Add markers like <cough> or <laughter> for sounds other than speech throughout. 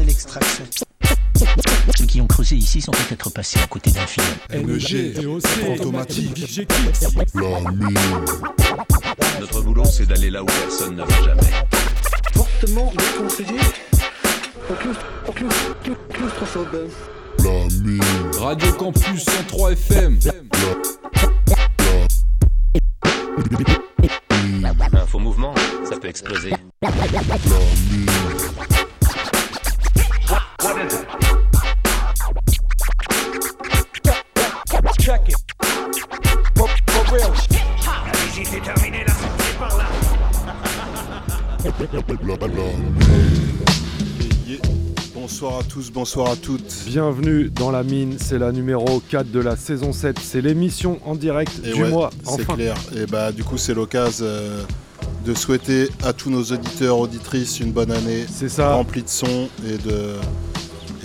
c'est l'extraction. Ceux qui ont creusé ici sont peut-être passés à côté d'un film. MEG, automatique, La mine. Notre boulot, c'est d'aller là où personne ne va jamais. fortement déconseillé aux claustro- aux claustro- claustrophobes. La mine. Radio Campus 103 FM. Un faux mouvement, ça peut exploser. La, la. Bonsoir à tous, bonsoir à toutes. Bienvenue dans la mine, c'est la numéro 4 de la saison 7, c'est l'émission en direct Et du ouais, mois. c'est Enfin, clair. Et bah du coup c'est l'occasion euh, de souhaiter à tous nos auditeurs, auditrices une bonne année c'est ça, remplie de sons et de,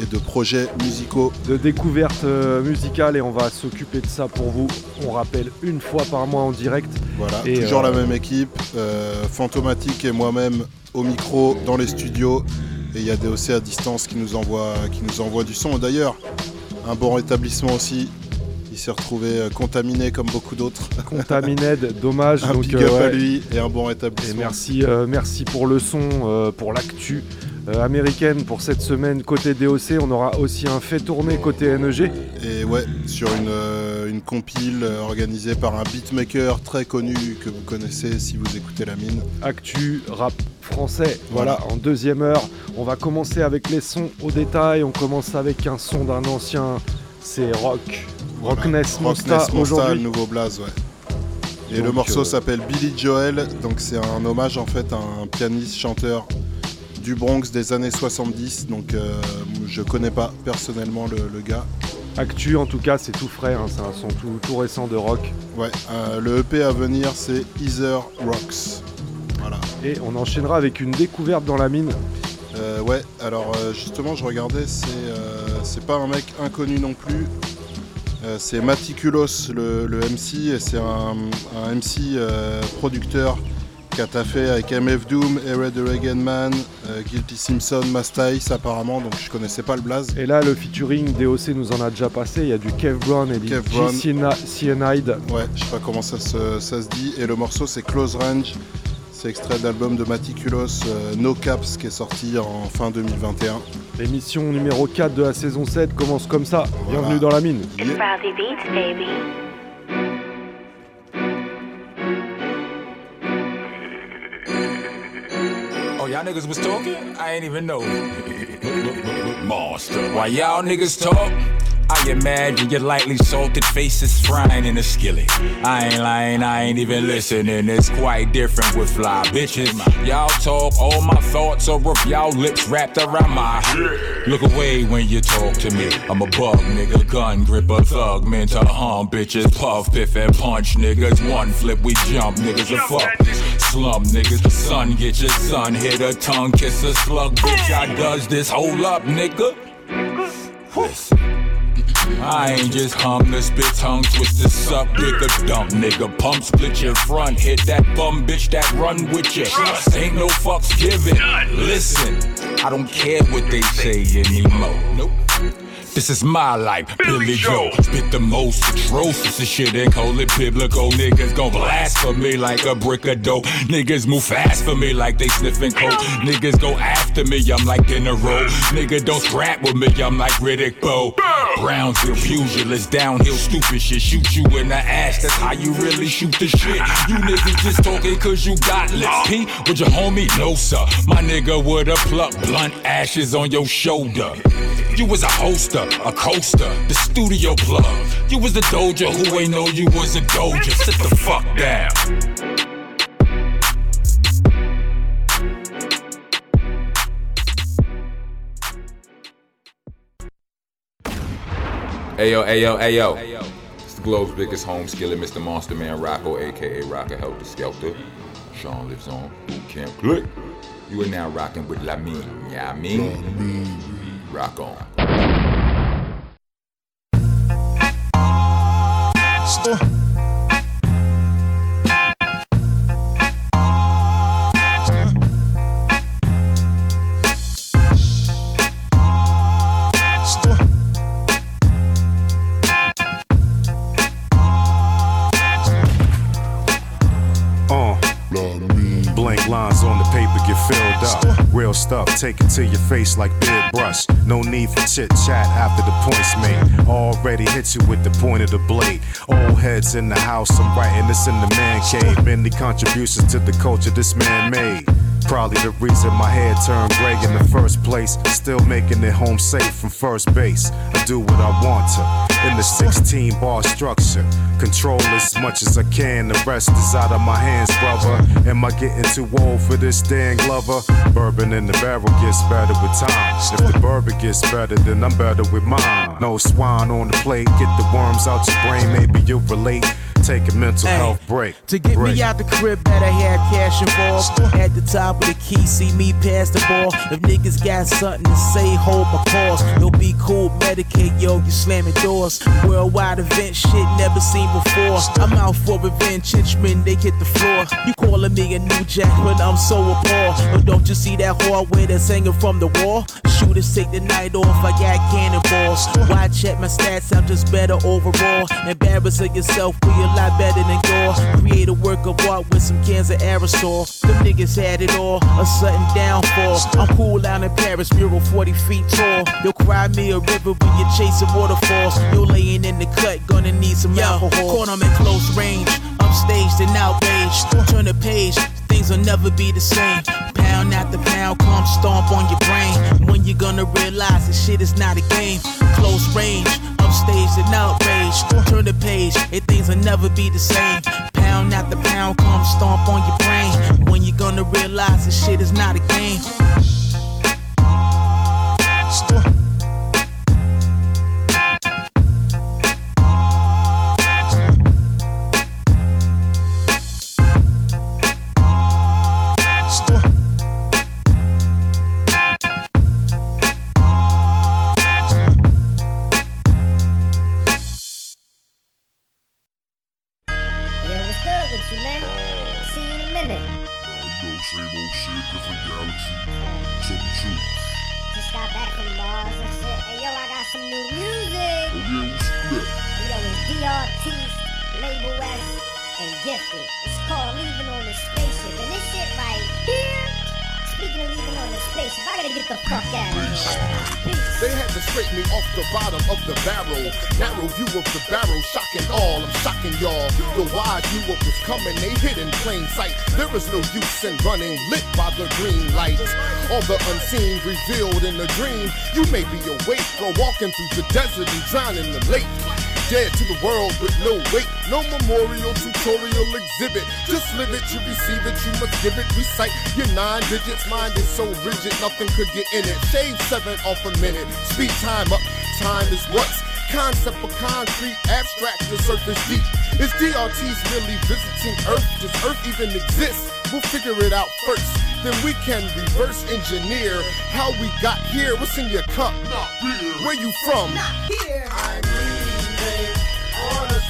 et de projets musicaux. de découverte euh, musicale et on va s'occuper de ça pour vous. On rappelle une fois par mois en direct. Voilà, Et, toujours euh, la même équipe, euh, Fantomatique et moi-même au micro dans les studios. Et il y a DOC à distance qui nous envoie, qui nous envoie du son. D'ailleurs, un bon rétablissement aussi. Il s'est retrouvé euh, contaminé comme beaucoup d'autres. <laughs> Contamined, dommage. un donc, big euh, up à lui et un bon Et rétablissement. merci, euh, merci pour le son, euh, pour l'actu euh, américaine pour cette semaine côté DOC. On aura aussi un fait tourner côté NEG. Et ouais, sur une, euh, une compile euh, organisée par un beatmaker très connu que vous connaissez si vous écoutez la mine. Actu, rap français. Voilà, en deuxième heure, on va commencer avec les sons au détail. On commence avec un son d'un ancien, c'est Rock. Voilà. Rockness Monsta le aujourd'hui. nouveau blaze, ouais. Et Donc, le morceau euh, s'appelle Billy Joel, donc c'est un hommage en fait à un pianiste chanteur du Bronx des années 70. Donc euh, je connais pas personnellement le, le gars. Actu, en tout cas, c'est tout frais. hein, C'est un son tout, tout récent de rock. Ouais, euh, le EP à venir c'est Ether Rocks. Voilà. Et on enchaînera avec une découverte dans la mine. Euh, ouais, alors justement, je regardais, c'est c'est pas un mec inconnu non plus. C'est Maticulos, le, le MC, et c'est un, un MC producteur qui a taffé avec MF Doom, Red the Reagan Man, euh, Guilty Simpson, Mastice apparemment, donc je connaissais pas le blaze. Et là, le featuring DOC nous en a déjà passé. Il y a du Kev Brown et du Kev Brown. Cyanide. Ouais, je sais pas comment ça se, ça se dit. Et le morceau c'est Close Range, c'est extrait de l'album de Maticulos, euh, No Caps, qui est sorti en fin 2021. L'émission numéro 4 de la saison 7 commence comme ça. Voilà. Bienvenue dans la mine. Yeah. Y'all niggas was talking? I ain't even know. <laughs> Monster. Why y'all niggas talk, I imagine your lightly salted faces frying in a skillet. I ain't lying, I ain't even listening. It's quite different with fly bitches. Y'all talk, all my thoughts are of y'all lips wrapped around my Look away when you talk to me. I'm a bug, nigga, gun gripper, thug, mentor, hum, bitches, puff, piff, and punch, niggas. One flip, we jump, niggas, a fuck. Slum niggas, son, get your son, hit a tongue, kiss a slug, bitch. I does this, hold up, nigga. Listen. I ain't just hum the spit tongue twister suck dick a dump nigga. Pump split your front hit that bum bitch that run with you ain't no fucks given. Listen I don't care what they say anymore. Nope this is my life, Billy Joe. Spit the most atrocious of shit and call it biblical. Niggas gon' blast for me like a brick of dope. Niggas move fast for me like they sniffing coke. Niggas go after me, I'm like in a row. Nigga don't scrap with me, I'm like Riddick Bowe. Brownsville pugilist, downhill stupid shit. Shoot you in the ass, that's how you really shoot the shit. You niggas just talking cause you got lips. P, with your homie? No, sir. My nigga would have plucked blunt ashes on your shoulder. You was a hoster, a coaster, the studio plug. You was the doja who ain't know you was a doja. Sit the fuck down. Ayo, ayo, ayo. It's the globe's biggest home skillet, Mr. Monster Man Rocco, aka Rocker Helter Skelter. Sean lives on Boot Camp Click. You are now rocking with Lamine. Yeah, I mean, rock on. Uh, uh, uh, blank lines on the paper get filled up. Real stuff taken to your face like beard brush. No need for chit chat after the point's made. Already hit you with the point of the blade. Old heads in the house, I'm writing this in the man cave. Many contributions to the culture this man made. Probably the reason my head turned gray in the first place. Still making it home safe from first base. I do what I want to in the 16 bar structure. Control as much as I can, the rest is out of my hands, brother. Am I getting too old for this Dan Glover? Bourbon in the barrel gets better with time. If the bourbon gets better, then I'm better with mine. No swine on the plate, get the worms out your brain, maybe you'll relate. Take a mental health break. To get break. me out the crib, better have cash involved. At the top of the key, see me pass the ball. If niggas got something to say, hold my calls. Yo, be cool, medicate, yo, you slamming doors. Worldwide event, shit never seen before. I'm out for revenge, henchmen, they hit the floor. You calling me a new jack, but I'm so appalled. But don't you see that hardware that's hanging from the wall? Shooters take the night off, I got cannonballs. Why check my stats? I'm just better overall. Embarrassing yourself, we a lot better than Gore. Create a work of art with some cans of aerosol. Them niggas had it all, a sudden downfall. I'm cool out in Paris, mural 40 feet tall. You'll cry me a river when you're chasing waterfalls. You're laying in the cut, gonna need some alcohol. Caught 'em in close range, upstaged and outraged. Turn the page, things will never be the same. Pound after pound, come stomp on your brain. When you gonna realize this shit is not a game? Close range, upstaged and outraged. Turn the page, and things will never be the same. Pound after pound, come stomp on your brain. When you gonna realize this shit is not a game? Same old shit, different galaxy. Something true. Just got back from Mars and shit. Hey, yo, I got some new music. Oh yeah, what's that? Yo, it's DRT's, Label S, and Gifted. It's called Leaving on the Spaceship. And this shit right here, They had to scrape me off the bottom of the barrel. Narrow view of the barrel, shocking all. I'm shocking y'all. The wide knew what was coming, they hid in plain sight. There is no use in running, lit by the green light. All the unseen revealed in the dream. You may be awake or walking through the desert and drowning the lake. Dead to the world with no weight, no memorial, tutorial exhibit. Just live it, you receive it, you must give it. Recite your nine digits, mind is so rigid, nothing could get in it. Shave seven off a minute, speed time up, time is what's Concept of concrete, abstract to surface deep. Is DRTs really visiting Earth? Does Earth even exist? We'll figure it out first. Then we can reverse engineer how we got here. What's in your cup? Where you from? Not here.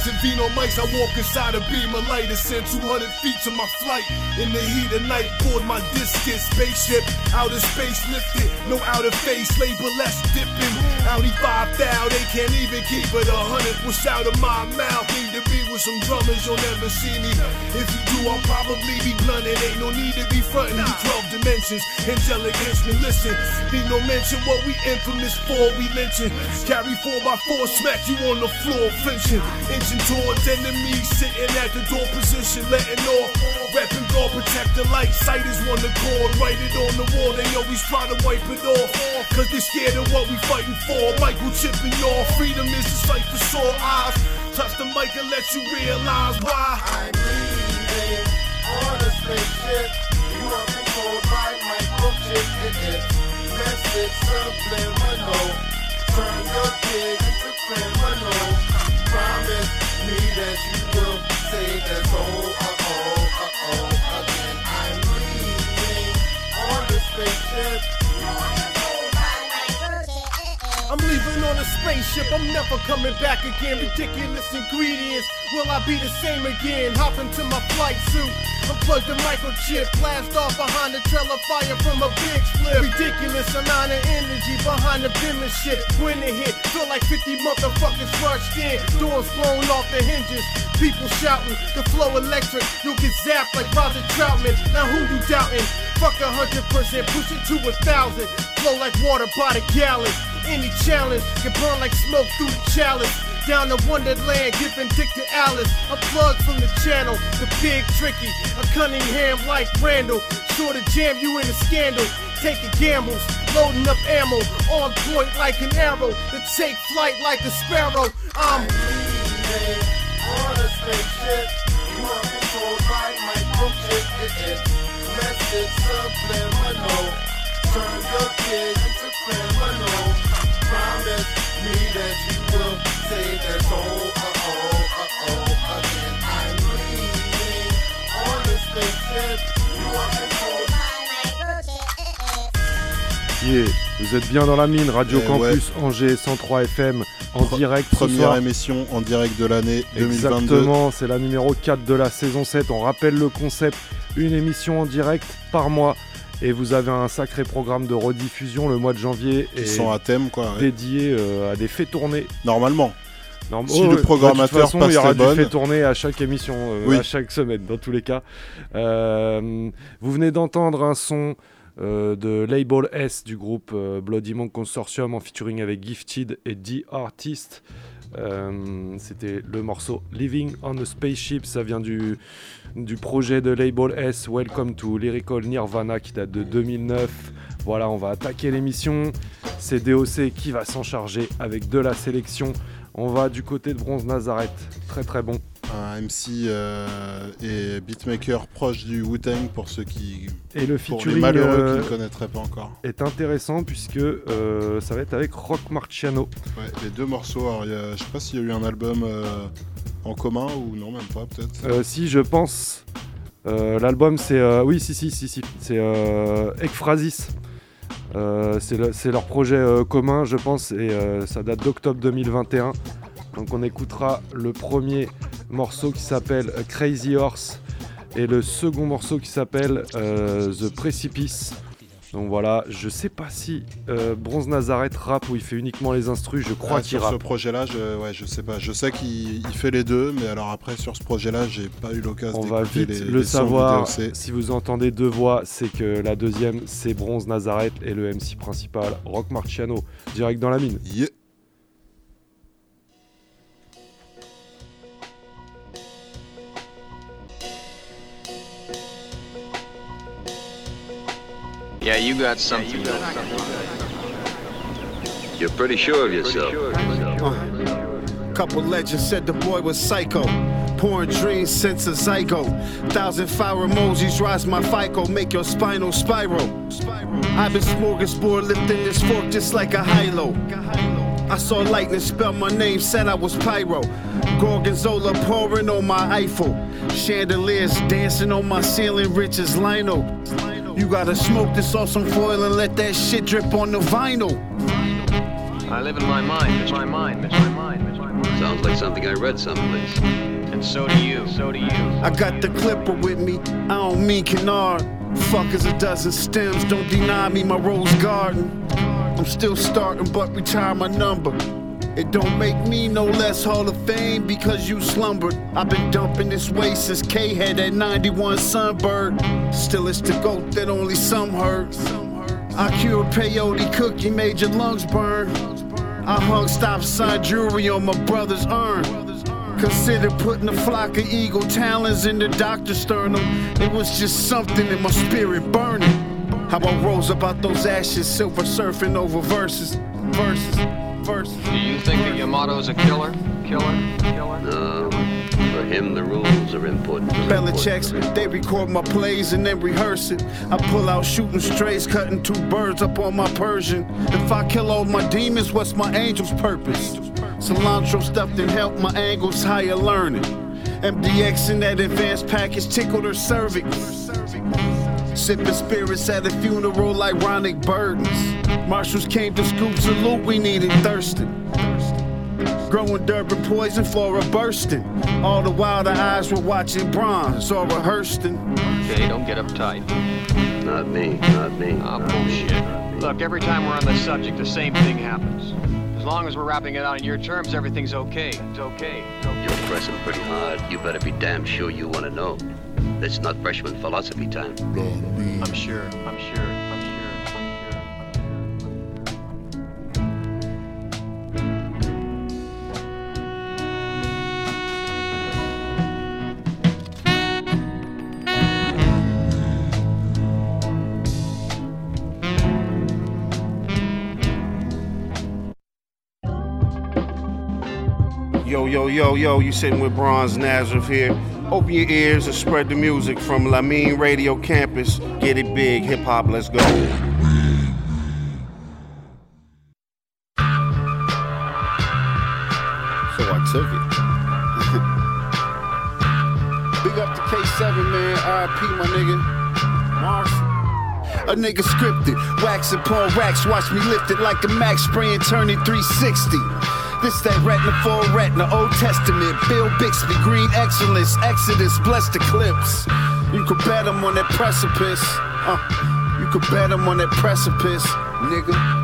Intervene on mics, I walk inside a beam of light and send 200 feet to my flight. In the heat of night, board my discus spaceship. Outer space lifted, no outer face, label less dipping. Audi 5000, they can't even keep it a hundred. What's out of my mouth? Need to be with some drummers, you'll never see me. If you do, I'll probably be blunt. It ain't no need to be frontin'. We 12 dimensions, angelic henchmen, listen. Need no mention what we infamous for, we lynching. Carry 4 by 4 smack you on the floor, flinching. Inching towards enemies, sitting at the door position, letting off. Reppin' God, protect the light. Sight is one accord, write it on the wall. They always try to wipe it off. Cause they scared of what we fighting for. Michael chipping y'all. Freedom is the sight for sore eyes. Touch the mic and let you realize why. I'm leaving on a spaceship. You are controlled by microchip. It is message subliminal. Turn your kid into criminal. Promise me that you will save their soul. Uh-oh, uh-oh, oh, oh, oh, again. I'm leaving on the spaceship. On a spaceship, I'm never coming back again. Ridiculous ingredients, will I be the same again? Hop into my flight suit. Unplug the microchip, blast off behind the trail of fire from a big flip. Ridiculous amount of energy behind the penmanship. When it hit, feel like 50 motherfuckers rushed in. Doors blown off the hinges, people shouting. The flow electric, you'll get zapped like Roger Troutman. Now who you doubting? Fuck a hundred percent, push it to a thousand. Flow like water by the gallon. Any challenge can burn like smoke through the chalice. Down to Wonderland, giving dick to Alice. A plug from the channel, the big tricky. A Cunningham like Randall. Sure to jam you in a scandal. Taking gambles, loading up ammo. On point like an arrow. To take flight like a sparrow. I'm leaving on a spaceship. You are controlled by microchip. It is message subliminal. Turn your kid into criminal. Promise me that you will save their soul. Uh-oh, uh-oh, again. I'm leaving on a spaceship. You are controlled Yeah. Vous êtes bien dans la mine, Radio Eh Campus Angers 103 FM en Pre- direct Première émission en direct de l'année 2022. Exactement, c'est la numéro 4 de la saison 7. On rappelle le concept, une émission en direct par mois. Et vous avez un sacré programme de rediffusion le mois de janvier. Qui et sont à thème, quoi, ouais. Dédié euh, à des faits tournés. Normalement. Norm- Si Oh, le programmateur toute façon, passe il y aura du bonnes. fait tourner à chaque émission, euh, Oui. à chaque semaine, dans tous les cas. Euh, vous venez d'entendre un son euh, de Label S du groupe Bloody Monk Consortium en featuring avec Gifted et The Artist. Euh, C'était le morceau Living on a Spaceship. Ça vient du, du projet de Label S Welcome to Lyrical Nirvana qui date de 2009. Voilà, on va attaquer l'émission. C'est DOC qui va s'en charger avec de la sélection. On va du côté de Bronze Nazareth. Très très bon. Un MC euh, et beatmaker proche du Wu-Tang pour ceux qui. Et le pour les malheureux euh, qui ne connaîtraient pas encore. est intéressant puisque euh, ça va être avec Rock Marciano. Ouais, les deux morceaux. Alors, a- je sais pas s'il y a eu un album euh, en commun ou non, même pas peut-être. Euh, si je pense, l'album c'est euh, oui si si si si c'est euh, Ekphrasis. Euh, c'est le- c'est leur projet euh, commun je pense et euh, ça date d'octobre 2021. Donc on écoutera le premier morceau qui s'appelle Crazy Horse et le second morceau qui s'appelle The Precipice. Donc voilà, je sais pas si euh, Bronze Nazareth rappe ou il fait uniquement les instrus, je crois Ah, qu'il sur ce rappe. projet-là, je, ouais, je sais pas. Je sais qu'il il fait les deux, mais alors après sur ce projet-là, j'ai pas eu l'occasion On va d'écouter vite les, le les sons savoir. Si vous entendez deux voix, c'est que la deuxième, c'est Bronze Nazareth et le MC principal, Rock Marciano, direct dans la mine. Yeah, you got something. You're pretty sure of yourself. Couple legends said the boy was psycho. Pouring dreams since a zygote. Thousand fire emojis rise my FICO, make your spinal spiral. I've been smorgasbord lifting this fork just like a high-low. I saw lightning spell my name, said I was pyro. Gorgonzola pouring on my Eiffel. Chandeliers dancing on my ceiling, rich as lino. You gotta smoke this off some foil and let that shit drip on the vinyl. I live in my mind, it's my mind, it's my mind, it's my mind. Sounds like something I read someplace. And so do you, so do you. I got the clipper with me, I don't mean canard. Fuck is a dozen stems, don't deny me my rose garden. I'm still starting, but retire my number. It don't make me no less Hall of Fame because you slumbered. I've been dumping this way since K had that 91 Sunbird. Still, it's the goat that only some hurt. I cured peyote cookie, made your lungs burn. I hung stop sign jewelry on my brother's urn. Consider putting a flock of eagle talons in the doctor's sternum. It was just something in my spirit burning. How I rose up out those ashes, silver surfing over verses, verses, verses. Do you think that Yamato's a killer? Killer? Killer? No. For him, the rules are important. Belichick's, they record my plays and then rehearse it. I pull out shooting strays, cutting two birds up on my Persian. If I kill all my demons, what's my angel's purpose? Cilantro stuffed and help my angles higher learning. MDX in that advanced package tickled her cervix. Sipping spirits at a funeral, ironic burdens. Marshals came to scoop salute, we needed thirsting. Growing Durban poison for a bursting. All the while the eyes were watching bronze or rehearsing. Okay, don't get uptight. Not me, not me. Ah, bullshit. Look, every time we're on the subject, the same thing happens. As long as we're wrapping it out on your terms, everything's okay. It's okay. It's okay. You're pressing pretty hard. You better be damn sure you want to know. It's not freshman philosophy time. I'm. I'm sure. I'm sure. Yo, yo, yo, yo, you sitting with Bronze Nazareth here. Open your ears and spread the music from Lamine Radio Campus. Get it big, hip hop, let's go. So I took it. <laughs> Big up to K7, man. RIP, my nigga. Mars. A nigga scripted, wax upon wax, watch me lift it like a max spraying, turning 360. This that retina for retina, Old Testament, Bill Bixby, green excellence, Exodus, blessed eclipse. You could bet him on that precipice. Uh, you could bet him on that precipice, nigga.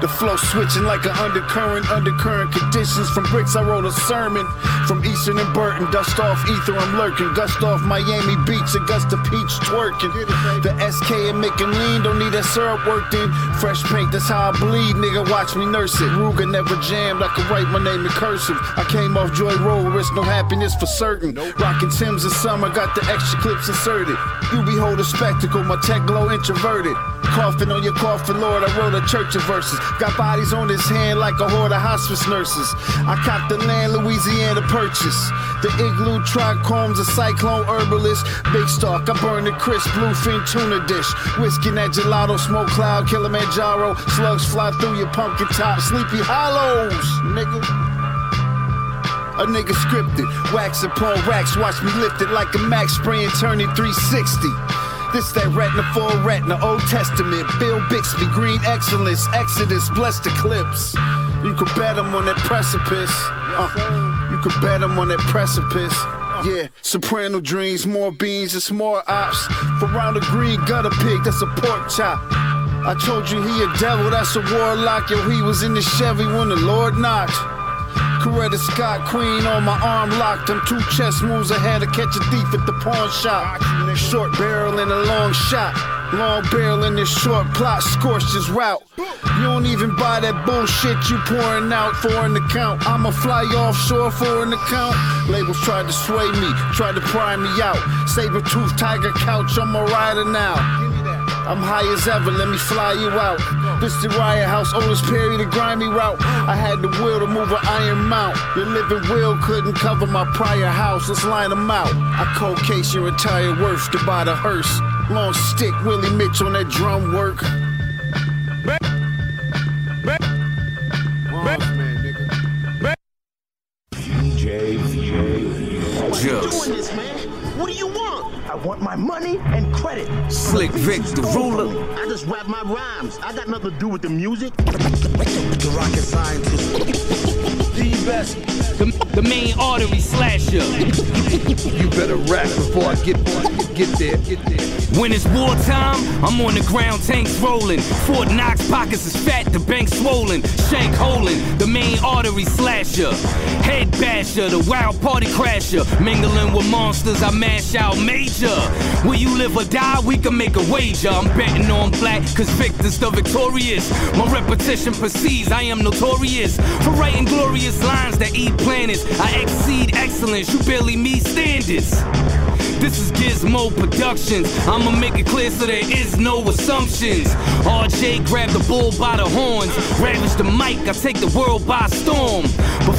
The flow switching like an undercurrent, undercurrent conditions. From bricks, I wrote a sermon. From Eastern and Burton, dust off ether, I'm lurking. Gust off Miami Beach, Augusta Peach twerking. The SK and making lean, don't need that syrup worked in. Fresh paint, that's how I bleed, nigga. Watch me nurse it. Ruger never jammed, I could write my name in cursive. I came off Joy Road, risk no happiness for certain. Rocking Tim's in summer, got the extra clips inserted. You behold a spectacle, my tech glow introverted. Coughing on your coffin, Lord, I wrote a church of verses. Got bodies on his hand like a horde of hospice nurses. I copped the land, Louisiana purchase. The igloo trichomes, a cyclone herbalist. Big stock, I burn the crisp bluefin tuna dish. Whiskey that gelato, smoke cloud, Kilimanjaro. Slugs fly through your pumpkin top, sleepy hollows, nigga. A nigga scripted, wax upon wax, watch me lift it like a max spraying, turning 360. This that retina for retina, Old Testament, Bill Bixby, green excellence, Exodus, blessed eclipse. You could bet him on that precipice. Uh, you could bet him on that precipice. Yeah, soprano dreams, more beans, it's more ops. For round a green gutter pig, that's a pork chop. I told you he a devil, that's a warlock. Yo, he was in the Chevy when the Lord knocked. Coretta Scott Queen on my arm locked. I'm two chess moves ahead to catch a thief at the pawn shop. Short barrel and a long shot. Long barrel in this short plot scorched his route. You don't even buy that bullshit you pouring out for an account. I'ma fly offshore for an account. Labels tried to sway me, tried to pry me out. Saber tooth tiger couch, I'm a rider now. I'm high as ever, let me fly you out. This the riot house, oldest Perry, the grimy route. I had the will to move an iron mount. Your living will couldn't cover my prior house, let's line them out. I cold case your entire worth to buy the hearse. Long stick, Willie Mitch on that drum work. doing Slick Vic, the ruler. I just rap my rhymes. I got nothing to do with the music. The rocket scientist. The best. The, the main artery slasher. You better rap before I get get there. Get there. When it's wartime, I'm on the ground, tanks rolling. Fort Knox pockets is fat, the bank swollen. Shank holding, the main artery slasher. Head basher, the wild party crasher. Mingling with monsters, I mash out major. Will you live or die? We can make a wager. I'm betting on black, cause victors the victorious. My repetition proceeds, I am notorious. For writing glorious lines that eat planets. I exceed excellence, you barely meet standards. This is Gizmo Productions. I'ma make it clear so there is no assumptions. RJ grab the bull by the horns, ravage the mic. I take the world by storm.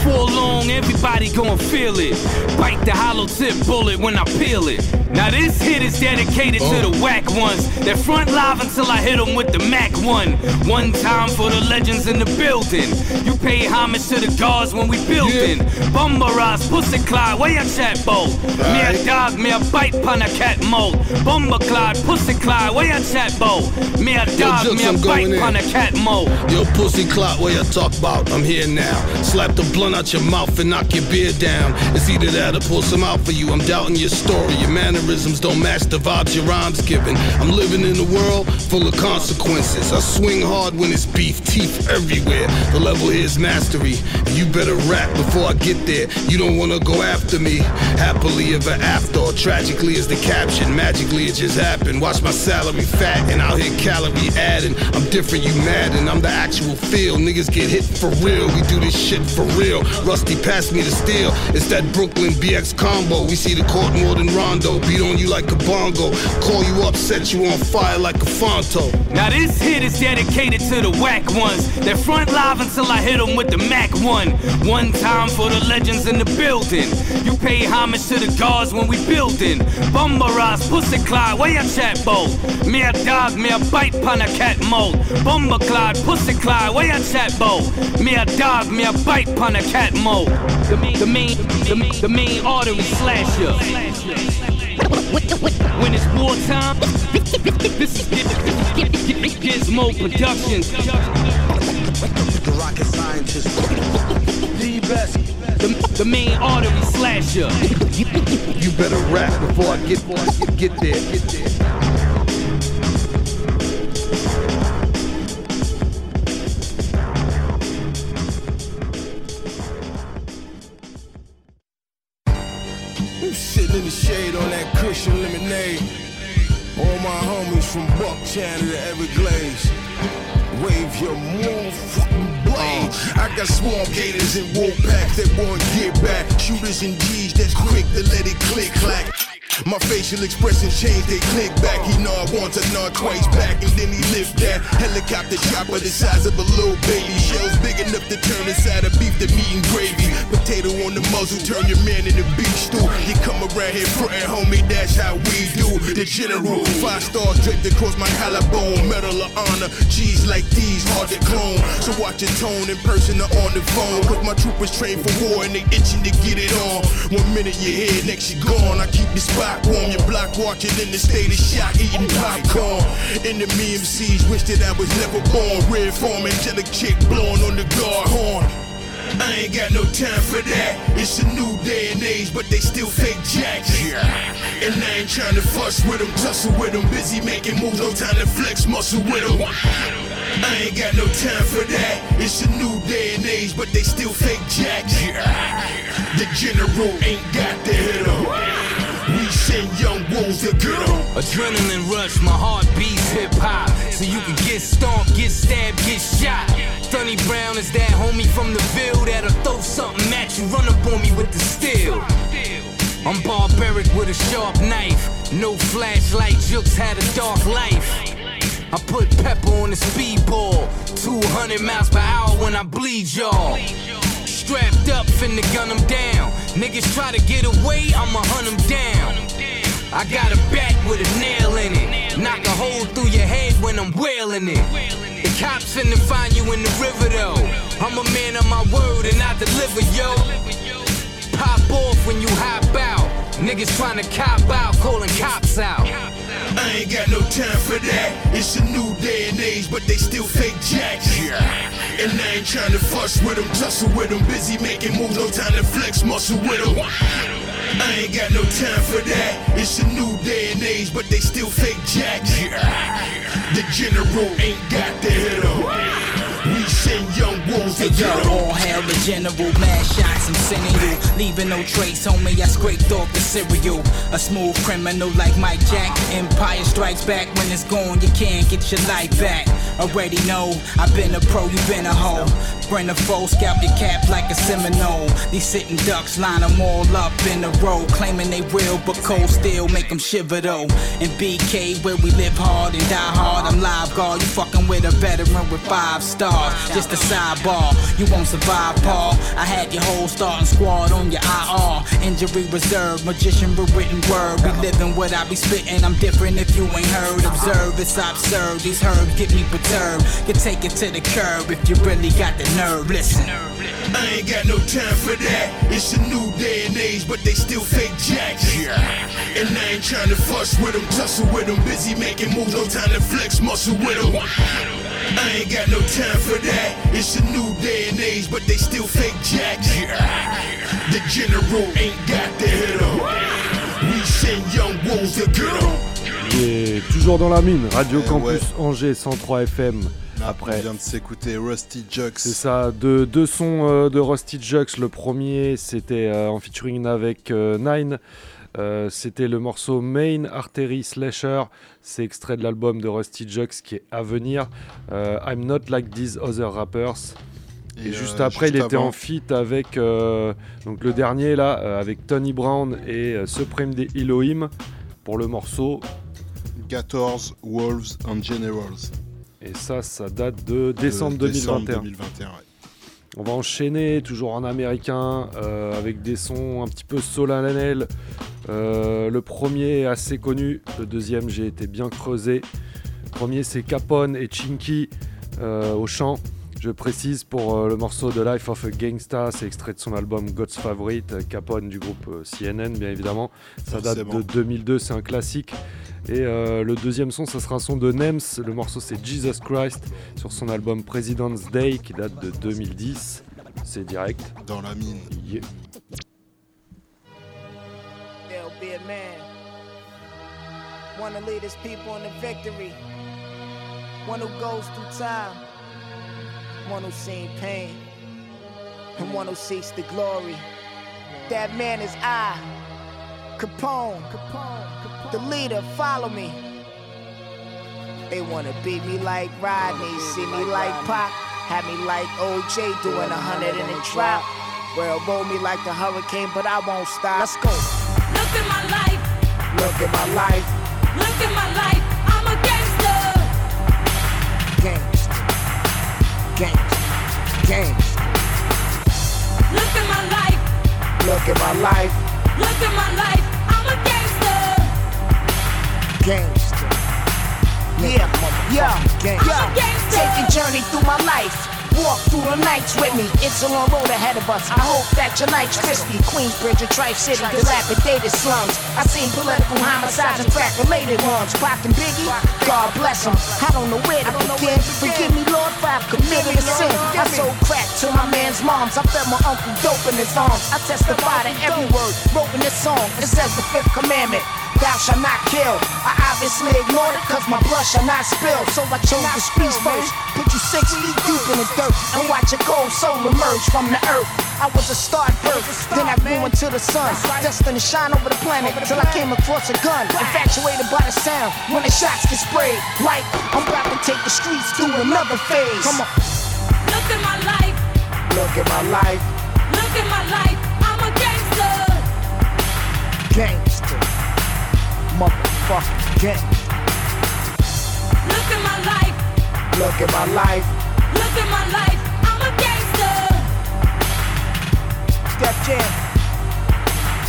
Before long, everybody gon' feel it. Bite the hollow tip bullet when I peel it. Now this hit is dedicated to the oh. whack ones that front live until I hit them with the Mac one. One time for the legends in the building. You pay homage to the gods when we building. Bumba Ross, Pussy Clyde, where your chat bowl? Me a dog, me a bite pon a cat mold. Bumba Clyde, Pussy Clyde, where your chat bowl? Me a Yo, dog, me a I'm bite pon a cat mold. Yo, pussy clock, what you talk about? I'm here now. Slap the blunt out your mouth and knock your beer down. It's either that or pull some out for you. I'm doubting your story. Your mannerisms don't match the vibes your rhymes giving. I'm living in a world full of consequences. I swing hard when it's beef, teeth everywhere. The level is mastery. And You better rap before I get there. You don't wanna go after me. Happily ever after, or tragically is the caption. Magically it just happened. Watch my salary fat and out here calorie adding. I'm different, you mad, and I'm the actual feel. Niggas get hit for real. We do this shit for real. Rusty passed me the steel. It's that Brooklyn BX combo. We see the court more than Rondo. Beat on you like a bongo. Call you up, set you on fire like a Fonto. Now this hit is dedicated to the whack ones that front live until I hit them with the Mac one. One time for the legends in the building. You pay homage to the gods when we building. Bumba Ross, Pussy Clyde, where your chat bowl? Me a dog, me a bite pon a cat mold. Bumba Clyde, Pussy Clyde, where your chat bowl? Me a dog, me a bite pon a cat mold. The main, the main, the main, the main artery slasher. When it's wartime, this is Gizmo Productions. The rocket scientist. The best. The, the main artery slasher. You better rap before I get get there. Get there. From Bucktown to the Everglades. Wave your motherfucking blade. I got swarm gators and wolf packs that won't get back. Shooters and G's that's quick to let it click clack. My facial expression changed, they click back. He know I want to know twice back, and then he lift that helicopter chopper the size of a little baby. Shells big enough to turn inside a beef to meat and gravy. Potato on the muzzle, turn your man into beef stew. You come around here frontin', homie, that's how we do. The general, five stars draped across my collarbone, medal of honor. G's like these, hard to clone. So watch your tone in person or on the phone. Cause my troopers trained for war and they itching to get it on. One minute you're here, next you're gone. I keep your spot warm, your block watching in the state of shock, eating popcorn. Enemy MCs wish that I was never born. Red form, angelic chick blowing on the guard horn. I ain't got no time for that. It's a new day and age, but they still fake jacks. And I ain't trying to fuss with them, tussle with them. Busy making moves, no time to flex muscle with them. I ain't got no time for that. It's a new day and age, but they still fake jacks. The general ain't got the hit 'em. We send young wolves to get 'em. Adrenaline rush, my heart beats hip hop. So you can get stomped, get stabbed, get shot. Sonny Brown is that homie from the Ville that'll throw something at you, run up on me with the steel. I'm barbaric with a sharp knife. No flashlight, Jukes had a dark life. I put pepper on the speedball. 200 miles per hour when I bleed y'all. Strapped up, finna gun them down. Niggas try to get away, I'ma hunt them down. I got a bat with a nail in it. Knock a hole through your head when I'm wailing it. The cops finna find you in the river though. I'm a man of my word and I deliver, yo. Pop off when you hop out. Niggas tryna cop out, calling cops out. I ain't got no time for that. It's a new day and age, but they still fake jacks. And I ain't trying to fuss with them, tussle with them. Busy making moves, no time to flex muscle with them. I ain't got no time for that. It's a new day and age, but they still fake jacks. The general ain't got the hit 'em. Send young wolves to yo, all hail the general, mad shots I'm sending you Leaving no trace, homie, I scraped off the cereal A smooth criminal like Mike Jack Empire strikes back when it's gone, you can't get your life back Already know, I've been a pro, you've been a hoe Bring the foe, scalp your cap like a Seminole. These sitting ducks line them all up in a row, claiming they real, but cold still make them shiver though. In BK, where we live hard and die hard, I'm live guard. You fucking with a veteran with five stars. Just a sidebar, you won't survive, Paul. I had your whole starting squad on your IR. Injury reserve, magician with written word. We living what I be spitting, I'm different if you ain't heard. Observe, it's absurd. These herbs get me perturbed. You take it to the curb if you really got the nerve. Listen. I ain't got no time for that. It's a new day and age, but they still fake jacks. And I ain't trying to fuss with them, tussle with them. Busy making moves, no time to flex muscle with them. I ain't got no time for that. It's a new day and age, but they still fake jacks. The general ain't got the hit 'em. We send young wolves to get 'em. Et toujours dans la mine, Radio Eh Campus ouais. Angers 103 FM. Après, Après, on vient de s'écouter Rusty Jux. c'est ça, deux, deux sons euh, de Rusty Jux. Le premier, c'était euh, en featuring avec euh, Nine. Euh, c'était le morceau Main Artery Slasher. C'est extrait de l'album de Rusty Jux qui est à venir. Euh, I'm not like these other rappers. Et, Et, juste euh, après, juste il était en feat avec donc le dernier là, avec Tony Brown et Supreme des Elohim pour le morceau. Gators, Wolves and Generals. Et ça, ça date de décembre De 2021. 2021, ouais. On va enchaîner toujours en américain euh, avec des sons un petit peu solennels. Euh, le premier est assez connu, le deuxième j'ai été bien creusé. Le premier c'est Capone et Chinky euh, au chant. Je précise pour euh, le morceau de Life of a Gangsta, c'est extrait de son album God's Favorite, euh, Capone du groupe euh, CNN bien évidemment. Ça date Forcément. de 2002, c'est un classique. Et euh, le deuxième son, ça sera un son de Nems. Le morceau, c'est Jesus Christ sur son album President's Day qui date de 2010. C'est direct. Dans la mine. Yeah. There'll be a man. One to lead his people into victory. One who goes through time. One who's seen pain. And one who seeks the glory. That man is I. Capone. Capone. The leader, follow me. They wanna beat me like Rodney, see me like Pop, have me like OJ doing a hundred in a drop. Well, roll me like the hurricane, but I won't stop. Let's go. Look at my life, Look at my life, look at my life. Gangsta, gangsta. Look at my life, Look at my life, look at my life. I'm a gangster. gangsta. Yeah, yeah, yeah. Take a journey through my life. Walk through the nights with me. It's a long road ahead of us. I hope that your night's crispy. Queensbridge or Trife City, dilapidated slums. I seen political homicides and fact-related ones. Pac and Biggie, God bless them. I don't know where to begin. Forgive me, Lord, if I've committed a sin. I sold crack to my man's moms. I fed my uncle dope in his arms. I testify to every word wrote in this song. It says the fifth commandment. Thou shalt not kill. I obviously ignored it cause my blood shall not spill. So I chose the streets first. Put you six feet deep in the dirt and watch a gold soul emerge from the earth. I was a star at birth, then I grew into the sun. Destined to shine over the planet till I came across a gun. Infatuated by the sound when the shots get sprayed. Like I'm about to take the streets through another phase. Come on. Look at my life, Look at my life, look at my life. I'm a gangster. gangster. Motherfucking gangster. Look at my life, Look at my life. look at my life. I'm a gangster. Def Jam.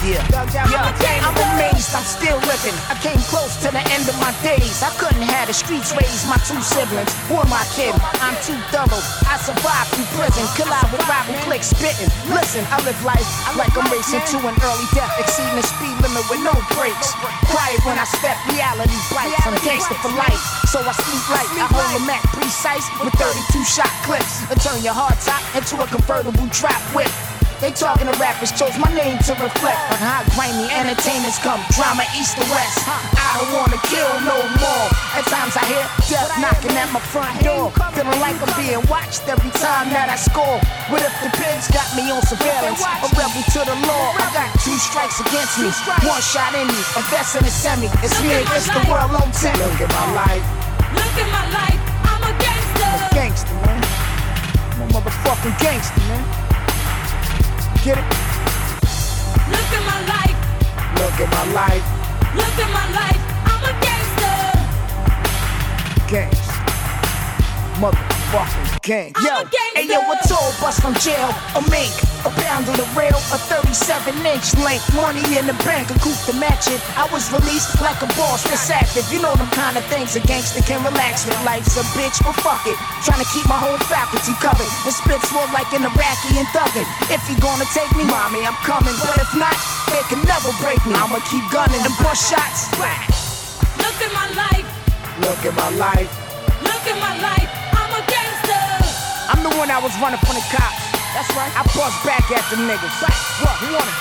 Yeah. yeah. I'm amazed I'm still living. I came close to the end of my days. I couldn't have the streets raise my two siblings or my kid. I'm too thorough. I survived through prison. Collide with rival cliques spitting. Listen, I live life like I'm racing to an early death, exceeding the speed limit with no brakes. Quiet when I step, reality bites. I'm gangster for life, so I sleep light. I hold a Mac precise with 32 shot clips. And turn your hard top into a convertible trap whip. They talking to rappers, chose my name to reflect on how grimy entertainers come. Drama east to west. I don't wanna kill no more. At times I hear death knocking at my front door. Feeling like I'm being watched every time that I score. What if the pigs got me on surveillance? A rebel to the law. I got two strikes against me. One shot in me. A vest and a semi. It's me against the world on ten. Look at my life. Look at my life. I'm a gangster. I'm a gangster, man. I'm a motherfucking gangster, man. Get it? Look at my life. Look at my life. Look at my life. I'm a gangster. Gangsta. Motherfucking gang. Yo, hey yo, a toll bus from jail, a mink, a pound of the rail, a 37 inch length, money in the bank, a coupe to match it. I was released like a boss, it's active. You know them kind of things a gangster can relax with. Life's a bitch, but fuck it. Trying to keep my whole faculty covered. The spits more like an Iraqi and thuggin'. If you gonna take me, mommy, I'm coming. But if not, they can never break me. I'ma keep gunning and bust shots. Look at my life. Look at my life. Look at my life. I'm. I'm the one that was running from the cops. That's right. I bust back at the niggas. What? You want it?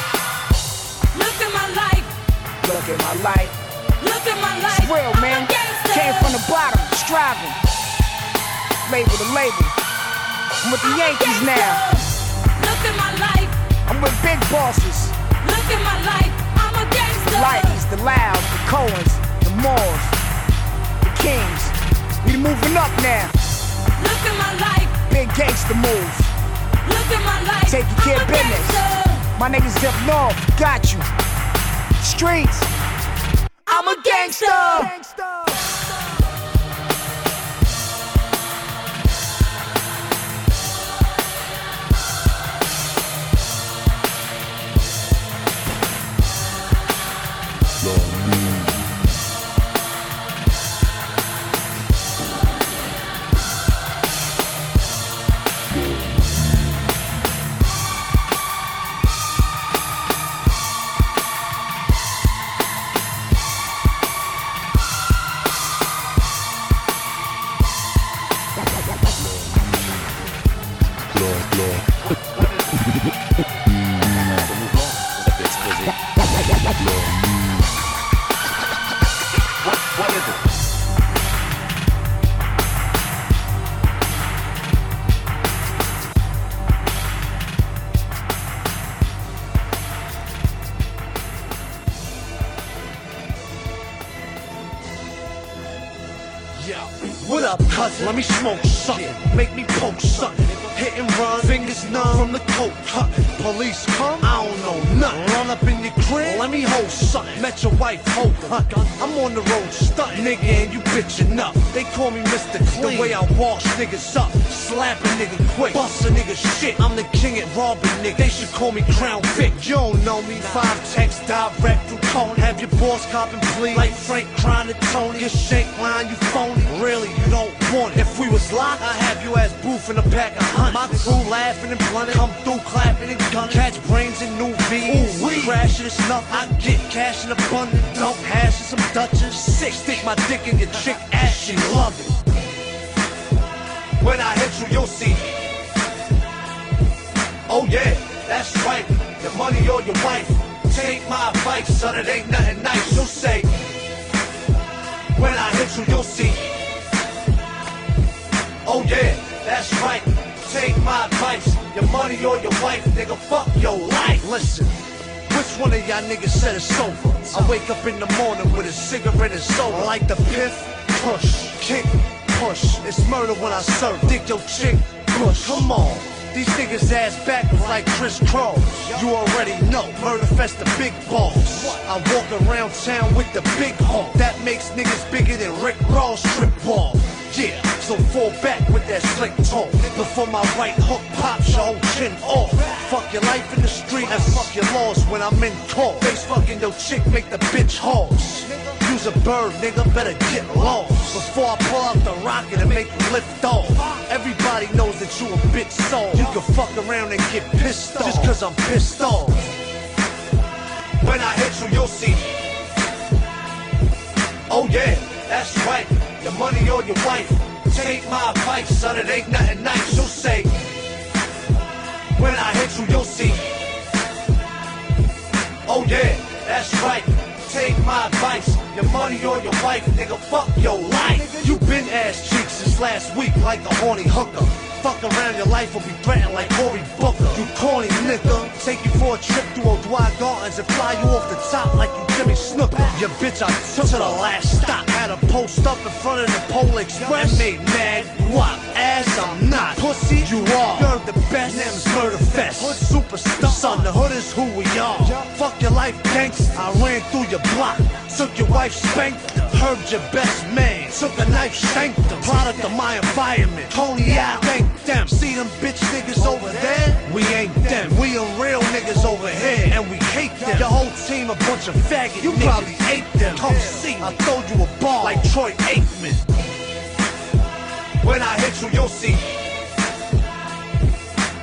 Look at my life. Look at my life. Look at my life. It's real, man. Came from the bottom, striving. Label to label. I'm with the Yankees now. Look at my life. I'm with big bosses. Look at my life. I'm a gangster. The. Lighties, the Louds, the Cohens, the Moores, the Kings. We moving up now. Look at my life. Big gangster moves. Look at my life. Taking care of business. My niggas up north, got you. Streets. I'm a gangster. Yo, Let me smoke something. Make me poke something. Hit and run, fingers numb from the coke cut. Police come, I don't know nothing. Run up in your crib, let me hold something. Met your wife, hold her. I'm on the road, stunt nigga, and you bitchin' up. They call me Mr. Clean. The way I wash niggas up, slap a nigga quick, bust a nigga shit. I'm the king at robbing niggas. They should call me Crown Vic. You don't know me. Five texts direct Have your boss copping plea like Frank crying to Tony. Your shank line, you phony. Really, you don't want it. If we was locked, I'd have you as booth in a pack of hunt. My crew laughing and blunting. Come through clapping and gunning. Catch brains in new V's. Ooh, we crashing it's nothing. I get cash in abundance. Dump hash and some Dutchess. Sick, stick my dick in your chick ass. She love it. When I hit you, you'll see. Oh yeah, that's right. Your money or your wife. Take my advice, son. It ain't nothing nice. You'll say. When I hit you, you'll see. Oh yeah, that's right. Take my advice. Your money or your wife, nigga. Fuck your life. Listen. Which one of y'all niggas said it's over? I wake up in the morning with a cigarette and soda. I like the piff, push, kick, push. It's murder when I serve. Dick your chick, push. Come on. These niggas ass backwards like Chris Cross. You already know. Murder fest the big boss. I walk around town with the big hawk. That makes niggas bigger than Rick Ross strip ball. Yeah, so fall back with that slick talk. Before my right hook pops your whole chin off. Fuck your life in the street and fuck your laws when I'm in court. Face fucking your chick, make the bitch horse. Use a bird, nigga, better get lost. Before I pull out the rocket and make you lift off. Everybody knows that you a bitch soul. You can fuck around and get pissed off. Just cause I'm pissed off. When I hit you, you'll see. Oh yeah, that's right. Your money or your wife. Take my advice, son. It ain't nothing nice. You'll say. When I hit you, you'll see. Oh yeah, that's right. Take my advice. Your money or your wife, nigga. Fuck your life. You been ass cheeks since last week like a horny hooker. Fuck around your life will be threatened like Cory Booker. You corny nigga. Take you for a trip through O'Dwyer Gardens and fly you off the top like you Jimmy Snooker. Your bitch I took to the last stop. Had a post up in front of the Pole Express and made mad guap. Ass, I'm not. Pussy, you are. You're the best. Name's Murder Fest. Hood superstar. Son, the hood is who we are. Fuck your life, gangsta. I ran through your block. Took your wife, spanked her. Heard your best man. Took a knife, shanked him. Product of my environment. Tony out, thank them. See them bitch niggas over there? We ain't them. We are real niggas over here. And we hate them. Your whole team a bunch of faggot You probably ate them. Come see. I told you a ball like Troy Aikman. When I hit you, you'll see.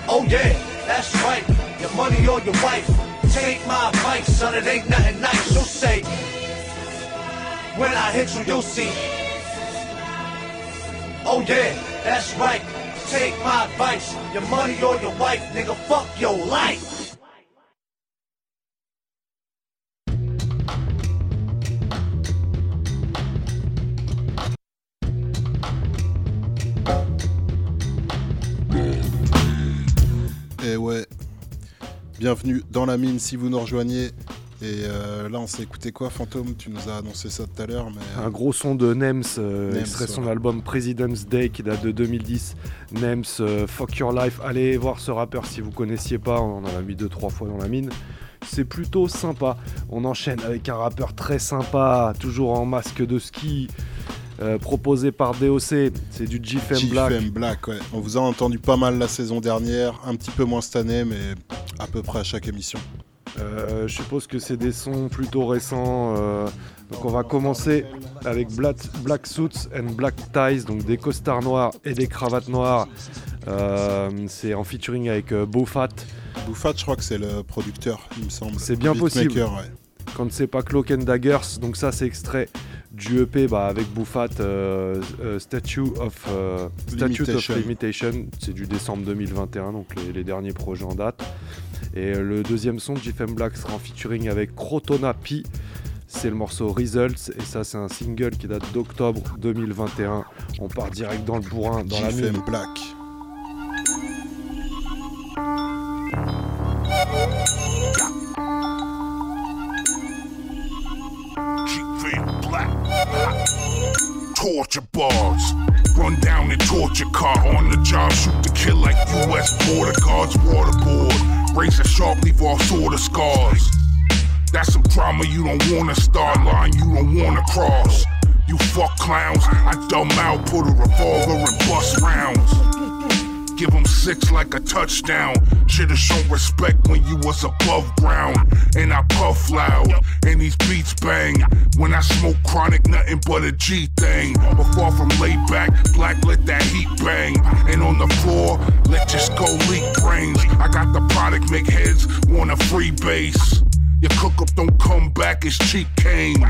Oh yeah, that's right. Your money or your wife. Take my advice, son. It ain't nothing nice. You'll say. When I hit you, you'll see. Oh yeah, that's right. Take my advice. Your money or your wife, nigga. Fuck your life. Et ouais, bienvenue dans la mine si vous nous rejoignez. Et euh, là, on s'est écouté quoi, Fantôme? Tu nous as annoncé ça tout à l'heure. mais euh, Un gros son de Nems, euh, Nems, extrait son album President's Day qui date de 2010. Nems, euh, Fuck Your Life. Allez voir ce rappeur si vous connaissiez pas, on en a mis deux trois fois dans la mine. C'est plutôt sympa. On enchaîne avec un rappeur très sympa, toujours en masque de ski, euh, proposé par DOC. C'est du GFM Black. GFM Black, ouais. On vous a entendu pas mal la saison dernière, un petit peu moins cette année, mais à peu près à chaque émission. Euh, je suppose que c'est des sons plutôt récents. euh, donc on va commencer avec Black, Black Suits and Black Ties, donc des costards noirs et des cravates noires. Euh, c'est en featuring avec Beaufat. Beaufat, je crois que c'est le producteur, il me semble. C'est bien possible. ouais. Quand c'est pas Cloak and Daggers, donc ça c'est extrait du EP bah, avec Bouffat, euh, euh, Statue of euh, Statute of Limitation. C'est du décembre 2021, donc les, les derniers projets en date. Et le deuxième son de GFM Black sera en featuring avec Crotona P. C'est le morceau Results et ça c'est un single qui date d'octobre 2021. On part direct dans le bourrin, dans la mine. Black. Black. Torture bars. Run down the torture car. On the job, shoot to kill like U.S. border guards. Waterboard. Razor sharp, leave all sort of scars. That's some drama you don't wanna start, line you don't wanna cross. You fuck clowns, I dumb out, put a revolver and bust rounds. Give 'em six like a touchdown. Should've shown respect when you was above ground. And I puff loud, and these beats bang. When I smoke chronic, nothing but a G thing. But far from laid back, black let that heat bang. And on the floor, let just go leak brains. I got the product, make heads want a free base. Your cook up don't come back as cheap cane.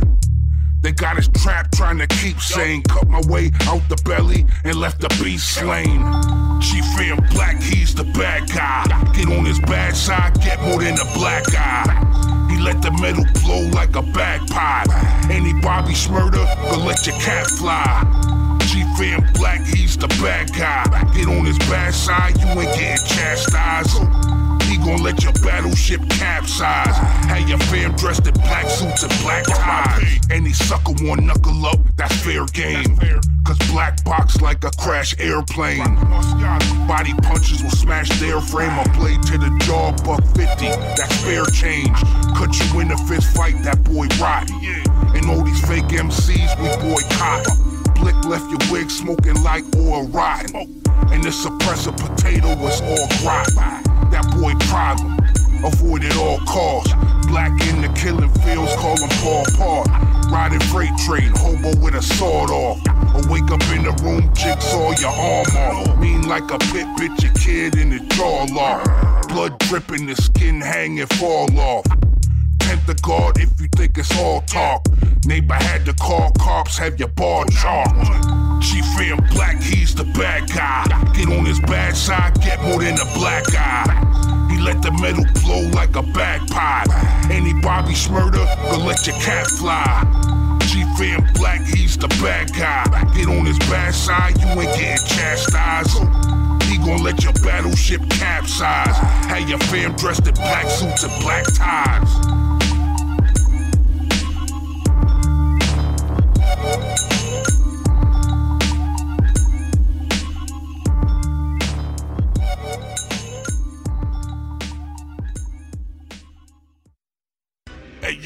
They got us trapped trying to keep saying cut my way out the belly and left the beast slain. Chief fan black, he's the bad guy. Get on his bad side, get more than a black eye. He let the metal blow like a bagpipe. Any Bobby Schmurder, go let your cat fly. Fan black, he's the bad guy. Get on his bad side, you ain't getting chastised. He gon' let your battleship capsize. Have your fam dressed in black suits and black ties. Any sucker want knuckle up, that's fair game. Cause black box like a crash airplane. Body punches will smash their frame. A blade to the jaw, buck 50, that's fair change. Cut you in a fist fight, that boy rot. And all these fake MCs, we boycott. Blick left your wig smoking like oil rotten. And the suppressor potato was all grot. That boy problem, avoid at all costs. Black in the killing fields, call him Paul Park. Riding freight train, hobo with a sword off. Or wake up in the room, jigsaw your arm off. Mean like a pit bitch, a kid in the jaw lock. Blood dripping, the skin hanging, fall off. Tempt the if you think it's all talk. Neighbor had to call cops, have your bar chalked. Chief fan black, he's the bad guy. Get on his bad side, get more than a black eye. He let the metal blow like a bagpipe. Any Bobby Schmurder, go let your cat fly. Chief fan black, he's the bad guy. Get on his bad side, you ain't getting chastised. He gon' let your battleship capsize. Have your fam dressed in black suits and black ties.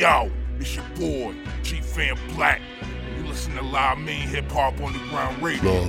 Yo, it's your boy, Chief Fan Black. You listen to Live Mean Hip Hop on the Ground Radio.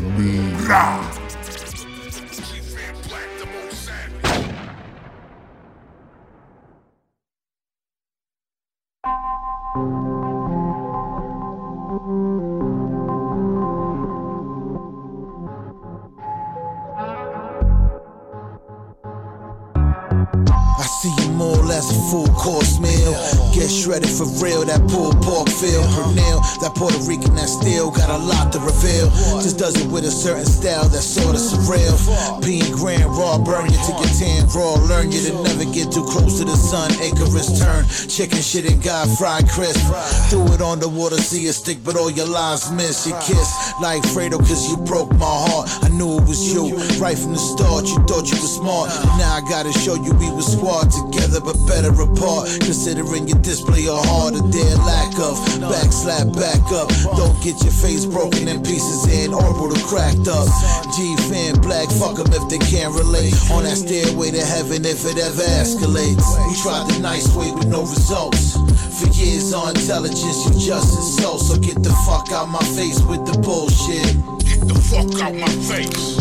Full course meal. Get shredded for real, that pulled pork feel. Pernil, that Puerto Rican that still got a lot to reveal. Just does it with a certain style that's sorta surreal. Being grand raw, burn you to your tan raw. Learn you to never get too close to the sun. Icarus turn, chicken shit and God fried crisp. Threw it on the water, see it stick, but all your lies miss. You kiss like Fredo, cause you broke my heart. I knew it was you. Right from the start, you thought you were smart. Now I gotta show you we were squad together, but better apart. Considering your display of heart, a dead lack of backslap, back up. Don't get your face broken in pieces and orbital cracked up. G fan black, fuck 'em if they can't relate. On that stairway to heaven if it ever escalates. We tried the nice way with no results. For years on intelligence, you just insult. So get the fuck out my face with the bullshit. Get the fuck out my face.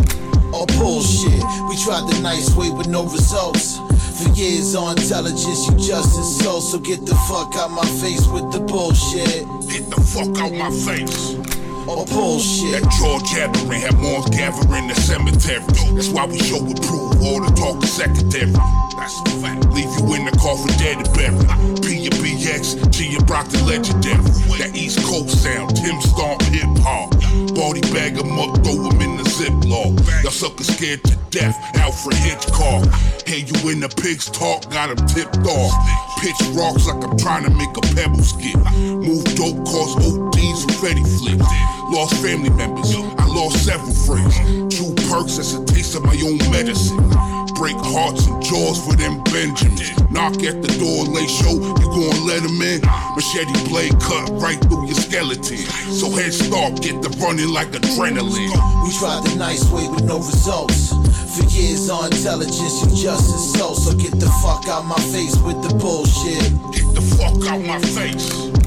All bullshit. We tried the nice way with no results. For years on intelligence, you just insult. So get the fuck out my face with the bullshit. Get the fuck out my face. All bullshit. That jaw gathering had more gathering in the cemetery. That's why we show and prove all the talk is secondary. That's a fact. Leave you in the coffin dead and buried. P your BX, G and Brock the legendary. That East Coast sound, Tim Stomp hip hop. Body bag 'em up, throw 'em in the ziploc. Y'all suckers scared to death, Alfred Hitchcock. Hear you in the pigs talk, got got 'em tipped off. Pitch rocks like I'm trying to make a pebble skip. Move dope, cause ODs and Freddy flips. Lost family members, I lost several friends. Two perks, that's a taste of my own medicine. Break hearts and jaws for them Benjamins. Knock at the door, lay show, you gon' let 'em in. Machete blade cut right through your skeleton. So head start, get the running like adrenaline. We tried the nice way with no results. For years on intelligence, you just insult. So get the fuck out my face with the bullshit. Get the fuck out my face.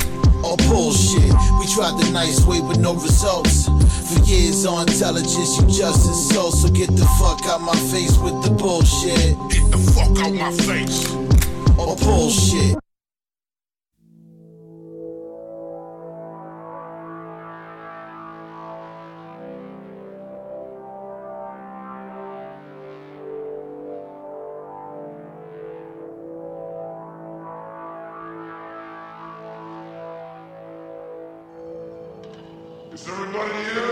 All bullshit. We tried the nice way with no results. For years on intelligence, you just insult. So get the fuck out my face with the bullshit. Get the fuck out my face. All bullshit. Everybody here?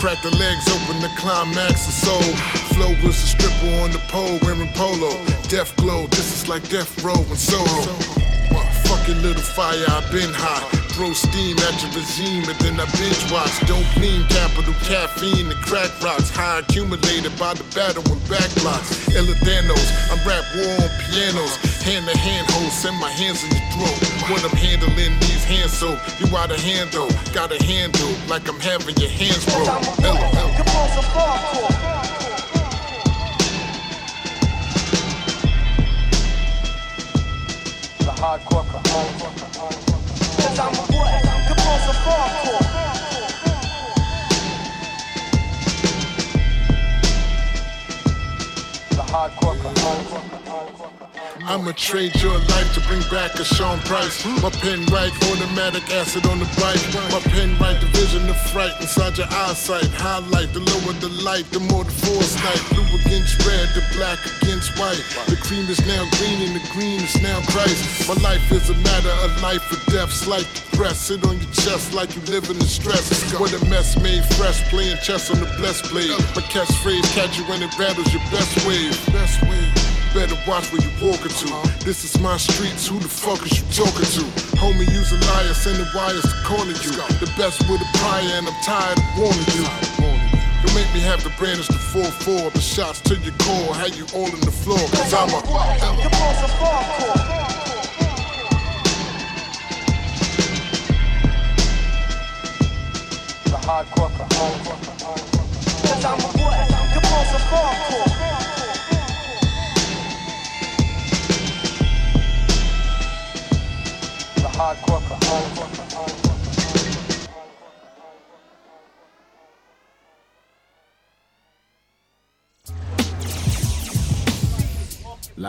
She the legs open, the climax of soul. Flow was a stripper on the pole wearing polo. Death glow, this is like death row and solo. Fucking little fire, i been hot. Throw steam at your regime and then I binge watch. Don't capital caffeine and crack rocks. High accumulated by the battle and back blocks. Illidanos, I'm rap war on pianos. Hand to hand hold, send my hands in your throat. What I'm handling these hands so you out of hand though. Got a handle like I'm having your hands broke. Ella. alcohol. I'ma trade your life to bring back a Sean Price. My pen right, automatic acid on the bike. My pen right, the vision of fright inside your eyesight. Highlight, the lower the light, the more the foresight. Blue against red, the black against white. The cream is now green and the green is now Christ. My life is a matter of life or death. Slight press, sit on your chest like you live in the stress. What a mess made fresh, playing chess on the blessed blade. My catchphrase, catch you when it battles your best wave. Best wave. Better watch where you walking to. This is my streets, who the fuck is you talking to? Homie, use a liar, sending wires to corner you. The best with a prior, and I'm tired of warning you. Don't make me have to brandish the 4-4, the shots to your core, had you all in the floor. Cause I'm a. The hardcore Cause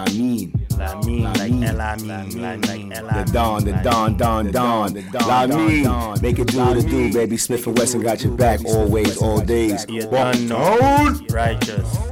Lamine. Lamine, like Lamine, like The Don, the Don, Don, Don, Lamine. Make it do what it do, baby. Smith and Wesson got your back always, all days. You're. Righteous.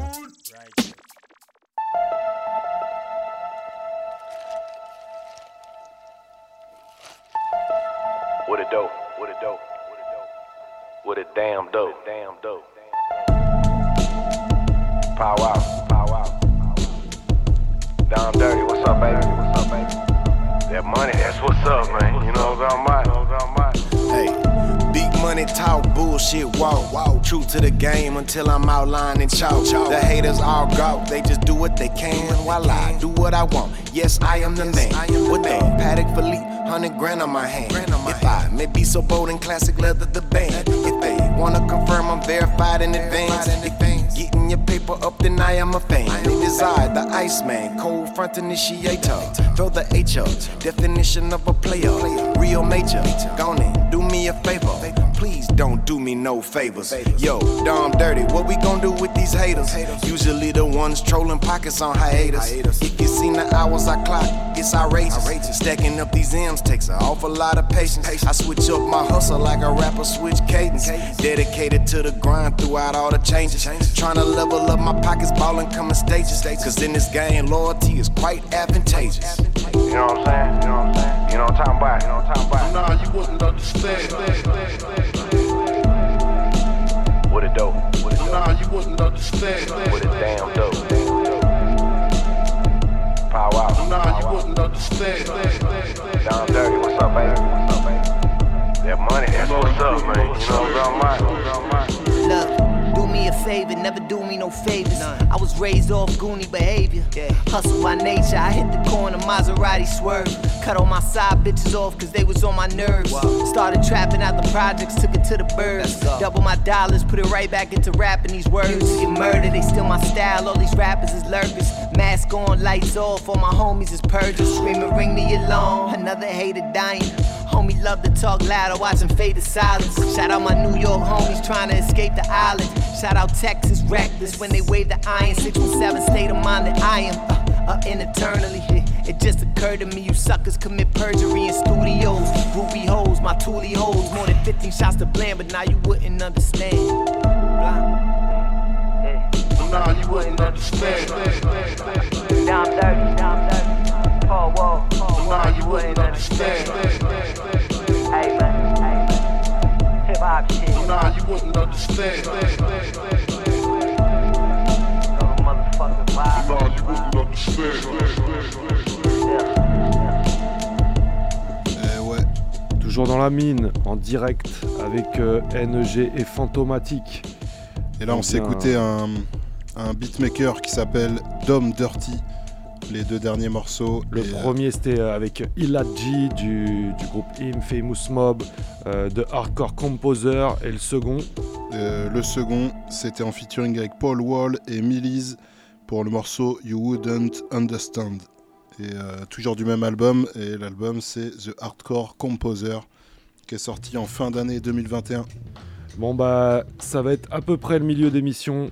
True to the game until I'm outlining chalk. The haters all gawk, they just do what they can while I do what I want. Yes, I am the man. With that paddock Philippe, hundred grand on my hand. If I may be so bold in classic leather, the band. If they wanna confirm, I'm verified in advance. Getting your paper up, then I am a fan. They desire the Iceman, cold front initiator. Throw the H up, definition of a player. Real major, gone in, do me a favor. Please don't do me no favors. Yo, Dom Dirty, what we gon' do with these haters? Usually the ones trolling pockets on hiatus. If you seen the hours I clock, it's outrageous. Stacking up these M's takes an awful lot of patience. I switch up my hustle like a rapper switch cadence. Dedicated to the grind throughout all the changes. Trying to level up my pockets, ballin' coming stages. Cause in this game, loyalty is quite advantageous. You know what I'm saying? You know what I'm saying? You know what I'm talking about? You know what I'm talking about? Nah, you wouldn't understand. What a dope, what a dope, Nah, you wouldn't understand. what a damn dope. Pow out, Nah, you wouldn't understand. down dirty, what's up, baby? What's up, baby? That money, that's what's up, man. You know what I'm talking about? You know what I'm talking about? Look, do me a favor, never do me no favors. I was raised off goony behavior. Yeah. Hustle by nature, I hit the corner, Maserati swerve. Cut all my side bitches off cause they was on my nerves. Started trapping out the projects, took it to the birds. Double my dollars, put it right back into rapping these words. Used Get murdered, they steal my style, all these rappers is lurkers. Mask on, lights off, all my homies is purgers. Screaming, ring me along, another hater dying. Homie love to talk loud, I watch watching fade to silence. Shout out my New York homies trying to escape the island. Shout out Texas reckless when they wave the iron. 617 state of mind that I am. Uh, uh, in eternally. It just occurred to me you suckers commit perjury in studios. Ruby hoes, my toolie hoes. More than 15 shots to blame, but now you wouldn't understand. Nah, you wouldn't understand. Down dirty, down dirty. Oh, whoa. Nah, you wouldn't understand. Hey, man. Hey. Hip hop shit. Nah, you wouldn't understand. Motherfucking vibe. Nah, you wouldn't understand. Eh ouais. Toujours dans la mine, en direct avec euh, NEG et Fantomatique. Et là, on Donc, s'est écouté un, un beatmaker qui s'appelle Dom Dirty. Les deux derniers morceaux. Le euh, premier c'était avec Iladji du, du groupe Infamous Mob euh, de Hardcore Composer et le second? Euh, le second, c'était en featuring avec Paul Wall et Millie's pour le morceau You Wouldn't Understand. Et euh, toujours du même album. Et l'album, c'est The Hardcore Composer, qui est sorti en fin d'année 2021. Bon bah ça va être à peu près le milieu d'émission.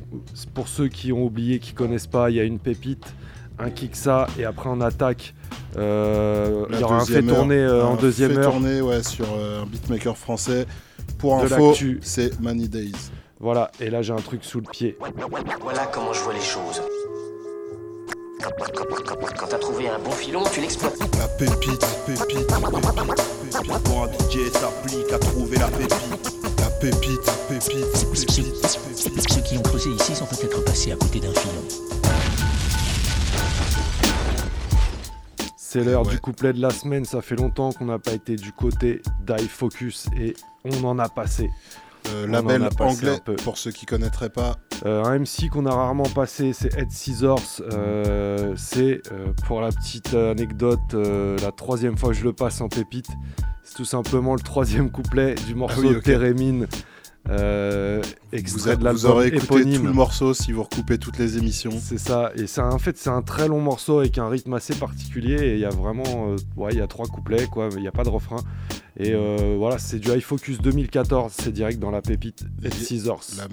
Pour ceux qui ont oublié, qui connaissent pas, il y a une pépite un kick ça et après on attaque. Euh, il y aura un fait deuxième heure, tourner euh, en un deuxième fait heure. ouais, sur euh, un beatmaker français. Pour De info, c'est Many Days. Voilà, et là j'ai un truc sous le pied. Voilà comment je vois les choses. Quand, t'as trouvé un bon filon, tu l'exploites. La pépite, pépite, pépite. Pour un DJ s'applique à trouver la pépite. La pépite, pépite, pépite. Ceux qui ont creusé ici sont peut-être passés à côté d'un filon. C'est l'heure du couplet de la semaine, ça fait longtemps qu'on n'a pas été du côté d'I Focus et on en a passé. Euh, label en a passé anglais, pour ceux qui connaîtraient pas. Euh, un MC qu'on a rarement passé, c'est Ed Scissors. Euh, c'est, euh, pour la petite anecdote, la troisième fois que je le passe en pépite. C'est tout simplement le troisième couplet du morceau Ah oui, ok. Térémine. Euh, extrait Vous, de a- vous l'album aurez écouté éponyme. tout le morceau si vous recoupez toutes les émissions. C'est ça, et c'est en fait c'est un très long morceau avec un rythme assez particulier et il y a vraiment, euh, ouais il y a trois couplets quoi, mais il n'y a pas de refrain. Et euh, voilà, c'est du High Focus 2014, c'est direct dans la pépite Ed Scissors. La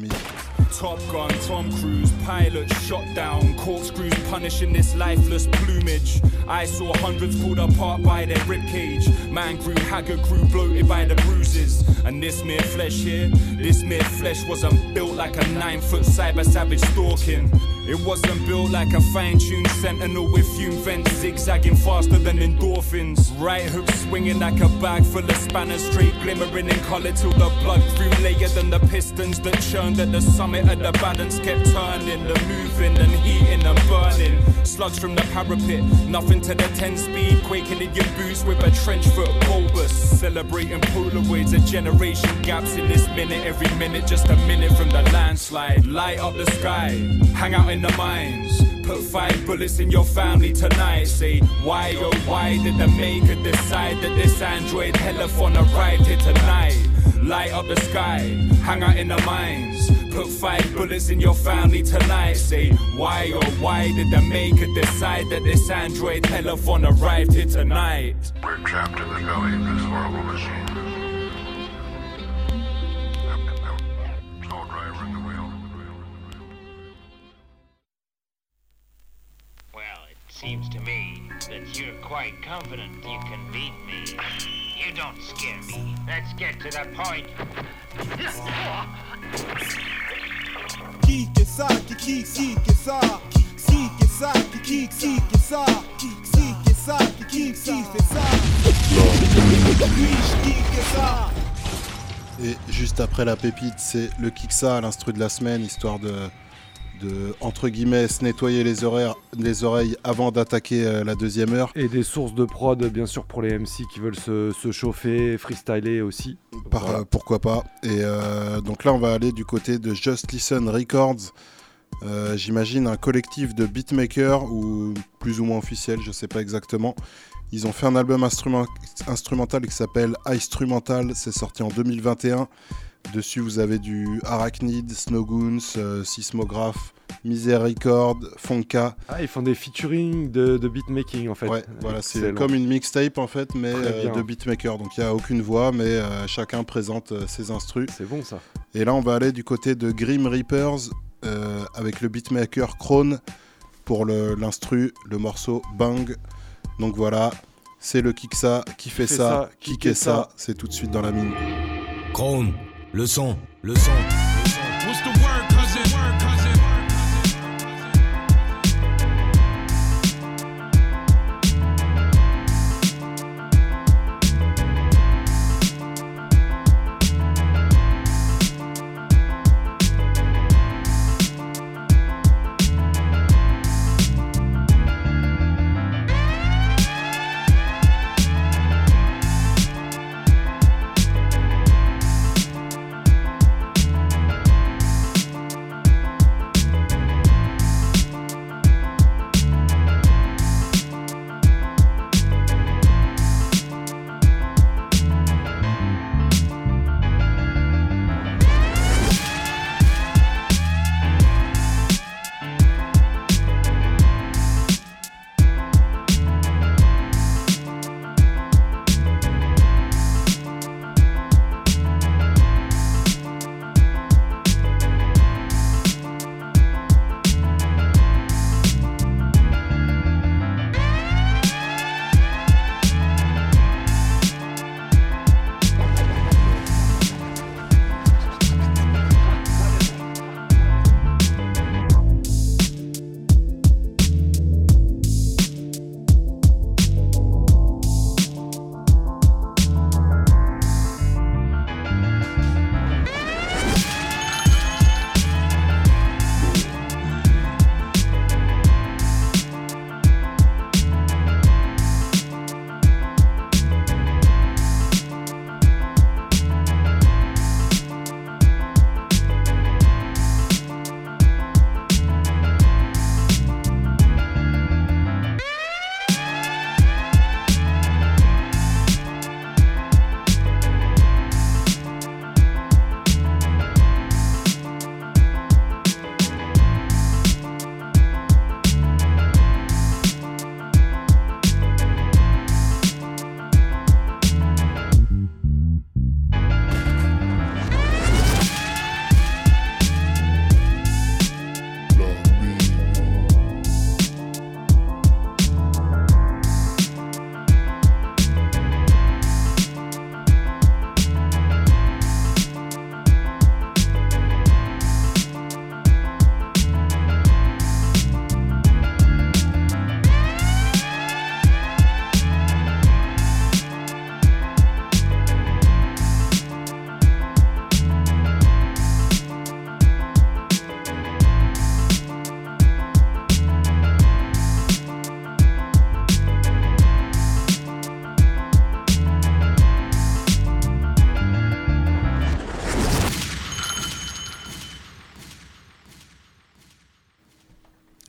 Top Gun, Tom Cruise, pilot shot down, corkscrews punishing this lifeless plumage. I saw hundreds pulled apart by their ribcage. Man grew haggard, grew bloated by the bruises. And this mere flesh here, this mere flesh wasn't built like a nine foot cyber savage stalking. It wasn't built like a fine tuned sentinel with fume vents zigzagging faster than endorphins. Right hook swinging like a bag full of spanners, straight glimmering in color till the blood grew layer than the pistons that churned at the summit of the balance kept turning, the moving and heating and burning. Slugs from the parapet, nothing to the 10 speed, quaking in your boots with a trench foot bulbous. Celebrating Polaroids, a generation gaps in this minute, every minute, just a minute from the landslide. Light up the sky, hang out in the mines. Put five bullets in your family tonight. Say, why oh why did the maker decide that this android telephone arrived here tonight? Light up the sky, hang out in the mines. Put five bullets in your family tonight. Say, why oh why did the maker decide that this android telephone arrived here tonight? We're trapped in the belly of this horrible machine. Seems to me that you're quite confident you can beat me. You don't scare me. Let's get to the point. Qui que ça, qui qui qui que ça, qui que ça, qui qui qui que ça, qui que ça, qui qui qui fait ça? Qui que ça? Et juste après la pépite, c'est le Kiksa à l'instru de la semaine, histoire de, de entre guillemets, se nettoyer les, horaires, les oreilles avant d'attaquer euh, la deuxième heure. Et des sources de prod, bien sûr, pour les MC qui veulent se, se chauffer, freestyler aussi. Par- Voilà. euh, pourquoi pas. Et euh, donc là, on va aller du côté de Just Listen Records. J'imagine un collectif de beatmakers ou plus ou moins officiel, je sais pas exactement. Ils ont fait un album instrument- instrumental qui s'appelle Instrumental, c'est sorti en 2021. Dessus, vous avez du Arachnid, Snowgoons, euh, Sismograph, Miséricorde, Fonka. Ah, ils font des featuring de, de beatmaking en fait. Ouais, voilà, c'est comme une mixtape en fait, mais euh, de beatmaker. Donc il n'y a aucune voix, mais euh, chacun présente euh, ses instrus. C'est bon ça. Et là, on va aller du côté de Grim Reapers euh, avec le beatmaker Krone pour l'instru, le, morceau Bang. Donc voilà, c'est le Kiksa qui fait, fait ça, ça, qui ça, ça. c'est tout de suite dans la mine. Chrome, le son, le son.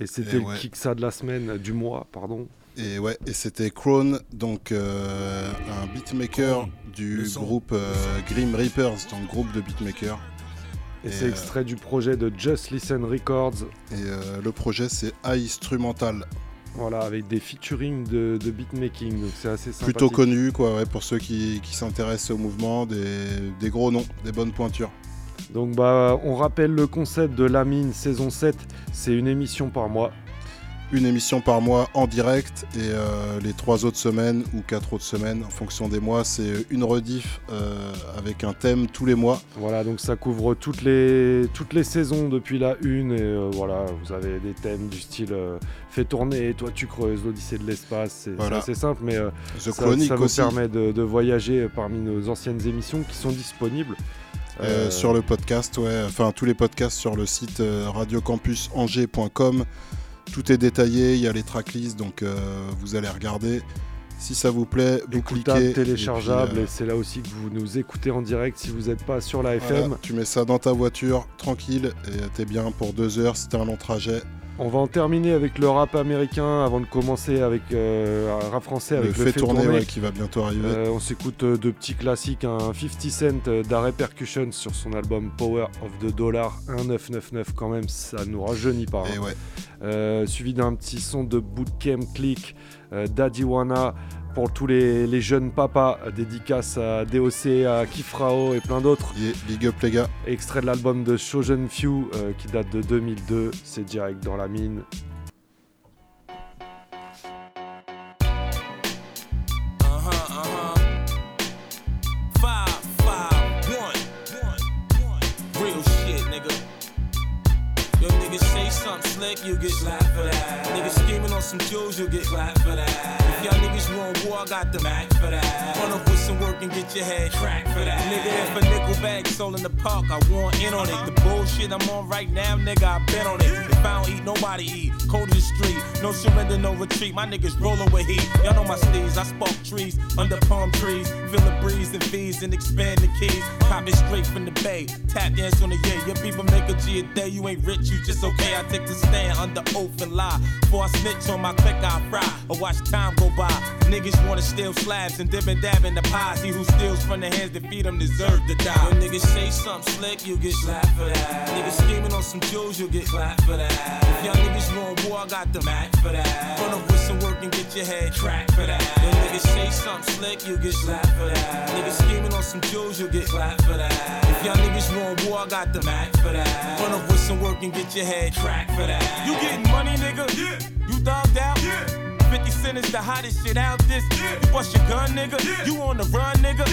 Et c'était le ouais. kick ça de la semaine, du mois, pardon. Et ouais, et c'était Krone, donc euh, un beatmaker du Le groupe euh, Grim Reapers, donc groupe de beatmakers. Et, c'est euh, extrait du projet de Just Listen Records. Et euh, le projet c'est Instrumental. Voilà, avec des featuring de, de beatmaking, donc c'est assez sympa. Plutôt connu, quoi, ouais, pour ceux qui, qui s'intéressent au mouvement, des, des gros noms, des bonnes pointures. Donc bah on rappelle le concept de La Mine saison 7, c'est une émission par mois. Une émission par mois en direct et euh, les trois autres semaines ou quatre autres semaines en fonction des mois, c'est une rediff euh, avec un thème tous les mois. Voilà, donc ça couvre toutes les, toutes les saisons depuis la une et euh, voilà, vous avez des thèmes du style fais tourner, toi tu creuses, l'Odyssée de l'espace, c'est Voilà. assez simple mais ça, ça vous aussi. permet de, de voyager parmi nos anciennes émissions qui sont disponibles. Euh, Euh, sur le podcast, ouais, enfin tous les podcasts sur le site euh, radiocampusangers.com. Tout est détaillé, il y a les tracklists, donc vous allez regarder. Si ça vous plaît, vous écoutable, cliquez. téléchargeable, et puis, et c'est là aussi que vous nous écoutez en direct si vous n'êtes pas sur la FM. tu mets ça dans ta voiture, tranquille, et t'es bien pour deux heures si t'as un long trajet. On va en terminer avec le rap américain avant de commencer avec euh, un rap français avec Le le, fait tourner, ouais, qui va bientôt arriver. Euh, on s'écoute euh, de petits classiques, un 50 Cent euh, d'Arrêt Percussion sur son album Power of the Dollar 1999 quand même, ça nous rajeunit pas. hein. Ouais. Euh, suivi d'un petit son de Bootcamp Click, Daddy Wanna pour tous les, les jeunes papas, dédicace à DOC, à Kifrao et plein d'autres. big up les gars. Extrait de l'album de Shonen Few euh, qui date de 2002, c'est direct dans la mine. Five, five, one, one, one. Real shit, nigga. Yo, niggas say something slick, you get slapped for that. Niggas scheming on some jewels, you get slapped for that. I got the match for that. Some work and get your head cracked for that. Nigga, if a nickel bag sold in the park, I want in on it. Uh-huh. The bullshit I'm on right now, nigga, I bet on it. If I don't eat, nobody eat. Cold as the street, no surrender, no retreat. My niggas rolling with heat. Y'all know my steez, I spark trees under palm trees. Feel the breeze and fees and expand the keys. Pop it straight from the bay. Tap dance on the yeah. Your people make a G a day. You ain't rich, you just okay. I take the stand under oath and lie. Before I snitch on my click, I fry. Or watch time go by. Niggas wanna steal slabs and dip and dab in the pies. He who steals from the hands that feed him deserve to die. When niggas say something slick, you get slapped for that. Niggas scheming on some jewels, you get slapped for that. If y'all niggas want war, I got the max for that. Run up with some work and get your head cracked for that. When niggas say something slick, you get slapped for that. Niggas scheming on some jewels, you get slapped for that. If y'all niggas want war, I got the max for that. Run up with some work and get your head cracked for that. You getting money, nigga? Yeah. You dogged out? Yeah. 50 Cent is the hottest shit out this. You bust your gun, nigga. You on the run, nigga.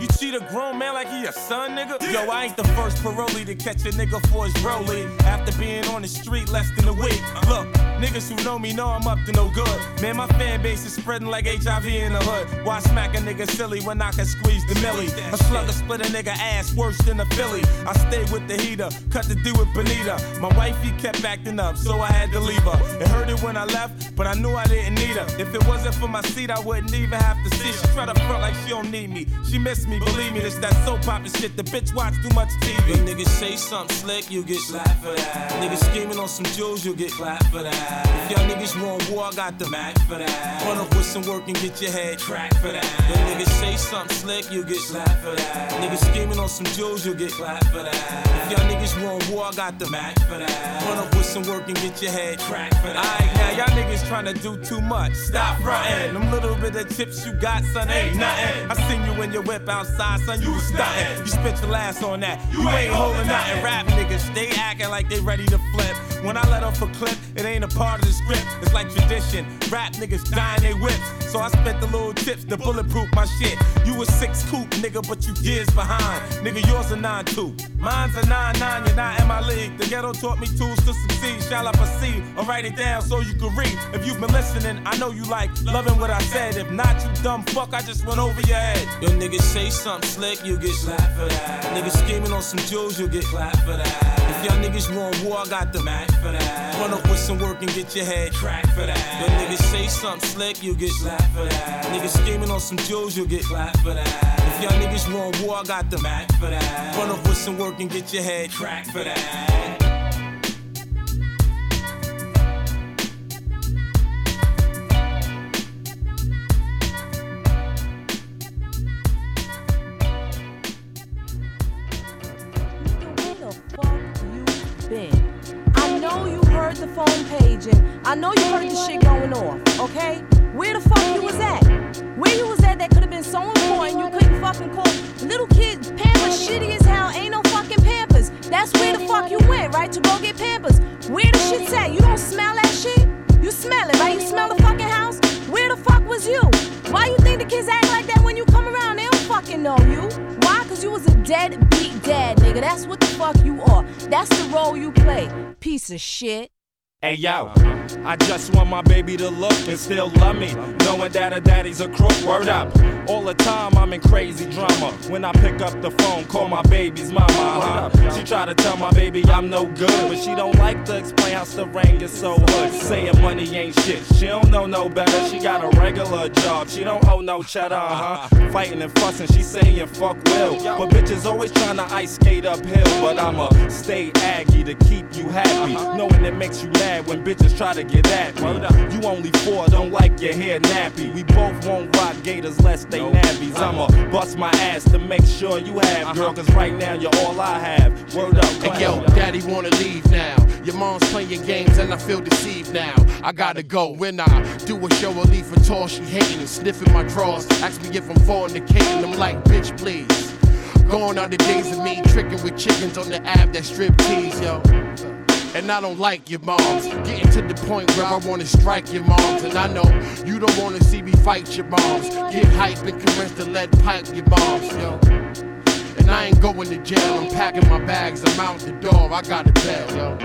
You cheat a grown man like he a son, nigga. Yo, I ain't the first parolee to catch a nigga for his rollie. After being on the street less than a week. Look, niggas who know me know I'm up to no good. Man, my fan base is spreading like HIV in the hood. Why smack a nigga silly when I can squeeze the millie? A slugger split a nigga ass worse than a Philly. I stay with the heater, cut the deal with Benita. My wifey kept acting up, so I had to leave her. It hurted when I left, but I knew I didn't need her. If it wasn't for my seat, I wouldn't even have to see. She try to front like she don't need me. She miss me, believe me, this that soap opera shit. The bitch watch too much TV. When niggas say something slick, you get slapped for that. Niggas scheming on some jewels, you get clapped for that. If y'all niggas want war, I got the max for that. Run up with some work and get your head cracked for that. When niggas say something slick, you get slapped for that. Niggas scheming on some jewels, you get clapped for that. If y'all niggas want war, I got the max for that. Run up with some work and get your head cracked for that. Alright, now y'all niggas trying to do too much. Stop frontin'. Them little bit of chips you got, son, ain't nothing. I seen you in your whip outside, son, you was stuntin'. You spit your last on that. You ain't holding nothing. Rap niggas, they acting like they ready to flip. When I let off a clip, it ain't a part of the script. It's like tradition. Rap niggas dying they whips. So I spent the little tips to bulletproof my shit. You a six coupe, nigga, but you years behind. Nigga, yours a nine two. Mine's a nine nine. You're not in my league. The ghetto taught me tools to succeed. Shall I proceed or write it down so you can read? If you've been listening, I know you like loving what I said. If not, you dumb fuck, I just went over your head. Yo, niggas say something slick, you get slapped for that. Niggas scheming on some jewels, you get clapped for that. If y'all niggas want war, I got the max for that. Run up with some work and get your head cracked for that. Yo, niggas say something slick, you get slapped for that. Niggas scheming on some jewels, you get clapped for that. If y'all niggas want war, I got the max for that. Run up with some work and get your head cracked for that. Agent. I know you heard the shit going off, okay? Where the fuck you was at? Where you was at that could have been so important you couldn't fucking call little kids Pampers shitty as hell. Ain't no fucking Pampers. That's where the fuck you went, right? To go get Pampers. Where the shit's at? You don't smell that shit? You smell it, right? You smell the fucking house? Where the fuck was you? Why you think the kids act like that when you come around? They don't fucking know you. Why? Cause you was a deadbeat dad, nigga. That's what the fuck you are. That's the role you play. Piece of shit. Hey yo, I just want my baby to look and still love me. Knowing that her daddy's a crook, word up. All the time I'm in crazy drama. When I pick up the phone, call my baby's mama. Huh? She try to tell my baby I'm no good, but she don't like to explain how Stavanger is so hood. Saying money ain't shit. She don't know no better. She got a regular job. She don't owe no cheddar, huh? Fighting and fussing, she saying fuck will. But bitches always trying to ice skate uphill. But I'ma stay aggy to keep you happy. Knowing it makes you mad when bitches try to get at me. You only four, don't like your hair nappy. We both won't rock gators less they nappies. I'ma uh-huh. bust my ass to make sure you have, uh-huh. girl, cause right now you're all I have. Word up, Hey yo, daddy wanna leave now. Your mom's playing games and I feel deceived now. I gotta go. When I do a show or leave for tall, she hating and sniffing my drawers. Ask me if I'm fornicating. I'm like, bitch, please. Gone are the days of me tricking with chickens on the app that strip tease, yo. And I don't like your moms. Getting to the point where I wanna strike your moms. And I know you don't wanna see me fight your moms. Get hype and commence to let pipe your moms, yo. And I ain't going to jail. I'm packing my bags. I'm out the door. I got a bail, yo.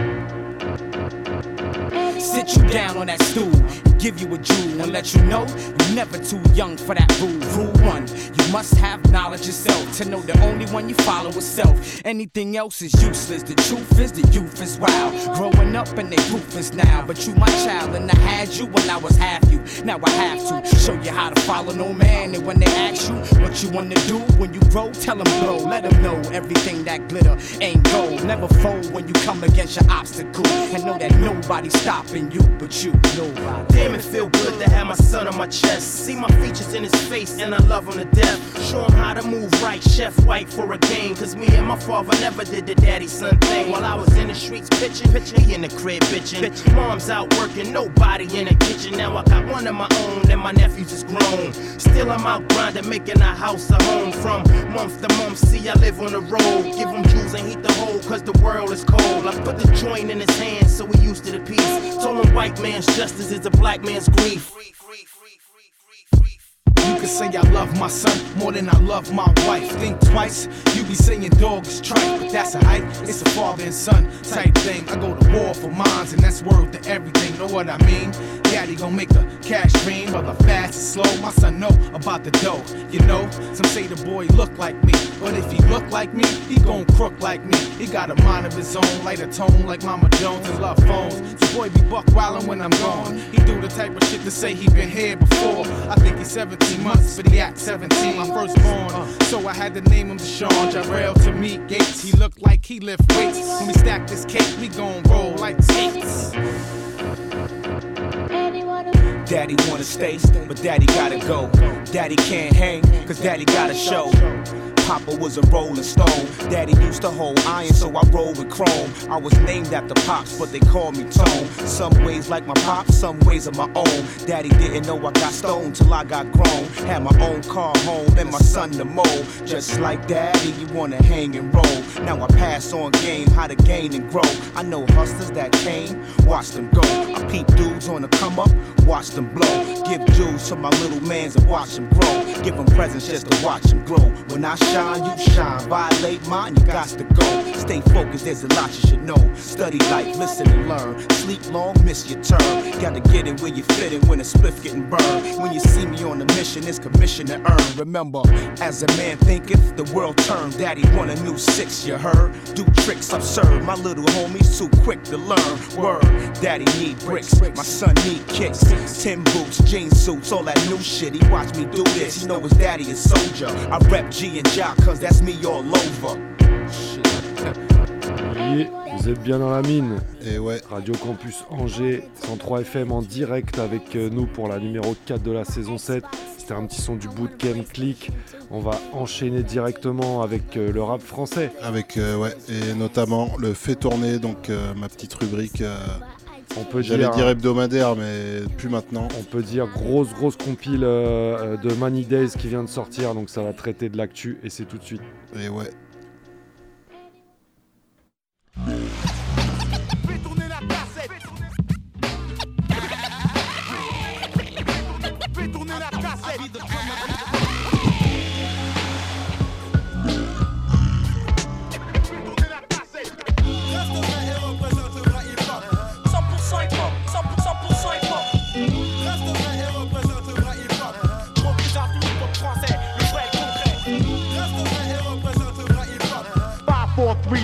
Sit you down on that stool, give you a jewel, and let you know you're never too young for that rule. Rule one, you must have knowledge yourself to know the only one you follow is self. Anything else is useless. The truth is, the youth is wild. Growing up and they ruthless now, but you my child, and I had you when I was half you. Now I have to show you how to follow no man, and when they ask you what you wanna do when you grow, tell them blow. Let them know everything that glitter ain't gold. Never fold when you come against your obstacle, and know that nobody's stopping you but you. Nobody. Damn, it feel good to have my son on my chest. See my features in his face, and I love him to death. Show him how to move right, chef white for a game. Cause me and my father never did the daddy son thing. While I was in the streets pitching, pitching, he in the crib bitching. Bitch. Mom's out working, nobody in the kitchen. Now I got one of my own, and my nephews is grown. Still, I'm out grinding, making a house a home. From month to month, see, I live on the road. Give him jewels and heat the hole, cause the world is cold. I put the joint in his hand, so he used to the peace. Told him white man's justice is a black man's grief. You can say I love my son more than I love my wife. Think twice, you be saying dog is trite, but that's a hype. It's a father and son type thing. I go to war for mines, and that's worth to everything. Know what I mean? Daddy gon' make the cash dream, whether fast or slow. My son know about the dough. You know, some say the boy look like me, but if he look like me, he gon' crook like me. He got a mind of his own, light a tone like Mama Jones and love phones. So boy be buck wildin' when I'm gone. He do the type of shit to say he been here before. I think he's 17 months, but he act 17, my firstborn. So I had to name him Deshaun Jarrell to meet Gates. He looked like he lift weights. When we stack this cake, we gon' roll like skates. Daddy wanna stay, but daddy gotta go. Daddy can't hang, cause daddy gotta show. Papa was a rolling stone. Daddy used to hold iron, so I roll with chrome. I was named after Pops, but they call me Tone. Some ways like my Pops, some ways of my own. Daddy didn't know I got stoned till I got grown. Had my own car home and my son to mold. Just like daddy, you wanna hang and roll. Now I pass on game, how to gain and grow. I know hustlers that came, watch them go. I peep dudes on the come up, watch them blow. Give jewels to my little mans and watch them grow. Give them presents just to watch them grow. When I shine, you shine. Violate mine, you got to go. Stay focused, there's a lot you should know. Study life, listen and learn. Sleep long, miss your turn. Gotta get it where you fit it when a spliff getting burned. When you see me on a mission, it's commission to earn. Remember, as a man thinketh, the world turned. Daddy want a new six, you heard? Do tricks absurd. My little homie's too quick to learn. Word, daddy need bricks, my son need kicks. Tim boots, jean suits, all that new shit. He watch me do this. He know his daddy is soldier. I rep G and Jock, cause that's me all over. Yeah, vous êtes bien dans la mine. Et ouais. Radio Campus Angers, 103 FM en direct avec euh, nous pour la numéro 4 de la saison 7. C'était un petit son du bootcamp click. On va enchaîner directement avec euh, le rap français. Avec, euh, ouais, et notamment le fait tourner, donc euh, ma petite rubrique euh, On peut J'allais dire, dire hebdomadaire, mais plus maintenant. On peut dire grosse grosse compile euh, euh, de Money Days qui vient de sortir, donc ça va traiter de l'actu et c'est tout de suite. Et ouais.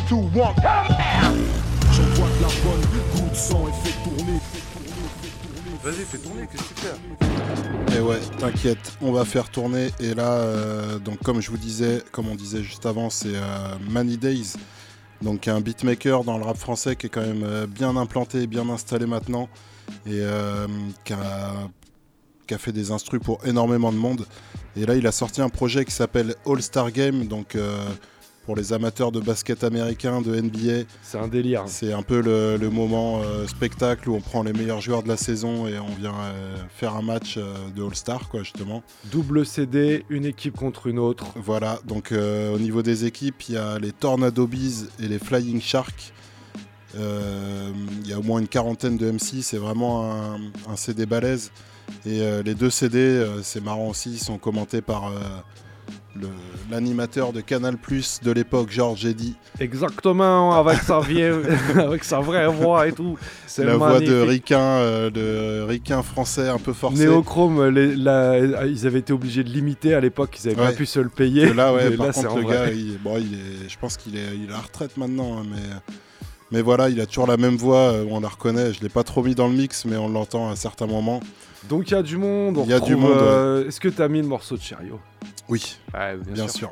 J'envoie de la bonne, coup de sang et fais tourner. Vas-y, fais tourner, qu'est-ce que tu fais Et ouais, t'inquiète, on va faire tourner. Et là, euh, donc comme je vous disais, comme on disait juste avant, c'est euh, Many Days. Donc un beatmaker dans le rap français qui est quand même euh, bien implanté, bien installé maintenant. Et euh, qui, a, fait des instrus pour énormément de monde. Et là, il a sorti un projet qui s'appelle All Star Game. Donc pour les amateurs de basket américain, de NBA. C'est un délire. C'est un peu le, le moment euh, spectacle où on prend les meilleurs joueurs de la saison et on vient euh, faire un match euh, de All-Star, quoi, justement. Double CD, une équipe contre une autre. Voilà, donc au niveau des équipes, il y a les Tornado Bees et les Flying Sharks. Il y a au moins une quarantaine de MC, c'est vraiment un, un CD balèze. Et les deux CD, c'est marrant aussi, sont commentés par l'animateur de Canal Plus de l'époque, Georges Eddy. Exactement, avec sa vieille, <laughs> avec sa vraie voix et tout. C'est La voix de. Riquin, euh, de Riquin français un peu forcé. Néochrome, les- la- ils avaient été obligés de l'imiter à l'époque, ils avaient Ouais. pas pu se le payer. Là, ouais, Mais par là, contre, le vrai. gars, il, bon, il est, je pense qu'il est, il est à la retraite maintenant, hein, mais, mais voilà, il a toujours la même voix, euh, on la reconnaît. Je l'ai pas trop mis dans le mix, mais on l'entend à certains moments. Donc il y a du monde. on Il y a du retrouve, monde, euh, Est-ce que tu as mis le morceau de Cherio Oui, Ouais, bien, bien, sûr. sûr.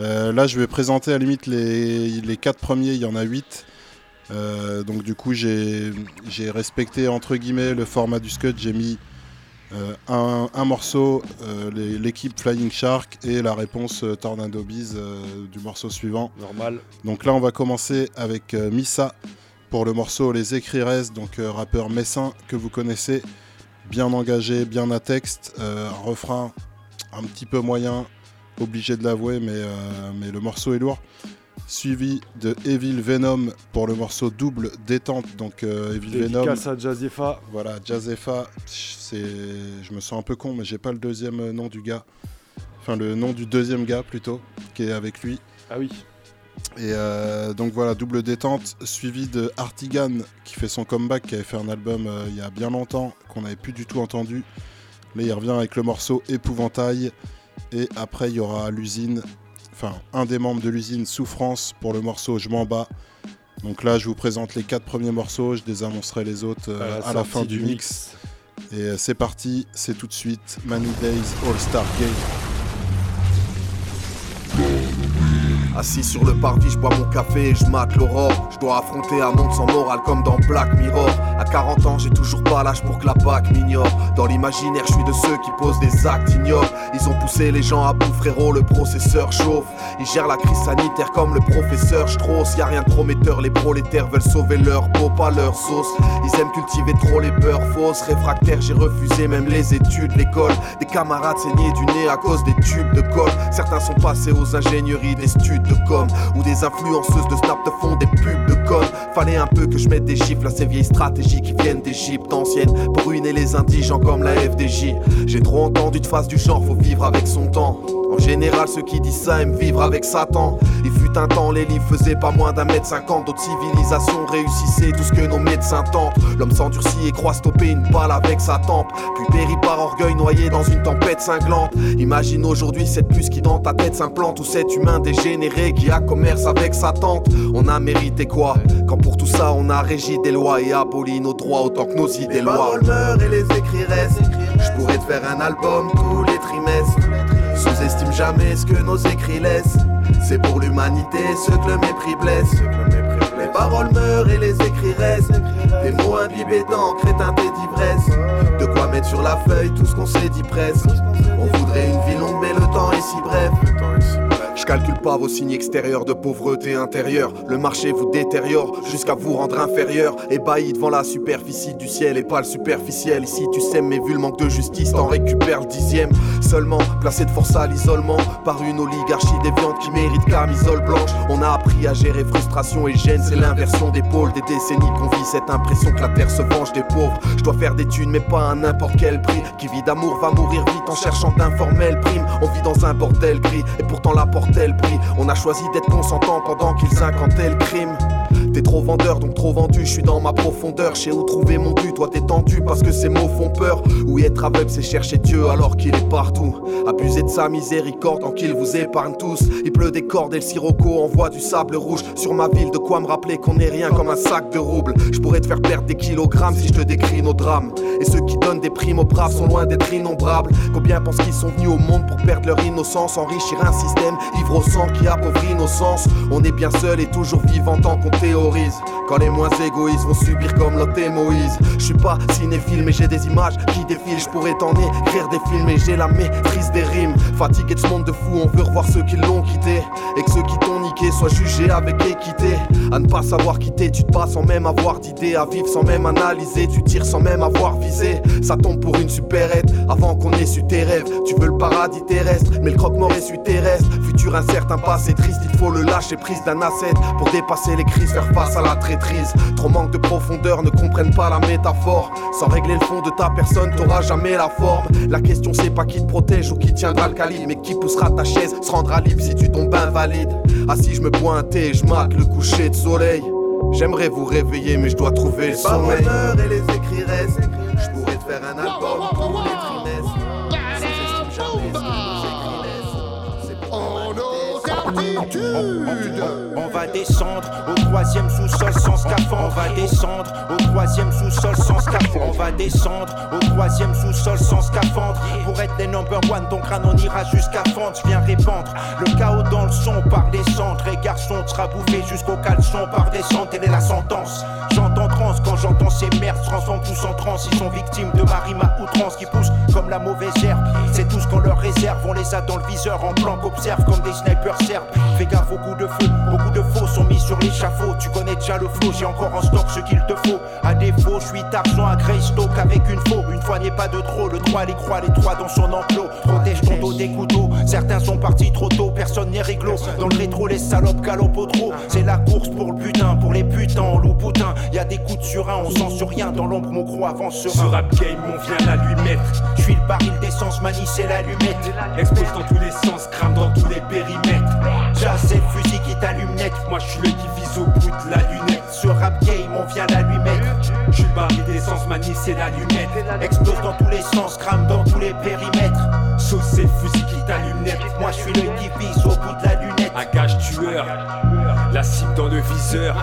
Euh, là, je vais présenter à la limite les, les quatre premiers, il y en a huit. Euh, donc du coup, j'ai respecté entre guillemets le format du scud. J'ai mis un, un morceau, l'équipe Flying Shark et la réponse Tornado Bees du morceau suivant. Normal. Donc là, on va commencer avec Missa pour le morceau Les Écriresses, donc rappeur messin que vous connaissez, bien engagé, bien à texte, euh, un refrain un petit peu moyen, obligé de l'avouer, mais, euh, mais le morceau est lourd. Suivi de Evil Venom pour le morceau double détente, donc euh, Evil Venom. Dédicace à Jazefa. Voilà, Jazefa, c'est, je me sens un peu con, mais j'ai pas le deuxième euh, nom du gars. Enfin, le nom du deuxième gars plutôt, qui est avec lui. Ah oui. Et euh, donc voilà, double détente, suivi de Artigan qui fait son comeback, qui avait fait un album euh, il y a bien longtemps, qu'on n'avait plus du tout entendu. Là, il revient avec le morceau Épouvantail. Et après, il y aura l'usine, enfin, un des membres de l'usine, Souffrance, pour le morceau Je m'en bats. Donc là, je vous présente les quatre premiers morceaux, je désannoncerai les autres euh, À la à la sortie fin du mix. Et c'est parti, c'est tout de suite Many Days All-Star Game. Assis sur le parvis, je bois mon café et je mate l'aurore. Je dois affronter un monde sans morale comme dans Black Mirror. À 40 ans, j'ai toujours pas l'âge pour que la PAC m'ignore. Dans l'imaginaire, je suis de ceux qui posent des actes ignobles. Ils ont poussé les gens à bout, frérot, le processeur chauffe. Ils gèrent la crise sanitaire comme le professeur Strauss. Y a rien de prometteur, les prolétaires veulent sauver leur peau, pas leur sauce. Ils aiment cultiver trop les peurs fausses. Réfractaire, j'ai refusé même les études, l'école. Des camarades saignés du nez à cause des tubes de colle. Certains sont passés aux ingénieries des Ou des influenceuses de snap de fond, des pubs de Fallait un peu que je mette des chiffres à ces vieilles stratégies qui viennent d'Égypte ancienne. Pour ruiner les indigents comme la FDJ. J'ai trop entendu de phase du genre, faut vivre avec son temps. En général, ceux qui disent ça aiment vivre avec Satan. Il fut un temps, les livres faisaient pas moins d'un mètre cinquante. D'autres civilisations réussissaient tout ce que nos médecins tentent. L'homme s'endurcit et croit stopper une balle avec sa tempe. Puis périt par orgueil noyé dans une tempête cinglante. Imagine aujourd'hui cette puce qui dans ta tête s'implante. Ou cet humain dégénéré qui a commerce avec sa tante. On a mérité quoi? Quand pour tout ça on a régi des lois et aboli nos droits autant que nos idées lois. paroles meurent et les écrits restent. Je pourrais te faire un album tous les trimestres. Sous-estime jamais ce que nos écrits laissent. C'est pour l'humanité ce que le mépris blesse. Les paroles meurent et les écrits restent. Des mots imbibés d'encre et teintés d'ivresse. De quoi mettre sur la feuille tout ce qu'on s'est dit presque. On voudrait une vie longue, mais le temps est si bref. Calcule pas vos signes extérieurs de pauvreté intérieure. Le marché vous détériore jusqu'à vous rendre inférieur. Ébahi devant la superficie du ciel et pas le superficiel. Ici tu sèmes, mais vu le manque de justice, t'en récupères le dixième. Seulement placé de force à l'isolement par une oligarchie déviante qui mérite camisole blanche. On a appris à gérer frustration et gêne, c'est l'inversion des pôles. Des décennies qu'on vit cette impression que la terre se venge des pauvres. Je dois faire des thunes, mais pas à n'importe quel prix. Qui vit d'amour va mourir vite en cherchant d'informels primes. On vit dans un bordel gris et pourtant la On a choisi d'être consentant pendant qu'ils incantaient le crime. T'es trop vendeur donc trop vendu, je suis dans ma profondeur. Sais où trouver mon but, toi t'es tendu parce que ces mots font peur. Oui, être aveugle c'est chercher Dieu alors qu'il est partout. Abuser de sa miséricorde tant qu'il vous épargne tous. Il pleut des cordes et le sirocco envoie du sable rouge sur ma ville. De quoi me rappeler qu'on est rien comme un sac de roubles. Je pourrais te faire perdre des kilogrammes si je te décris nos drames. Et ceux qui donnent des primes aux braves sont loin d'être innombrables. Combien pensent qu'ils sont venus au monde pour perdre leur innocence, enrichir un système ivre au sang qui appauvrit nos sens. On est bien seul et toujours vivant tant qu'on théorise. Quand les moins égoïstes vont subir comme et Moïse. Je suis pas cinéphile, mais j'ai des images qui défilent. Je pourrais t'en écrire des films, et j'ai la maîtrise des rimes. Fatigué de ce monde de fou, on veut revoir ceux qui l'ont quitté. Et que ceux qui t'ont niqué soient jugés avec équité. À ne pas savoir quitter, tu te passes sans même avoir d'idée. À vivre sans même analyser, tu tires sans même avoir visé. Ça tombe pour une supérette avant qu'on ait su tes rêves. Tu veux le paradis terrestre, mais le croque-mort est su terrestre. Futur incertain, passé triste, il faut le lâcher prise d'un asset pour dépasser les crises, faire face à la traîtrise. Trop manque de profondeur, ne comprennent pas la métaphore. Sans régler le fond de ta personne, t'auras jamais la forme. La question c'est pas qui te protège ou qui tiendra le calibre, mais qui poussera ta chaise, se rendra libre si tu tombes invalide. Assis, je me pointe et je mate le coucher de soleil. J'aimerais vous réveiller, mais je dois trouver le sommeil. et les écrits restent. Je pourrais te faire un album On va descendre au troisième sous-sol sans scaphandre. On va descendre au troisième sous-sol sans scaphandre. On va descendre au troisième sous-sol sans scaphandre. Pour être les number one, ton crâne on ira jusqu'à. Je viens répandre le chaos dans le son par des cendres. Et garçon, tu seras bouffé jusqu'au caleçon par des cendres. Telle est la sentence. J'entends trans quand j'entends ces merdes. Transforment tous en trans. Ils sont victimes de ma rime à outrance qui pousse comme la mauvaise herbe. C'est tout ce qu'on leur réserve. On les a dans le viseur en blanc qu'observe comme des snipers serbes. Fais gaffe au coup de feu. Beaucoup de faux sont mis sur l'échafaud. Tu connais déjà le flow. J'ai encore en stock ce qu'il te faut. À défaut, je suis Tarzan à Greystoke avec une faux. Une fois n'est pas de trop. Le droit les croit, les trois dans son enclos. Protège ton dos des couteaux. Certains sont partis trop tôt. Personne n'est réglo. Dans le rétro, les salopes galopent au trop. C'est la course pour le butin. Pour les putains, on loup putain. Y a des coups de surin. On sent sur rien. Dans l'ombre, mon croix avance sur Ce rap game, on vient la lui mettre. Je suis le baril d'essence, manie, c'est l'allumette. Explose dans tous les sens, crame dans tous les périmètres. Jazz, c'est fusil qui t'allume net. Moi, je suis le qui vise au bout de la lunette. Ce rap game, on vient la lui mettre. Je suis baril d'essence, c'est l'allumette. Explose dans tous les sens, crame dans tous les périmètres. Sauce, c'est le fusil qui t'allume net. Moi, je suis le qui vise au bout de la lunette. Un gage tueur. La cible dans le viseur.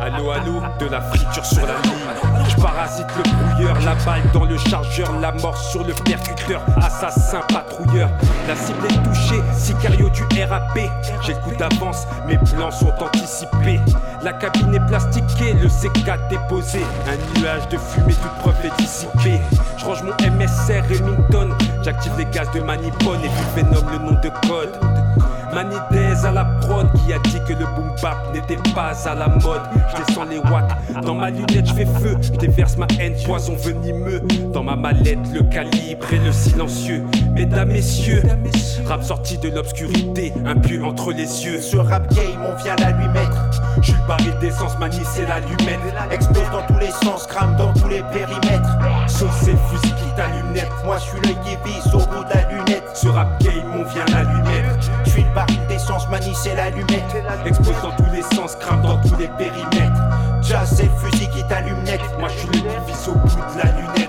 Allô, allô, de la friture sur la ligne. Je parasite le brouilleur, la balle dans le chargeur, la mort sur le percuteur. Assassin, patrouilleur. La cible est touchée, sicario du RAP. J'ai le d'avance, mes plans sont anticipés. La cabine est plastiquée, le C4 déposé. Un nuage de fumée, toute preuve est dissipée. Je range mon MSR Remington. J'active les gaz de Manipone et puis Venom le nom de code. Manidez à la prod qui a dit que le boom bap n'était pas à la mode. Je descends les watts, dans ma lunette je fais feu, je déverse ma haine, poison venimeux. Dans ma mallette, le calibre et le silencieux. Mesdames, messieurs, rap sorti de l'obscurité, un pieu entre les yeux. Ce rap game, on vient la lui mettre. Je le baril d'essence, manie, c'est l'allumette. Explose dans tous les sens, crame dans tous les périmètres. Sauf c'est le fusil qui t'allume net. Moi, je suis l'œil qui vise au bout de la lunette. Ce rap game, on vient la lui mettre. Je suis le baril d'essence, manie, c'est l'allumette. Explose dans tous les sens, crame dans tous les périmètres. Jazz, c'est le fusil qui t'allume net. Moi, je suis le vise au bout de la lunette.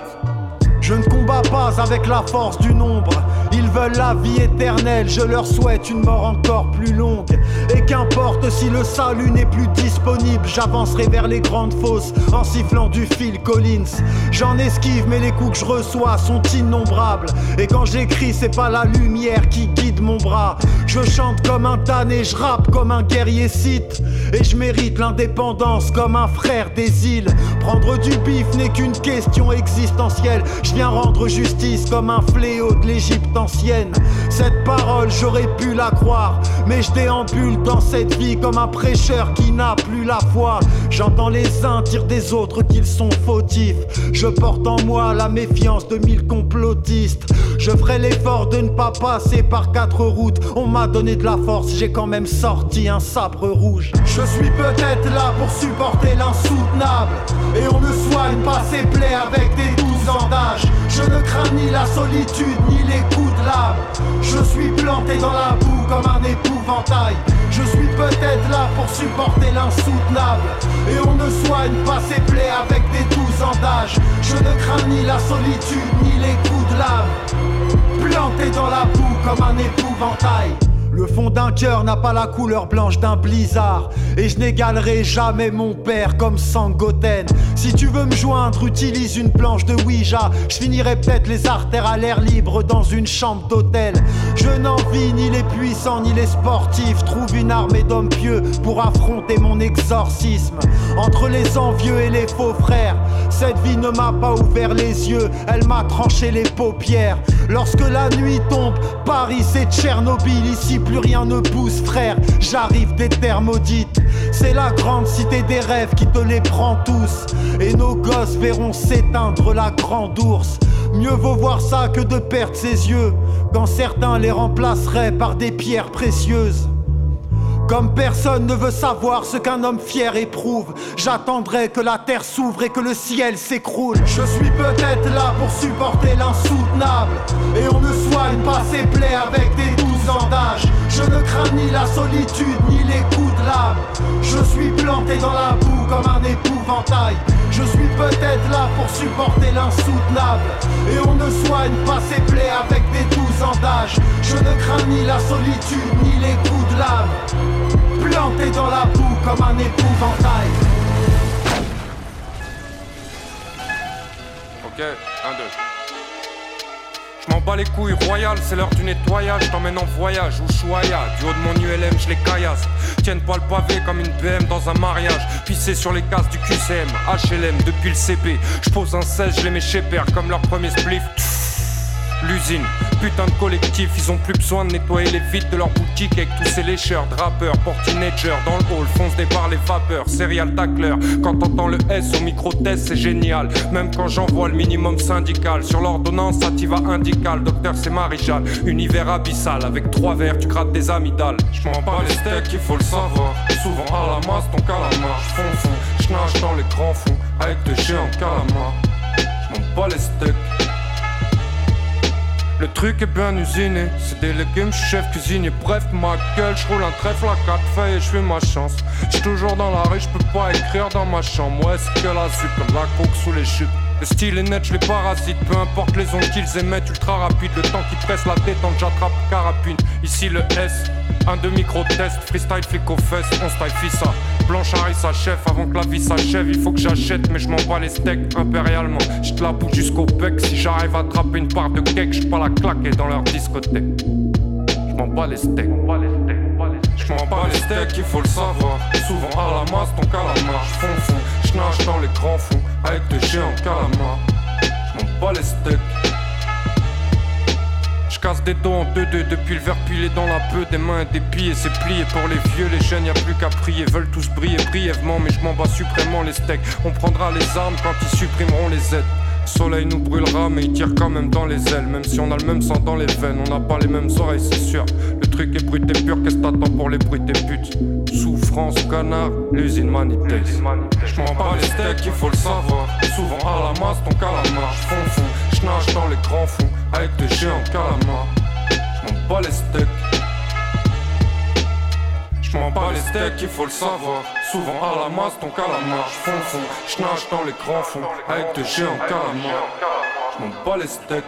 Je ne combats pas avec la force du nombre. Ils veulent la vie éternelle, je leur souhaite une mort encore plus longue. Et qu'importe si le salut n'est plus disponible, j'avancerai vers les grandes fosses en sifflant du Phil Collins. J'en esquive, mais les coups que je reçois sont innombrables. Et quand j'écris, c'est pas la lumière qui guide mon bras. Je chante comme un damné, je rappe comme un guerrier site. Et je mérite l'indépendance comme un frère des îles. Prendre du bif n'est qu'une question existentielle. Viens rendre justice comme un fléau de l'Égypte ancienne. Cette parole, j'aurais pu la croire. Mais je déambule dans cette vie comme un prêcheur qui n'a plus la foi. J'entends les uns dire des autres qu'ils sont fautifs. Je porte en moi la méfiance de mille complotistes. Je ferai l'effort de ne pas passer par quatre routes. On m'a donné de la force, j'ai quand même sorti un sabre rouge. Je suis peut-être là pour supporter l'insoutenable. Et on ne soigne pas ses plaies avec des douze ans d'âge. Je ne crains ni la solitude ni les coups de lame. Je suis planté dans la boue comme un épouvantail. Je suis peut-être là pour supporter l'insoutenable. Et on ne soigne pas ses plaies avec des douze ans d'âge. Je ne crains ni la solitude ni les coups de lame. Planté dans la boue comme un épouvantail. Le fond d'un cœur n'a pas la couleur blanche d'un blizzard. Et je n'égalerai jamais mon père comme Sangoten. Si tu veux me joindre, utilise une planche de Ouija. Je finirai peut-être les artères à l'air libre dans une chambre d'hôtel. Je n'envie ni les puissants ni les sportifs. Trouve une armée d'hommes pieux pour affronter mon exorcisme. Entre les envieux et les faux frères, cette vie ne m'a pas ouvert les yeux. Elle m'a tranché les paupières. Lorsque la nuit tombe, Paris c'est Tchernobyl. Ici plus rien ne pousse, frère. J'arrive des terres maudites. C'est la grande cité des rêves qui te les prend tous. Et nos gosses verront s'éteindre la grande ours. Mieux vaut voir ça que de perdre ses yeux. Quand certains les remplaceraient par des pierres précieuses. Comme personne ne veut savoir ce qu'un homme fier éprouve, j'attendrai que la terre s'ouvre et que le ciel s'écroule. Je suis peut-être là pour supporter l'insoutenable, et on ne soigne pas ses plaies avec des douze ans d'âge. Je ne crains ni la solitude ni les coups de lame. Je suis planté dans la boue comme un épouvantail. Je suis peut-être là pour supporter l'insoutenable, et on ne soigne pas ses plaies avec des douze ans d'âge. Je ne crains ni la solitude ni les coups de lame planté dans la boue comme un épouvantail. Ok, un, deux. M'en bats les couilles, royal, c'est l'heure du nettoyage. T'emmène en voyage, ou chouaya. Du haut de mon ULM, je les caillasse. Tiennent pas le pavé comme une BM dans un mariage. Pissé sur les cases du QCM, HLM depuis le CP. Je pose un 16, je les mets chez père comme leur premier spliff. L'usine, putain de collectif, ils ont plus besoin de nettoyer les vides de leur boutique avec tous ces lécheurs, drappeurs, portinagers dans le hall, fonce des bars les vapeurs, serial tackler. Quand t'entends le S au micro-test, c'est génial. Même quand j'envoie le minimum syndical, sur l'ordonnance, ça t'y va indical. Docteur, c'est Marijal, univers abyssal. Avec trois verres, tu grattes des amygdales. J'm'en bats les steaks, il faut le savoir. Souvent à la masse, ton calamar, j'fonds fond, j'nage dans les grands fonds avec de géants calamars. J'm'en bats les steaks. Le truc est bien usiné, c'est des légumes, chef cuisinier. Bref, ma gueule, je roule un trèfle à quatre feuilles et je fais ma chance. J'suis toujours dans la rue, je peux pas écrire dans ma chambre. Ouais, c'est que la supe, la coke sous les chutes. Le style est net, je les parasite, peu importe les ondes qu'ils émettent, ultra rapide. Le temps qui presse la tête, que j'attrape carapune. Ici le S, un de micro-test, freestyle flic aux fesses, on style fissa. Blanchard sa chef, avant que la vie s'achève, il faut que j'achète, mais je m'en bats les steaks impérialement. Je te la bouge jusqu'au bec, si j'arrive à attraper une part de cake, je pas la claquer dans leur discothèque. Je m'en bats les steaks. Je m'en bats les steaks, il faut le savoir. Souvent à la masse, ton calamar. J'fonds fond, dans les grands fonds avec des géants calamars. Je m'en bats les steaks. Je casse des dos en 2-2 depuis le verre pilé dans la peau, des mains et des pieds, c'est plié pour les vieux, les jeunes, y a plus qu'à prier, veulent tous briller brièvement, mais je m'en bats suprêmement les steaks. On prendra les armes quand ils supprimeront les aides. Soleil nous brûlera, mais il tire quand même dans les ailes. Même si on a le même sang dans les veines, on n'a pas les mêmes oreilles, c'est sûr. Le truc est brut et pur, qu'est-ce que t'attends pour les bruits des putes? Souffrance, canard, l'usine Manitex. Je m'en bats les steaks, il faut le savoir. Souvent à la masse, ton calamar. J'fonds fond, j'nage dans les grands fonds avec des géants calamars. J'm'en bats les steaks. J'm'en bats les steaks, il faut le savoir. Souvent à la masse, ton calamar. J'fonds fond, j'nage dans les grands fonds avec des géants calamars. J'm'en bats les steaks.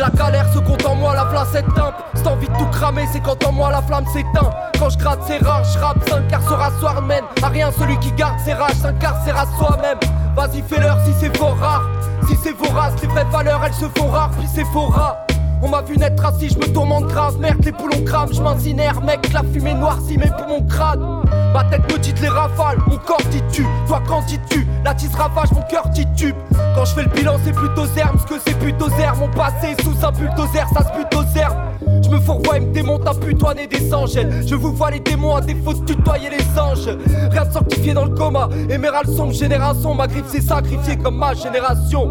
La galère se compte en moi, la place est teinte. C'est envie de tout cramer, c'est quand en moi la flamme s'éteint. Quand je gratte, c'est rare, je rappe, s'incarcera soir mène. À rien celui qui garde ses rages, s'incarcera soi-même. Vas-y, fais-leur si c'est fort rare. Si c'est vorace, les vraies valeurs elles se font rares, puis c'est faux rare. On m'a vu naître assis, je me tourmente grave, merde, les boulons crament, je m'incinère, mec, la fumée noircit mes poumons crâne. Ma tête me dit les rafales, mon corps titube, toi quand dis-tu La tisse ravage, mon cœur titube. Quand je fais le bilan, c'est plutôt ce que c'est plutôt zerme. Mon passé sous un bulldozer, ça se aux herbes. Je me fourvoie et me démonte à putoiner des angels. Je vous vois les démons à défaut de tutoyer les anges. Rien de sanctifié dans le coma. Émerald sombre génération, ma griffe s'est sacrifiée comme ma génération.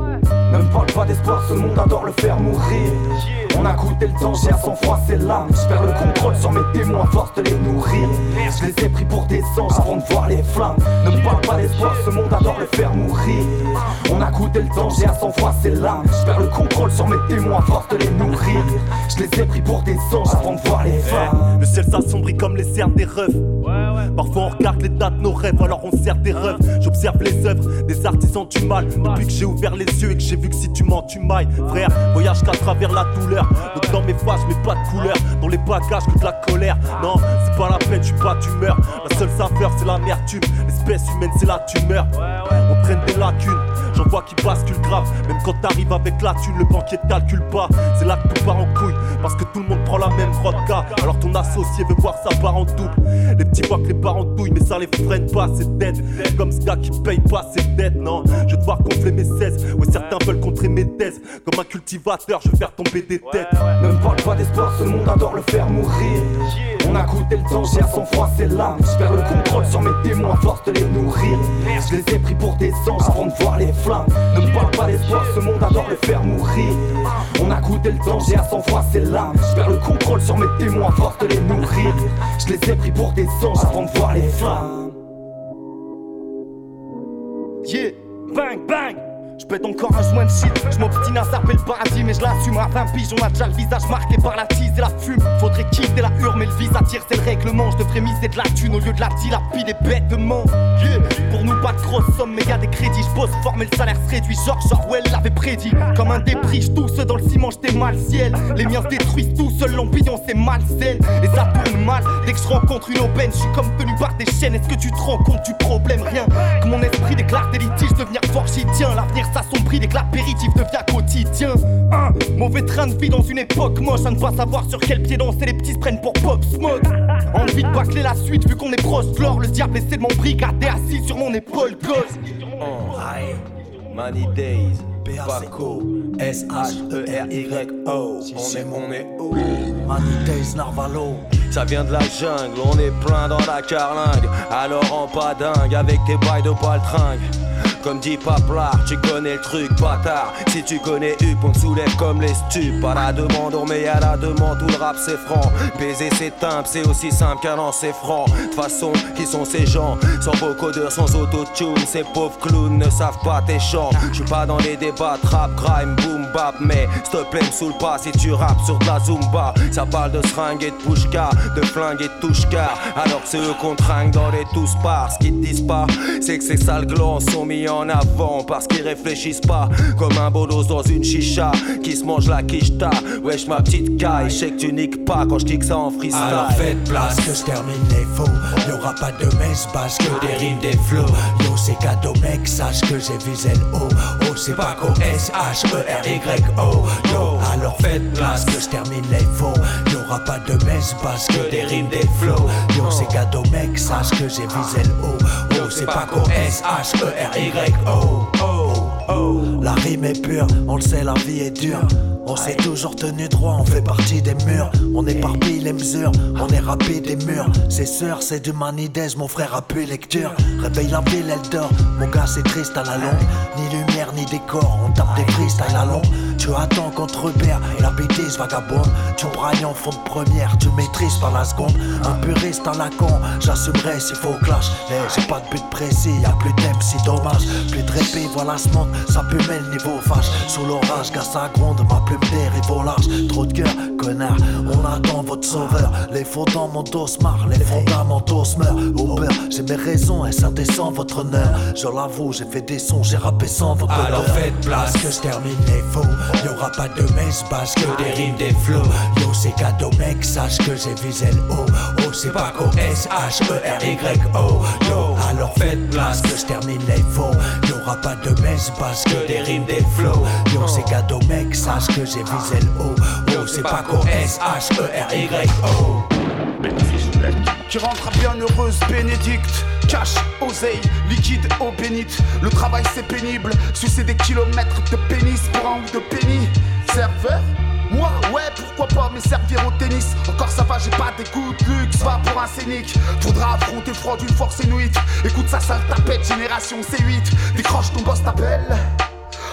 Ne me parle pas d'espoir, ce monde adore le faire mourir. On a goûté le danger à son froid, c'est l'âme. J'perds le contrôle sur mes témoins, force de les nourrir. Je les ai pris pour des anges avant de voir les flammes. Ne me parle pas d'espoir, ce monde adore le faire mourir. On a goûté le danger à son froid, c'est l'âme. J'perds le contrôle sur mes témoins, force de les nourrir. Je les ai pris pour des anges avant de voir les flammes. Le ciel s'assombrit comme les cernes des refs. Parfois on regarde l'état de nos rêves, alors on sert des rêves. J'observe les œuvres des artisans du mal. Depuis que j'ai ouvert les yeux et que j'ai vu que si tu mens, tu mailles. Frère, voyage qu'à travers la douleur. Dans mes phases, je mets pas de couleur. Dans les bagages, que de la colère. Non, c'est pas la peine, tu pas d'humeur. La seule saveur, c'est l'amertume. L'espèce humaine, c'est la tumeur. On traîne des lacunes. J'en vois qui basculent grave. Même quand t'arrives avec la thune, le banquier te calcule pas. C'est là que tout part en couille. Parce que tout le monde prend la même vodka. Alors ton associé veut voir sa part en double. Les petits voient que les parents douillent, mais ça les freine pas, c'est dead. Comme ce gars qui paye pas ses dettes, non? Je vais devoir gonfler mes 16. Ouais, certains veulent contrer mes thèses. Comme un cultivateur, je vais faire tomber des têtes. Ne me parle pas d'espoir, ce monde adore le faire mourir. On a goûté le danger à son froid, c'est l'âme. J'perds le contrôle sur mes témoins, force de les nourrir. Je les ai pris pour des anges avant de voir les flammes. Ne me parle pas d'espoir, ce monde adore le faire mourir. On a goûté le danger à son froid, c'est l'âme. J'perds le contrôle sur mes témoins, force de les nourrir. Je les ai pris pour des anges avant de voir les flammes. Yeah, bang, bang. Je pète encore un joint de shit, je m'obstine à zapper le paradis mais je l'assume. À 20 piges, on a déjà le visage marqué par la tise et la fume. Faudrait quitter la hure mais le vise attire c'est le règlement. Je devrais miser de la thune au lieu de la dilapide et bêtement. Pour nous pas de sommes mais y'a des crédits, je bosse fort mais le salaire se réduit. George Orwell l'avait prédit. Comme un dépris, tous dans le ciment j'étais mal ciel. Les miens se détruisent tout seul l'ambiance c'est malsaine Et ça tourne mal. Dès que je rencontre une aubaine Je suis comme tenu par des chaînes, est-ce que tu te rends compte du problème? Rien. Que mon esprit déclare des litiges, devenir fort j'y tiens. L'avenir s'assombrit dès que l'apéritif devient quotidien. Un mauvais train de vie dans une époque moche, à ne pas savoir sur quel pied danser, les petits se prennent pour Pop Smoke. Envie de bâcler la suite vu qu'on est proche de l'or, le diable essaie de m'embrigader assis sur mon épaule gauche. Money Days, Paco, S-H-E-R-Y-O. On est, on est Narvalo. Ça vient de la jungle, on est plein dans la carlingue. Alors en pas dingue avec tes bails de baltringue. Comme dit Paplard, tu connais le truc, bâtard. Si tu connais Up, on te soulève comme les stupes. Pas la demande, on met à la demande, tout le rap c'est franc. Baiser c'est timbre, c'est aussi simple qu'un an c'est franc. De façon, qui sont ces gens? Sans vocodeur, sans autotune, ces pauvres clowns ne savent pas tes chants. J'suis pas dans les débats, trap, grime, boom, bap, mais s'il te plaît, me saoule pas si tu rappes sur la zumba. Ça parle de seringue et de pushka, de flingue et de touche-car. Alors c'est eux qu'on tringue dans les tous parts. Ce qu'ils disent pas, c'est que ces sales glands sont mis en avant parce qu'ils réfléchissent pas comme un bolos dans une chicha qui se mange la quicheta. Wesh ma petite caille, je que tu niques pas quand je dis ça en freestyle. Alors faites place que je termine les faux. Y'aura pas de messe basse que des rimes, des flots. Yo, c'est cadeau, mec, sache que j'ai visé le haut. Oh, c'est pas S-H-E-R-Y-O. Yo, alors faites place que je termine les faux. Y'aura pas de messe basse que des rimes, des flots. Yo, c'est cadeau, mec, sache que j'ai visé le haut. Oh, c'est pas S-H-E-R-Y-O. Oh, oh. La rime est pure, on le sait, la vie est dure. On s'est toujours tenu droit, on fait partie des murs. On éparpille les mesures, on est rapide des murs. C'est sûr, c'est du manidaise, mon frère a pu lecture. Réveille la ville, elle dort. Mon gars, c'est triste à la longue. Ni lumière, ni décor, on tape des freestyles à long. Tu attends qu'on te repère, la bêtise vagabonde. Tu brailles en fond de première, tu maîtrises par la seconde. Un puriste à la con, j'assumerai s'il faut clash. Mais j'ai pas de but précis, y'a plus d'aimes, si dommage. Plus de répit, voilà ce monde, ça mettre le niveau fâche. Sous l'orage, gars, ça gronde, ma plume dérive au large. Trop de cœur, connard, on attend votre sauveur. Les faux dans mon dos se marrent, les fondamentaux se meurent. Au beurre, j'ai mes raisons et ça descend votre honneur. Je l'avoue, j'ai fait des sons, j'ai rappé sans votre Alors faites place que je termine les faux. Y'aura pas de messe basse que des rimes, des flots. Yo, c'est cadeau, mec, sache que j'ai visé le haut. Oh, c'est pas S-H-E-R-Y-O. Yo, alors faites place que je termine les faux. Y'aura pas de messe basse que des rimes, des flows. Yo, c'est cadeau, mec, sache que j'ai visé le haut. Yo, c'est pas qu'au S-H-E-R-Y-O. Qui rentre bien heureuse, bénédicte. Cash, oseille, liquide, eau bénite. Le travail c'est pénible, sucer des kilomètres de pénis pour un ou de penny. Serveur? Moi, ouais, pourquoi pas me servir au tennis? Encore ça va, j'ai pas des coups de luxe, va pour un scénic. Faudra affronter froid d'une force inuite. Écoute ça, ça tapette, génération C8 Décroche ton boss t'appelle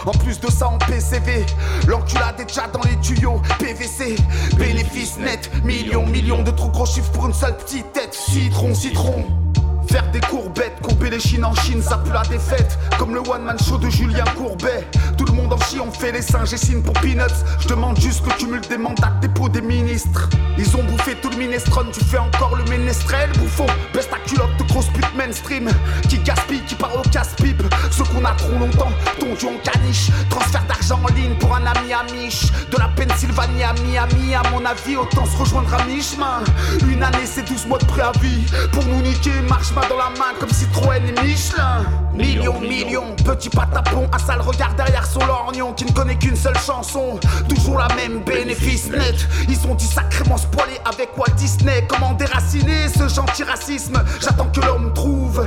en plus de ça en PCV, l'enculade est déjà dans les tuyaux. PVC, bénéfice net, millions, millions de trop gros chiffres pour une seule petite tête. Citron, citron Faire des courbettes, courber les chines en Chine, ça pue la défaite. Comme le one man show de Julien Courbet. Tout le monde en chie, on fait les singes et signe pour peanuts. Je demande juste le cumul des mandats des pots des ministres. Ils ont bouffé tout le minestrone, tu fais encore le ménestrel, bouffon. Baisse ta culotte de grosse pute mainstream. Qui gaspille, qui parle au casse-pipe. Ceux qu'on a trop longtemps, tondu en caniche. Transfert d'argent en ligne pour un ami à Mich. De la Pennsylvanie à Miami, à mon avis, autant se rejoindre à mi-chemin. Une année, c'est 12 mois de préavis. Pour nous niquer, marche dans la main comme Citroën et Michelin. Millions, millions, petit patapon, un sale regard derrière son lorgnon qui ne connaît qu'une seule chanson. Toujours la même bénéfice net. Ils ont dit sacrément spoilés avec Walt Disney. Comment déraciner ce gentil racisme? J'attends que l'homme trouve.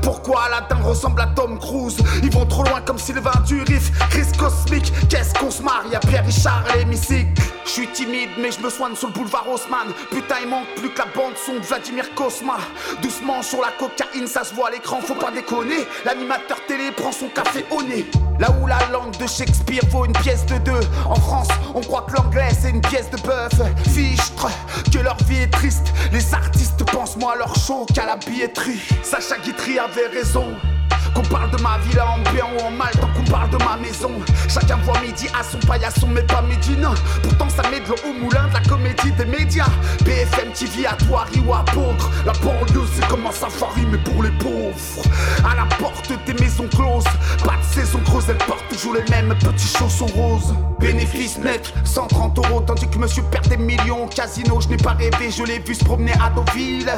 Pourquoi Aladdin ressemble à Tom Cruise Ils vont trop loin comme Sylvain Durif. Chris Cosmic, qu'est-ce qu'on se marie à Pierre Richard et l'hémicycle. Je suis timide, mais je me soigne sur le boulevard Haussmann. Putain, il manque plus que la bande son de Vladimir Kosma. Doucement sur la cocaïne, ça se voit à l'écran, faut pas déconner. L'animateur télé prend son café au nez. Là où la langue de Shakespeare vaut une pièce de deux. En France, on croit que l'anglais c'est une pièce de bœuf. Fichtre, que leur vie est triste. Les artistes pensent moins à leur show qu'à la billetterie. Sacha Guitry avait raison. Qu'on parle de ma villa en bien ou en mal, tant qu'on parle de ma maison. Chacun voit midi à son paillasson, mais pas midi, non. Pourtant, ça met de l'eau au moulin de la comédie des médias. BFM TV à Toiri ou à Pondre. La banlieue, c'est comme un safari, mais pour les pauvres. À la porte des maisons closes, pas de saison creuse, elle porte toujours les mêmes petits chaussons roses. Bénéfice net, 130 euros, tandis que monsieur perd des millions au casino. Je n'ai pas rêvé, je l'ai vu se promener à Deauville.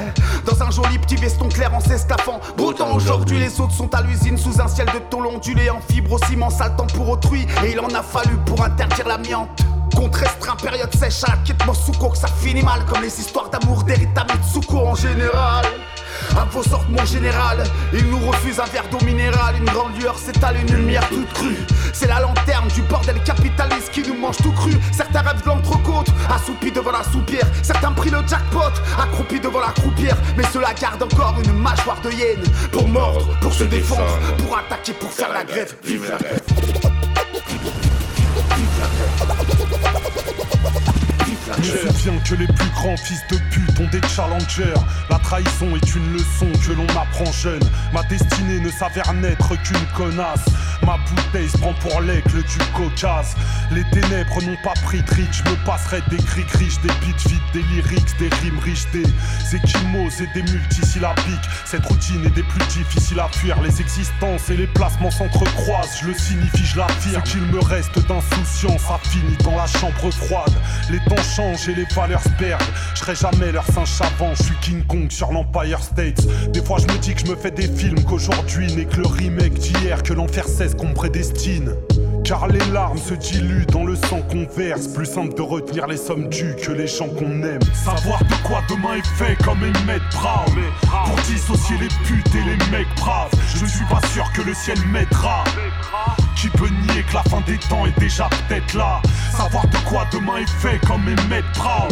Dans un joli petit veston clair en s'escafant. Pourtant, aujourd'hui, les autres sont à sous un ciel de tôle ondulé en fibre au ciment saltant pour autrui. Et il en a fallu pour interdire l'amiante. Contre restreint, période sèche à la quête que ça finit mal comme les histoires d'amour d'Erita Mitsuko en général. À vos sortes, mon général, il nous refuse un verre d'eau minérale. Une grande lueur s'étale, une lumière toute crue. C'est la lanterne du bordel capitaliste qui nous mange tout cru. Certains rêvent de l'entrecôte, assoupis devant la soupière. Certains prient le jackpot, accroupis devant la croupière. Mais cela garde encore une mâchoire de hyène. Pour mordre, pour se défendre, pour attaquer, pour faire la grève. Vive la grève. Me souviens que les plus grands fils de pute ont des challengers. La trahison est une leçon que l'on apprend jeune. Ma destinée ne s'avère n'être qu'une connasse. Ma bouteille se prend pour l'aigle du Caucase. Les ténèbres n'ont pas pris de riche. Me passerai des cris riches, des beats vides, des lyrics, des rimes riches, des échymoses et des multisyllabiques. Cette routine est des plus difficiles à fuir. Les existences et les placements s'entrecroisent. Je le signifie, je l'affirme. Ce qu'il me reste d'insouciance a fini dans la chambre froide. Les temps et les valeurs perdent. Je serai jamais leur singe savant. Je suis King Kong sur l'Empire States. Des fois, je me dis que je me fais des films qu'aujourd'hui n'est que le remake d'hier. Que l'enfer cesse qu'on prédestine. Car les larmes se diluent dans le sang qu'on verse. Plus simple de retenir les sommes dues que les gens qu'on aime. Savoir de quoi demain est fait comme Emmett Brown. Pour dissocier les putes et les mecs braves. Je suis pas sûr que le ciel mettra. Qui peut nier que la fin des temps est déjà peut-être là? Savoir de quoi demain est fait comme Emmett Brown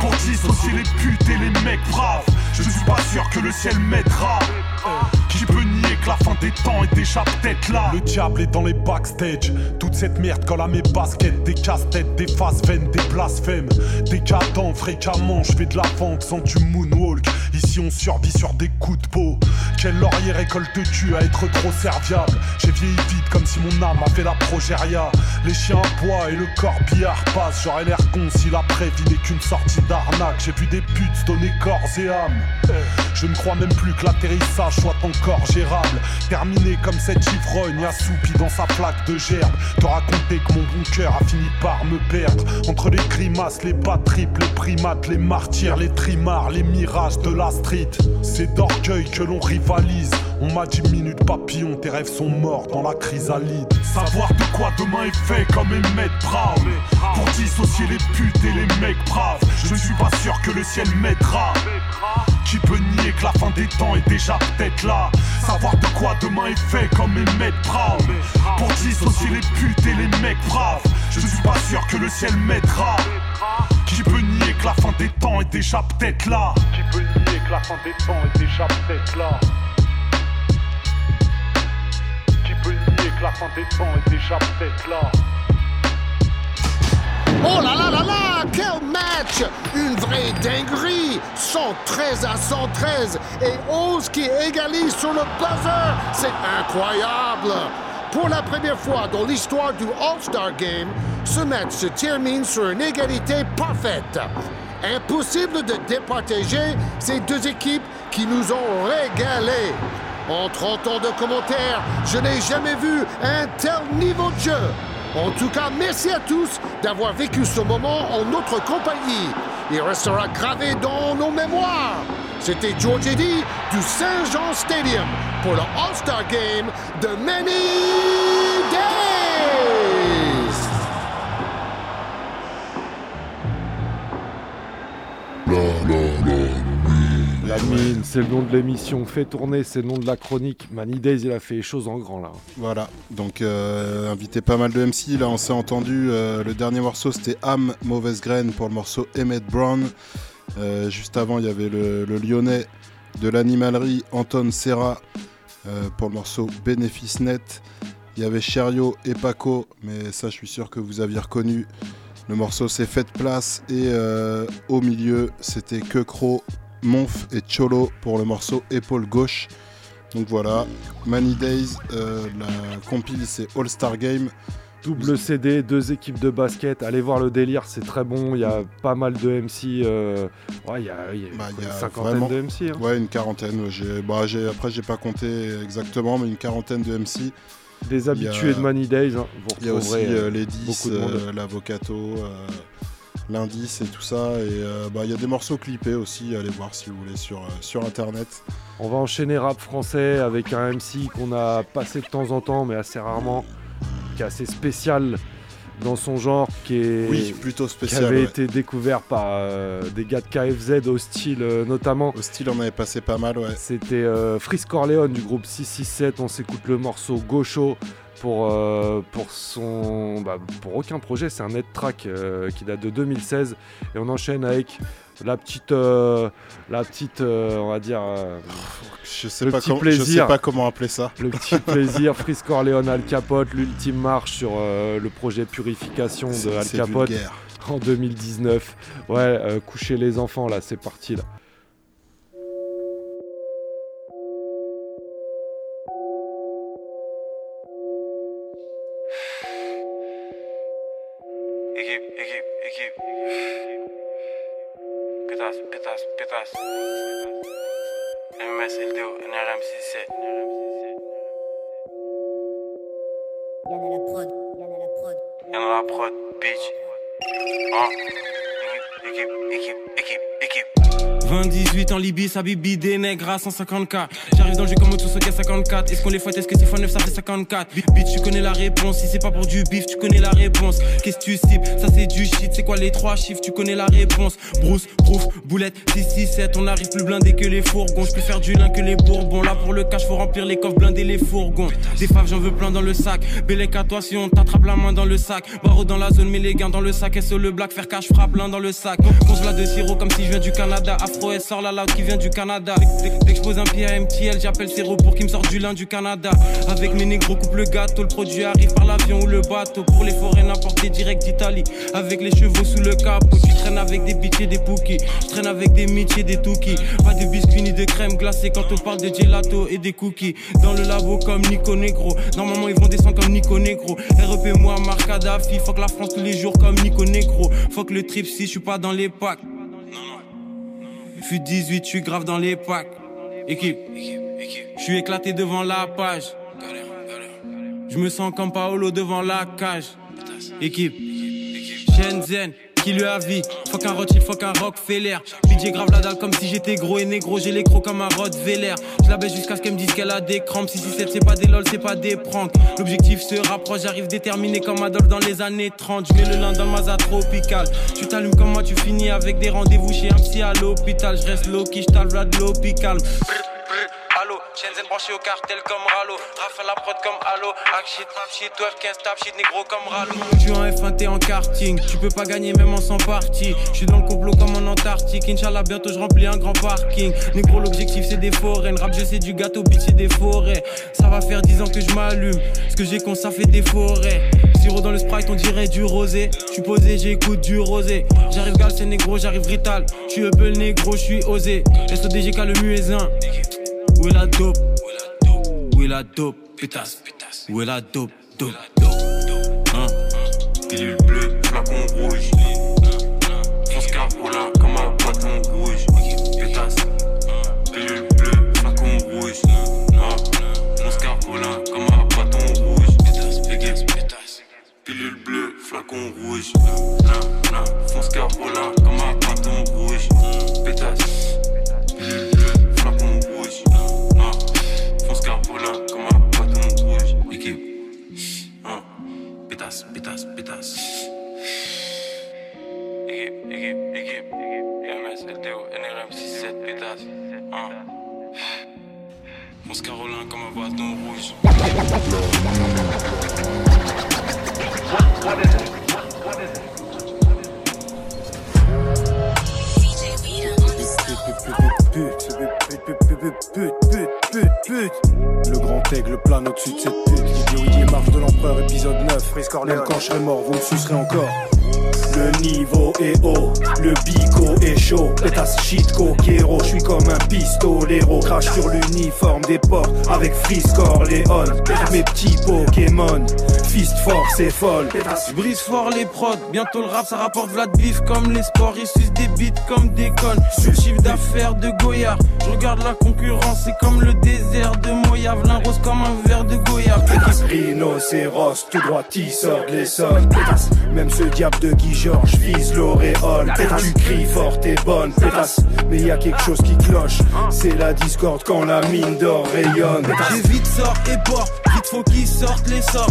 Pour dissocier les putes et les mecs braves Je suis pas sûr que le ciel m'aidera Qui peut nier que la fin des temps est déjà peut-être là. Le diable est dans les backstage. Toute cette merde colle à mes baskets. Des casse-têtes, des faces vaines, des blasphèmes. Décadent, fréquemment je fais de la vente sans du moonwalk. Ici on survit sur des coups de peau. Quel laurier récolte-tu à être trop serviable? J'ai vieilli vite comme si mon âme avait la progéria. Les chiens bois et le corbillard passent J'aurais l'air con si la vie n'est qu'une sortie d'arnaque. J'ai vu des putes donner corps et âme. Je ne crois même plus que l'atterrissage soit encore gérable Terminé comme cette ivrogne assoupie dans sa plaque de gerbe. Te raconter que mon bon cœur a fini par me perdre. Entre les grimaces, les bas triples, les primates, les martyrs, les trimards, les mirages de la street. C'est d'orgueil que l'on rivalise. On m'a dit minutes papillon, tes rêves sont morts dans la chrysalide. Savoir de quoi demain est fait comme Emmett Brown. Pour dissocier les putes et les mecs braves. Je suis pas sûr que le ciel m'aidera. Qui peut nier que la fin des temps est déjà peut-être là. Savoir de quoi demain est fait comme Emmett Brown Pour dissocier les putes et les mecs braves. Je suis pas sûr que le ciel m'aidera. Qui peut nier que la fin des temps est déjà peut-être là. Qui peut nier que la fin des temps est déjà peut-être là. Qui peut nier que la fin des temps est déjà peut-être là Oh là là là là, quel match Une vraie dinguerie 113 à 113 et 11 qui égalise sur le buzzer C'est incroyable Pour la première fois dans l'histoire du All-Star Game, ce match se termine sur une égalité parfaite. Impossible de départager ces deux équipes qui nous ont régalés. En 30 ans de commentaires, je n'ai jamais vu un tel niveau de jeu. En tout cas, merci à tous d'avoir vécu ce moment en notre compagnie. Il restera gravé dans nos mémoires. C'était George Eddy du Saint-Jean Stadium pour le All-Star Game de Many Days. C'est le nom de l'émission. Fait tourner, c'est le nom de la chronique. Many Days, il a fait les choses en grand là. Voilà, donc euh, invité pas mal de MC. Là, on s'est entendu. euh, le dernier morceau, c'était Am, Mauvaise Graine pour le morceau Emmett Brown. Euh, juste avant, il y avait le, le lyonnais de l'animalerie, Anton Serra, pour le morceau Bénéfice Net. Il y avait Cherio et Paco, mais ça, je suis sûr que vous aviez reconnu. Le morceau, c'est Faites Place. Et euh, au milieu, c'était Que Cro, Monf et Cholo pour le morceau Épaule Gauche. Donc voilà, Many Days, euh, la compile c'est All Star Game. Double CD, deux équipes de basket. Allez voir le délire, c'est très bon. Il y a pas mal de MC. euh, Ouais, il y a, il y a Bah, y une a cinquantaine vraiment- de MC. hein. Ouais, une quarantaine. j'ai- bah, j'ai- après, j'ai pas compté exactement, mais une quarantaine de MC. Des a- habitués de Many Days. hein. Vous Il y a aussi euh, euh, les 10, beaucoup de monde. euh, l'avocato, l'indice et tout ça. Et euh, bah, il y a des morceaux clippés aussi, allez voir si vous voulez sur, euh, sur internet. On va enchaîner rap français avec un MC qu'on a passé de temps en temps, mais assez rarement, qui est assez spécial dans son genre, qui est Oui, plutôt spécial, qui avait ouais. été découvert par euh, des gars de KFZ, Hostile euh, notamment. Hostile, on avait passé pas mal, ouais. C'était Frisk Corleone du groupe 667. On s'écoute le morceau Gaucho pour, euh, pour son. bah, pour aucun projet, c'est un net track euh, qui date de 2016. Et on enchaîne avec la petite. euh, la petite. on va dire. Je sais, le pas petit com- je plaisir. sais pas comment appeler ça. Le petit <laughs> plaisir, Frisk Corleone Al Capote, l'ultime marche sur le projet Purification de Al Capote en 2019. Ouais, coucher les enfants là, c'est parti là. 20-18 en Libye, ça bibi des nègres à 150k. J'arrive dans le jeu comme au gars 54. Est-ce qu'on les fouette, est-ce que 6 x 9 ça fait 54 Bi- Bitch, tu connais la réponse. Si c'est pas pour du bif, tu connais la réponse. Qu'est-ce que tu cibles? Ça c'est du shit. C'est quoi les trois chiffres? Tu connais la réponse. Bruce, Prouf, Boulette, 6, 6, 7. On arrive plus blindé que les fourgons. Je peux faire du lin que les bourbons. Là pour le cash, faut remplir les coffres, blinder les fourgons. Des faves, j'en veux plein dans le sac. Bélec à toi si on t'attrape la main dans le sac. Barreau dans la zone, mais les gains dans le sac. SO le black, faire cash, frappe plein dans le sac. Consulat de sirop comme si je viens du Canada. Afro S sort la loud qui vient du Canada. Dès, que un pied à MTL, j'appelle Siro pour qu'il me sorte du lin du Canada. Avec mes négros, coupe le gâteau. Le produit arrive par l'avion ou le bateau. Pour les forêts, n'importe direct d'Italie. Avec les chevaux sous le capot. Tu traînes avec des bitches et des pookies. Je traîne avec des mitch et des toukies. Pas de biscuits ni de crème glacée quand on parle de gelato et des cookies. Dans le labo comme Nico Negro. Normalement, ils vont descendre comme Nico Negro. REP, moi, Marc Kadhafi. Fuck la France tous les jours comme Nico Negro. Fuck le trip si je suis pas dans les packs. Fut 18, je suis grave dans les packs. Équipe, je suis éclaté devant la page. Je me sens comme Paolo devant la cage. Équipe, Shenzhen, qui lui a vie. Fuck un Rothschild, fuck un Rockefeller. DJ grave la dalle comme si j'étais gros et négro. J'ai les crocs comme un Rottweiler. Je la baisse jusqu'à ce qu'elle me dise qu'elle a des crampes. 667, c'est pas des lol, c'est pas des pranks. L'objectif se rapproche, j'arrive déterminé comme Adolphe dans les années 30. Je mets le lin dans maza tropical. Tu t'allumes comme moi, tu finis avec des rendez-vous chez un psy à l'hôpital. Je reste low qui je de l'hôpital. Shenzhen branché au cartel comme Ralo. Raphaël la prod comme Allo. Hack shit, rap shit, 12, 15 tap shit, négro comme Ralo. Tu en F1, t'es en karting. Tu peux pas gagner même en 100 parties. Je suis dans le complot comme en Antarctique. Inch'Allah, bientôt je remplis un grand parking. Négro, l'objectif c'est des forêts. Rap, je sais du gâteau, bitch, c'est des forêts. Ça va faire 10 ans que je m'allume. Ce que j'ai con, ça fait des forêts. Siro dans le sprite, on dirait du rosé. Je suis posé, j'écoute du rosé. J'arrive gal, c'est négro, j'arrive rital. Je suis le négro, je suis osé. SODGK le muezzin. Où est la dope? Où est la dope? Pétasse, Où est la dope? Dope, dope, hein Pilule bleue, flacon rouge. Fonce carola comme un bâton rouge. Pétasse Pilule bleue, flacon rouge. Fonce carola comme un bâton rouge. Pétasse, pétasse Pilule bleue, flacon rouge. Fonce carola comme un bâton rouge. Pétasse pétasse, pétasse, pétasse. Équipe, équipe, équipe, EMS, LTO, NRM 67, pétasse. Hein. Fonce Carolin comme un bâton rouge. What is it? What is it? Le grand aigle plane au-dessus de cette pute. L'idéologie marche de l'empereur, épisode 9. Même quand je serai mort, vous me sucerez encore. Le niveau est haut, le bico est chaud. Pétasse shit coquero, je suis comme un pistolero. Crache sur l'uniforme des porcs avec Friscore Léon. Mes petits Pokémon, fist fort, c'est folle. Je brise fort les prods, bientôt le rap ça rapporte Vlad bif comme les sports. Ils sucent des bits comme des connes. Sur chiffre d'affaires de Goya, je regarde la concurrence, c'est comme le désert de Moyave. L'un rose comme un verre de Goya. Rhinocéros, tout droit, tisseur de l'Essonne. Même ce diable de Guy Georges vise l'auréole. Tu cries fort et bonne, pétasse. Mais y a quelque chose qui cloche. C'est la discorde quand la mine d'or rayonne. J'ai vite sort et port, vite faut qu'ils sortent les sorts.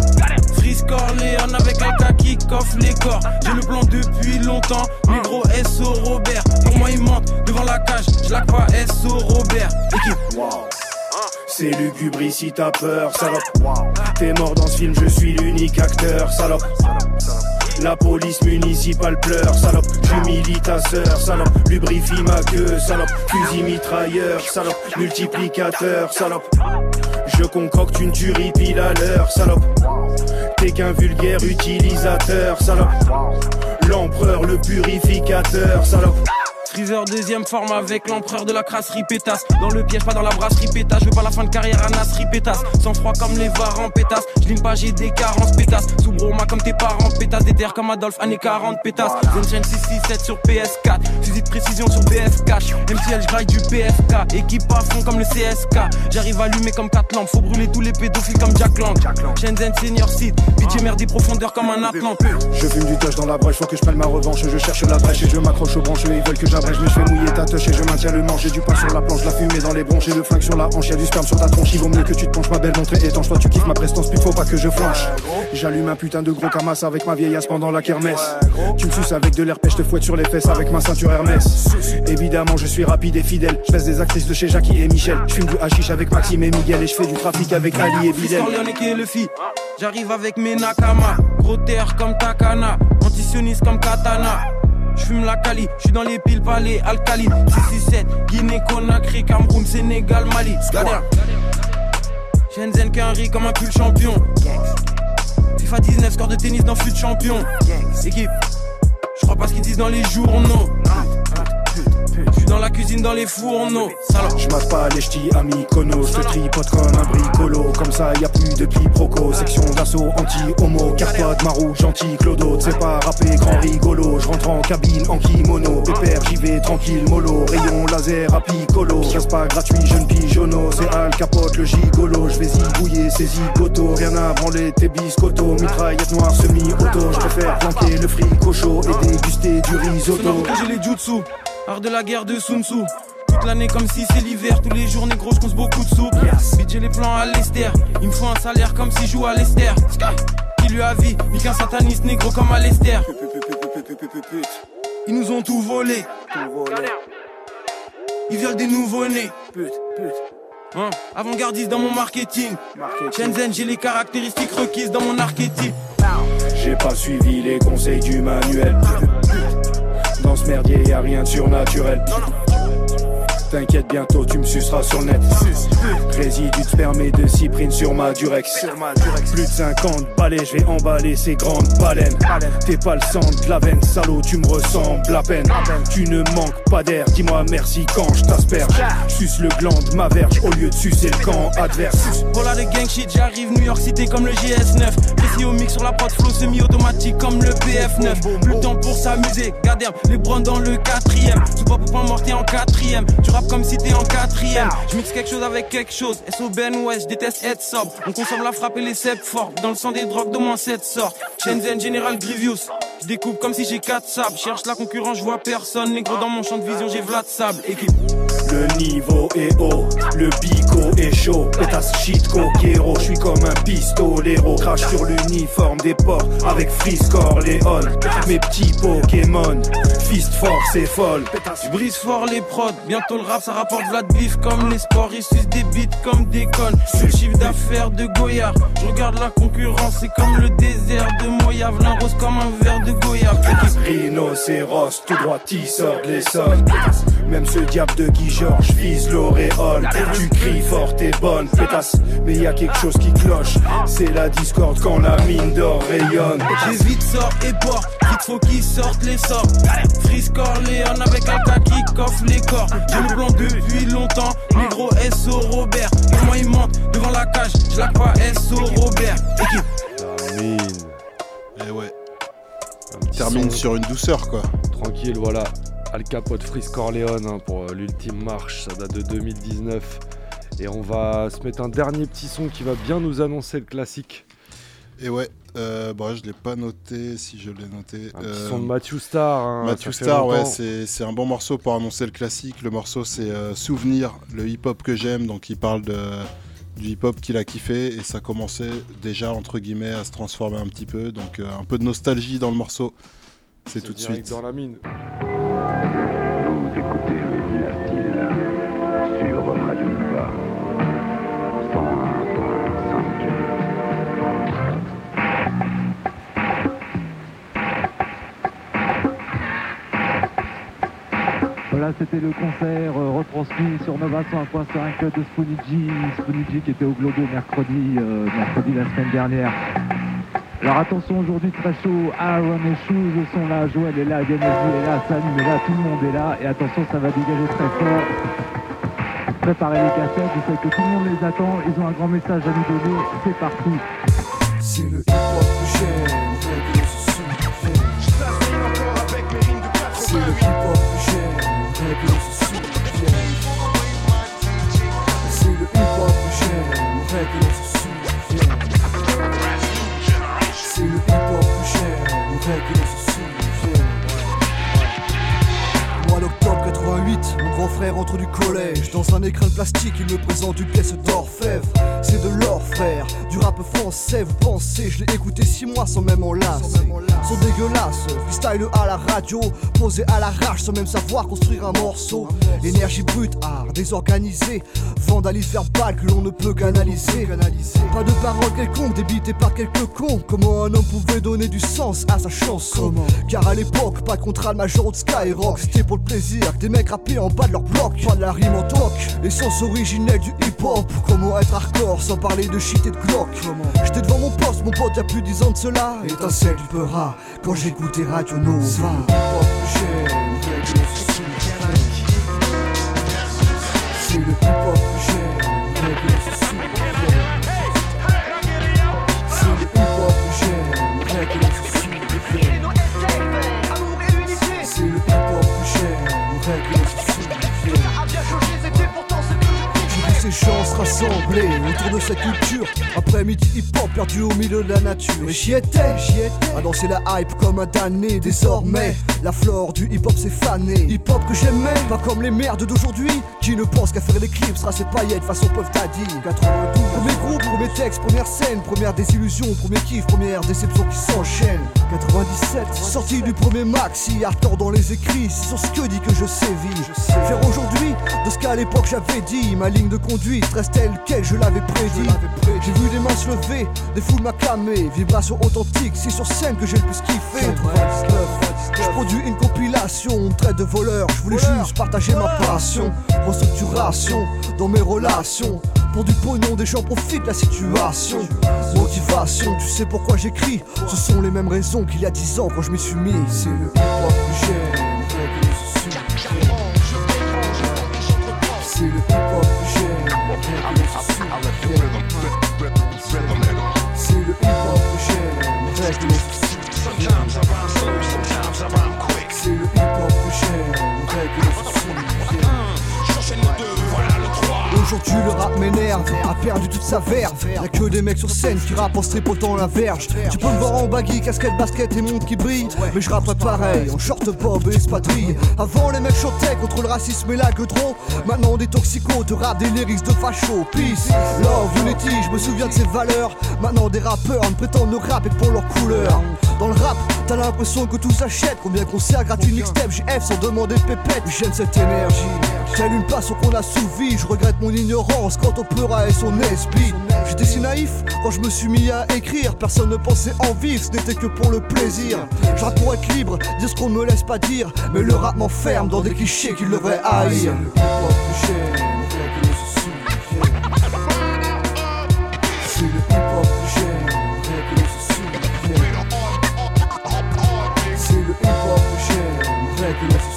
Freeze Corleone avec un cas qui coffre les corps. J'ai le plan depuis longtemps. Négro SO Robert. Pour moi, il monte devant la cage. Je la pas SO Robert. Équipe. C'est lugubre ici, t'as peur, salope. T'es mort dans ce film, je suis l'unique acteur, salope. La police municipale pleure, salope. J'humilie ta sœur, salope. Lubrifie ma queue, salope. Fusil mitrailleur, salope. Multiplicateur, salope. Je concocte une tuerie pile à l'heure, salope. T'es qu'un vulgaire utilisateur, salope. L'empereur, le purificateur, salope. Freezer deuxième forme avec l'empereur de la crasserie pétasse Dans le piège pas dans la brasserie pétasse Je veux pas la fin de carrière à Nasri pétasse Sans froid comme les varans pétasse. Je pas j'ai des carences pétasse. Sous broma comme tes parents pétasse. Des terres comme Adolphe années 40 pétasse. Zenchen 667 sur PS4 Fusil de précision sur BF cash MTL je du PFK Équipe à fond comme le CSK J'arrive à allumer comme 4 lampes. Faut brûler tous les pédophiles comme Jack Lang. Shenzhen Senior Seed. Pitié merde des profondeurs comme un Atlante. Je fume du touch dans la brèche Faut que je prenne ma revanche. Je cherche la brèche et je m'accroche aux branches. Ils veulent que je me fais mouiller ta touche et je maintiens le manche. J'ai du pain sur la planche, la fumée dans les bronches et le flingue sur la hanche. Y'a du sperme sur ta tronche, il vaut mieux que tu te penches, ma belle montrée étanche. Toi, tu kiffes ma prestance, puis faut pas que je flanche. J'allume un putain de gros camas avec ma vieille pendant la kermesse. Tu me suces avec de l'air je te fouette sur les fesses avec ma ceinture Hermès. Évidemment, je suis rapide et fidèle. Je des actrices de chez Jackie et Michel. Je fume du hashish avec Maxime et Miguel et je fais du trafic avec Ali et le J'arrive avec mes nakama, gros terre comme Takana, antisioniste comme Katana. J'fume la Cali, j'suis dans les piles palais alcalines 667, Guinée, Conakry, Cameroun, Sénégal, Mali. Gardien Shenzhen Kenry comme un pull champion. FIFA 19, score de tennis dans fut champion. Équipe, je crois pas ce qu'ils disent dans les journaux Je suis dans la cuisine, dans les fourneaux. Salope. Je mate pas les ch'tis amis cono, je te tripote comme un bricolo. Comme ça y a plus de quiproquo. Section d'assaut anti-homo, carpade marou, gentil clodo. C'est pas rapper grand rigolo. Je rentre en cabine en kimono. Pépère, j'y vais tranquille, mollo. Rayon laser à picolo. Reste pas gratuit, jeune pigeonneau. C'est Al Capote, le gigolo. Je vais zigouiller ces zigotos. Rien à branler tes biscottos. Mitraillette noire semi-auto. Je préfère planquer le fric au chaud et déguster du risotto. J'ai les jutsu, art de la guerre de Sun Tzu. Toute l'année comme si c'est l'hiver, tous les jours négro je compte beaucoup de sous. Bitch j'ai les plans à l'ester, il me faut un salaire comme si je joue à l'ester. Qui lui a vie, ni qu'un sataniste négro comme à l'ester. Ils nous ont tout volé. Ils violent des nouveaux-nés. Hein, Avant-gardiste dans mon marketing. Shenzhen, j'ai les caractéristiques requises dans mon archétype. J'ai pas suivi les conseils du manuel. Merdier y a rien de surnaturel. T'inquiète, bientôt tu me suceras sur net. Résidu de sperme et de cyprine sur ma durex. Plus de 50 balais, je vais emballer ces grandes baleines. T'es pas le sang de la veine, salaud, tu me ressembles à peine. Tu ne manques pas d'air, dis-moi merci quand je t'asperge. Suce le gland de ma verge au lieu de sucer le camp adverse. Voilà les gang shit, j'arrive New York City comme le GS9. Précis au mix sur la prod flow semi-automatique comme le PF9. Plus le temps pour s'amuser, garder les brons dans le quatrième. Tu pas pour pas morter en quatrième. Tu comme si t'es en quatrième. Je mixe quelque chose avec quelque chose. SO Ben West, je déteste être sobre. On consomme la frappe et les cèpes forts. Dans le sang des drogues d'au moins 7 sortes. Shenzhen General Grievous. Je découpe comme si j'ai 4 sables. Cherche la concurrence, je vois personne. Négro dans mon champ de vision, j'ai Vlad Sable. Équipe. Le niveau est haut, le bico est chaud. Pétasse shit coquero, je suis comme un pistolero. Crache sur l'uniforme des porcs avec Frisk Corleone. Mes petits Pokémon, fist fort, c'est folle. Je brise fort les prods, bientôt le rap ça rapporte Vlad bif comme les sports, ils sucent des beats comme des connes. Je le chiffre d'affaires de Goyard, je regarde la concurrence, c'est comme le désert de Moyave, l'un rose comme un verre de Goyave. Rhinocéros, tout droit sort de l'Essonne. Même ce diable de Guy Georges vise l'auréole. Tu cries fort et bonne, pétasse, mais y a quelque chose qui cloche. C'est la discorde quand la mine d'or rayonne. J'ai vite sort et port, vite faut qu'ils sortent les sorts. Freeze Corleone avec un cas qui coffre les corps. Plan depuis longtemps, négro SO Robert. Moi il monte devant la cage, je la crois SO Robert. Équipe. Et ouais. Termine sur une douceur quoi. Tranquille, voilà. Al Capote Freeze Corleone hein, pour euh, l'ultime marche, ça date de 2019. Et on va se mettre un dernier petit son qui va bien nous annoncer le classique. Et ouais, euh, bon, je l'ai pas noté, si je l'ai noté. Un Euh, son de Matthew Star. hein, Matthew Star, ouais, c'est c'est un bon morceau pour annoncer le classique. Le morceau, c'est euh, Souvenir, le hip-hop que j'aime. Donc, il parle de, du hip-hop qu'il a kiffé. Et ça commençait déjà, entre guillemets, à se transformer un petit peu. Donc, euh, un peu de nostalgie dans le morceau. C'est tout de suite. dans la mine. Voilà, c'était le concert euh, retransmis sur Nova 101.5 de Spooniji. Spooniji qui était au Globo mercredi, euh, mercredi la semaine dernière. Alors attention, aujourd'hui très chaud, Aaron et Shoes sont là, Joël est là, Genesis est là, Salim est là, tout le monde est là. Et attention, ça va dégager très fort. Préparez les cassettes, je sais que tout le monde les attend, ils ont un grand message à nous donner, c'est parti. C'est le hip-hop que j'aime, C'est le hip-hop que j'aime, C'est le hip-hop que j'aime, vrai que je suis C'est le hip-hop que j'aime, vrai que je suis Mois d'octobre 88, mon grand frère entre du collège. Dans un écran de plastique, il me présente une pièce d'orfèvre. C'est de l'or frère, du rap français Vous pensez, je l'ai écouté six mois sans même en Son dégueulasse, freestyle à la radio Posé à l'arrache sans même savoir construire un morceau. Énergie brute, art désorganisé. Vandalisme verbal que l'on ne peut canaliser. Pas de paroles quelconques débitées par quelques cons. Comment un homme pouvait donner du sens à sa chanson? Car à l'époque, pas de contrat major de Skyrock. C'était pour le plaisir des mecs rappaient en bas de leur bloc. Pas de la rime en toc, l'essence originelle du hip-hop. Comment être hardcore sans parler de shit et de glock? J'étais devant mon poste, mon pote, y a plus 10 ans de cela. Étincelle du peurat quand j'écoutais Radio Nova. C'est le hip-hop que. Rassemblés autour de cette culture. Après midi hip-hop perdu au milieu de la nature. Mais j'y étais, j'y étais. À danser la hype comme un damné. Désormais, la flore du hip-hop s'est fanée. Hip-hop que j'aimais, pas comme les merdes d'aujourd'hui qui ne pensent qu'à faire les clips, sera ses paillettes façon Puff Daddy. 92. Premier groupe, premier texte, première scène, première désillusion, premier kiff, première déception qui s'enchaîne. 97, sortie du premier maxi, hardcore dans les écrits, c'est sur ce que dit que je sévis. Faire aujourd'hui de ce qu'à l'époque j'avais dit, ma ligne de conduite reste telle quelle je l'avais prédit. J'ai vu des mains se lever, des foules m'acclamer, vibration authentique, c'est sur scène que j'ai le plus kiffé. 99, je produis une compilation, traite de voleur, je voulais juste partager ma passion. Restructuration dans mes relations. Pour du pognon, des gens profitent de la situation. Motivation, tu sais pourquoi j'écris Ce sont les mêmes raisons qu'il y a 10 ans quand je m'y suis mis. C'est le hip-hop que j'aime. C'est le hip-hop que j'aime. C'est le hip-hop que j'aime. Règle les C'est le hip-hop les Aujourd'hui le rap m'énerve, a perdu toute sa verve. Y'a que des mecs sur scène qui rappent en tripotant la verge. Tu peux me voir en baggy, casquette, basket et montre qui brille. Mais je rapperai pareil, en short bob et espadrille. Avant les mecs chantaient contre le racisme et la gueudron. Maintenant des toxicos te rap des lyrics de facho. Peace, love, unity, je me souviens de ces valeurs. Maintenant des rappeurs ne prétendent ne rapper que pour leur couleur. Dans le rap, t'as l'impression que tout s'achète. Combien concerts gratuits mixtape, GF sans demander pépette. J'aime cette énergie, telle une passion qu'on a sous vie Je regrette mon ignorance quant au pleura et son esprit. J'étais si naïf quand je me suis mis à écrire. Personne ne pensait en vivre, ce n'était que pour le plaisir. Je rappe pour être libre, dire ce qu'on me laisse pas dire. Mais le rap m'enferme dans des clichés qu'il devrait haïr. C'est le hip-hop que j'aime,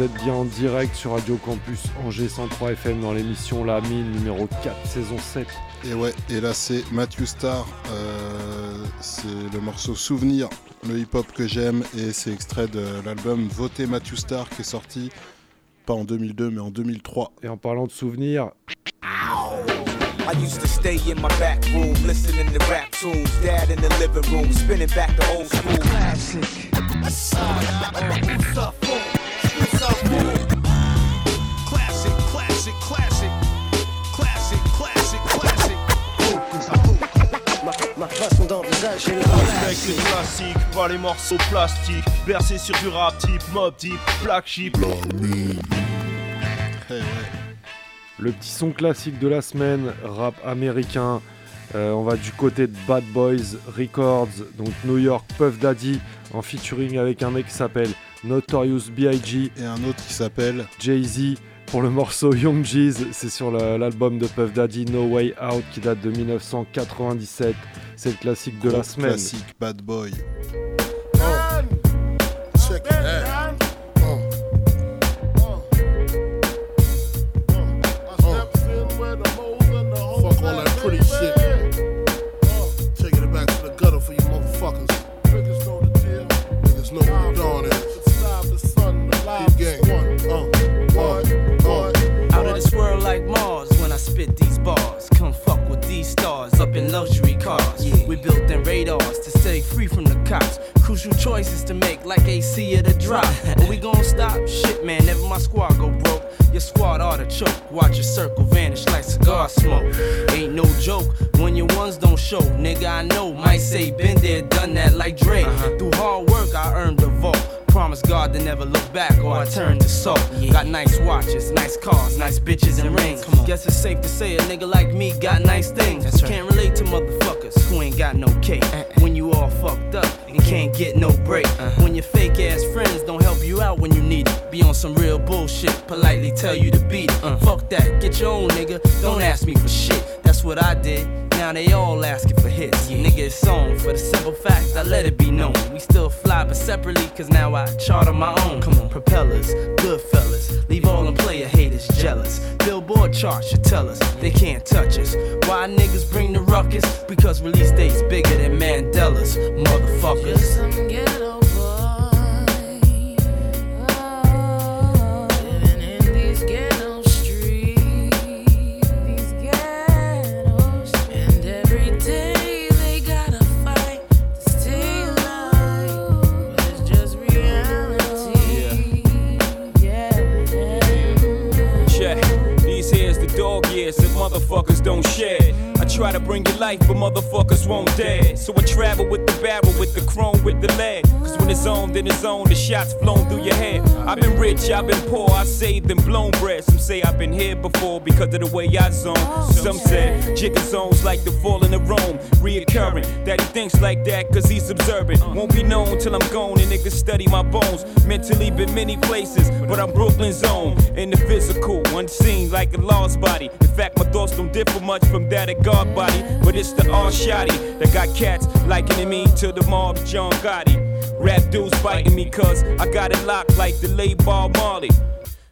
vous êtes bien en direct sur Radio Campus Angers 103 FM dans l'émission La Mine numéro 4, saison 7. Et ouais, et là c'est Matthew Star, euh, c'est le morceau Souvenir, le hip-hop que j'aime, et c'est extrait de l'album Voter Matthew Star qui est sorti, pas en 2002 mais en 2003. Et en parlant de souvenirs, I used to stay in my back room, listening to rap tunes. Dad in the living room, spinning back the old school. Classic. Classic, classic, classic. Classic, classic, classic. Ma façon d'envisager le Avec les classiques, pas les morceaux plastiques. Bercé sur du rap type, mob type, black sheep. le petit son classique de la semaine, rap américain. Euh, on va du côté de Bad Boys Records, donc New York Puff Daddy, en featuring avec un mec qui s'appelle Notorious B.I.G. Et un autre qui s'appelle Jay-Z. Pour le morceau Young Jeez, c'est sur l'album de Puff Daddy No Way Out qui date de 1997. C'est le classique de la semaine. classique Bad Boy. Check that it like Mars when I spit these bars. Come fuck with these stars up in luxury cars. We built in radars to stay free from the cops. Crucial choices to make like AC at a drop. <laughs> Are we gon' stop? Shit, man, never my squad go broke. Your squad ought to choke. Watch your circle vanish like cigar smoke. Ain't no joke when your ones don't show. Nigga, I know. Might say been there, done that like Dre. Uh-huh. Through hard work, I earned a vault. Promise God to never look back or I turn to salt. Got nice watches, nice cars, nice bitches and rings. Guess it's safe to say a nigga like me got nice things. Can't relate to motherfuckers who ain't got no cake. When you all fucked up and can't get no break. When your fake ass friends don't help you out when you need it. Be on some real bullshit, politely tell you to beat it. Fuck that, get your own nigga, don't ask me for shit. That's what I did. Now they all asking for hits. Nigga, it's on for the simple fact I let it be known. We still fly, but separately, cause now I charter my own. Come on, propellers, good fellas. Leave all them player haters jealous. Billboard charts should tell us they can't touch us. Why niggas bring the ruckus? Because release dates bigger than Mandela's, motherfuckers. Motherfuckers don't share. Try to bring you life, but motherfuckers won't dare. So I travel with the barrel, with the chrome, with the lead. Cause when it's on, then it's on, the shots flown through your head. I've been rich, I've been poor, I've saved and blown bread. Some say I've been here before because of the way I zone. Some said jigger zones like the falling of Rome. Reoccurring, that he thinks like that cause he's observant. Won't be known till I'm gone and niggas study my bones. Mentally been many places, but I'm Brooklyn's own. In the physical, unseen like a lost body. In fact, my thoughts don't differ much from that of God body. But it's the all shotty that got cats likening me to the mob's John Gotti. Rap dudes fighting me cause I got it locked like the late Bob Marley.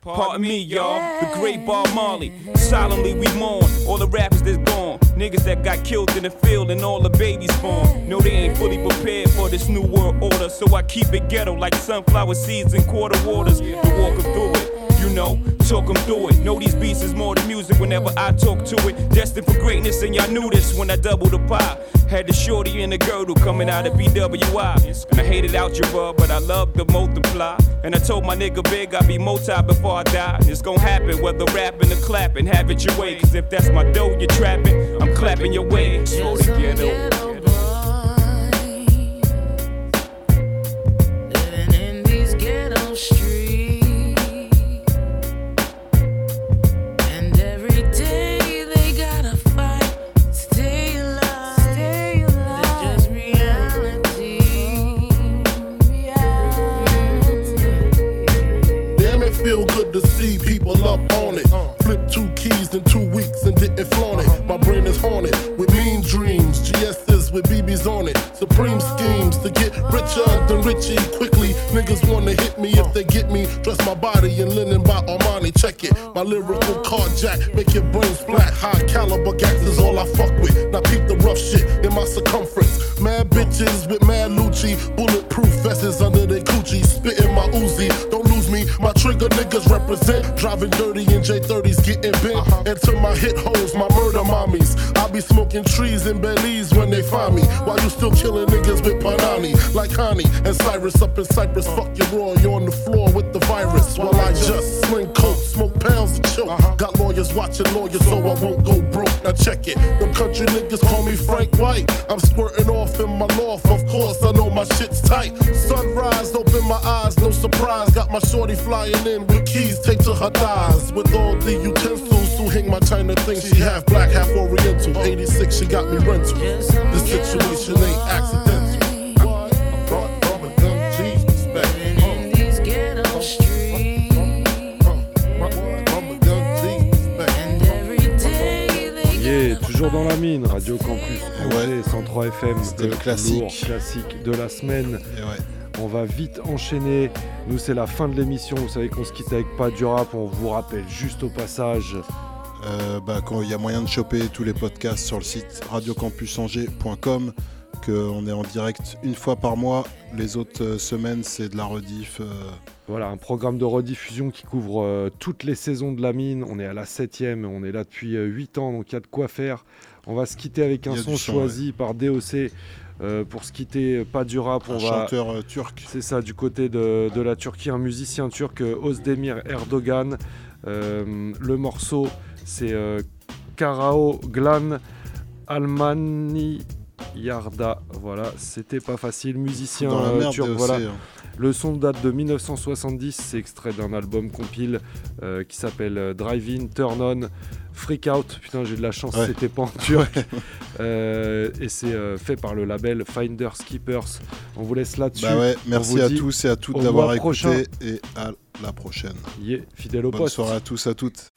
Pardon me, y'all, the great Bob Marley. Solemnly we mourn all the rappers that's gone. Niggas that got killed in the field and all the babies born. No, they ain't fully prepared for this new world order. So I keep it ghetto like sunflower seeds and quarter waters to walk 'em through it. You know, talk 'em through it. Know these beats is more than music whenever I talk to it. Destined for greatness, and y'all knew this when I doubled the pie. Had the shorty and the girdle coming out of BWI. And I hated out your algebra, but I love the multiply. And I told my nigga Big I'd be multi before I die. It's gonna happen, whether rapping or clapping. Have it your way, cause if that's my dough you're trapping, I'm clapping your way. Slow Living in these ghetto streets. Two weeks and didn't flaunt it. Supreme schemes to get richer than Richie quickly. Niggas wanna hit me if they get me. Dress my body in linen by Armani. Check it. My lyrical carjack make your brains flat. High caliber gas is all I fuck with. Now peep the rough shit in my circumference. Mad bitches with mad Lucci. Bulletproof vests under their coochie. Spitting my Uzi. Don't lose me. My trigger niggas represent. Driving dirty in J30s, getting bent. Uh-huh. And to my hit holes, my murder mommies. I be smoking trees in Belize when they find me. While you still killing niggas with Panani. Like Connie and Cyrus up in Cyprus. Fuck your raw, you on the floor with the virus. While I just sling coke, smoke pounds of choke. Uh-huh. Got lawyers watching lawyers, so I won't go broke. Now check it. Them country niggas call me Frank White. I'm squirting off in my loft, of course, I know my shit's tight. Sunrise, open my eyes, no surprise. Got my shorty flying in with keys taped to her thighs. With all the utensils to hang my China thing. She half black, half oriental. 86, she got me rental. This situation ain't dans la mine, Radio Campus Angers, 103 FM, C'était le classique. lourd classique de la semaine. On va vite enchaîner. Nous, c'est la fin de l'émission. Vous savez qu'on se quitte avec pas du rap. On vous rappelle juste au passage. Euh, bah, quand il y a moyen de choper tous les podcasts sur le site radiocampusangers.com, qu'on est en direct une fois par mois. Les autres euh, semaines, c'est de la rediff. euh, Voilà, un programme de rediffusion qui couvre euh, toutes les saisons de la mine. On est à la 7ème, on est là depuis 8 ans, donc il y a de quoi faire. On va se quitter avec un son choisi par DOC. Euh, pour se quitter, pas du rap, Un on chanteur, turc. C'est ça, du côté de, de la Turquie, un musicien turc, Özdemir Erdogan. Le morceau, c'est Karao Glan Almani Yarda. Voilà, c'était pas facile. Musicien Dans la euh, merde, turc, voilà. hein. Le son date de 1970, c'est extrait d'un album compile euh, qui s'appelle euh, Drive In, Turn On, Freak Out. Putain, j'ai de la chance, Ouais. c'était pas en <laughs> turc. Euh, et c'est euh, fait par le label Finders Keepers. On vous laisse là-dessus. Bah ouais, merci à tous et à toutes d'avoir écouté prochain. et à la prochaine. Yeah, fidèle au Bonne poste. soirée à tous, à toutes.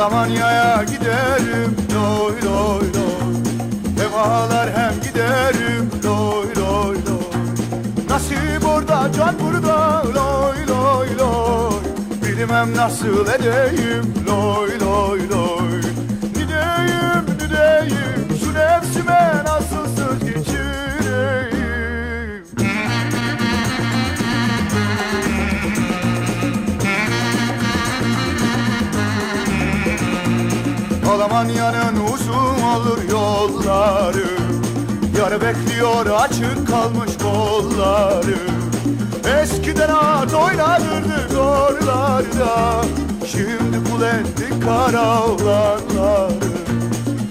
Almanya'ya giderim. Loy loy loy. Hem ağlar hem giderim. Loy loy loy. Nasip orada can burada. Loy loy loy. Bilmem nasıl edeyim. Loy loy Almanya'nın uzun olur yolları. Yar bekliyor açık kalmış kolları. Eskiden at oynanırdı oralarda Şimdi kul ettik kara olanları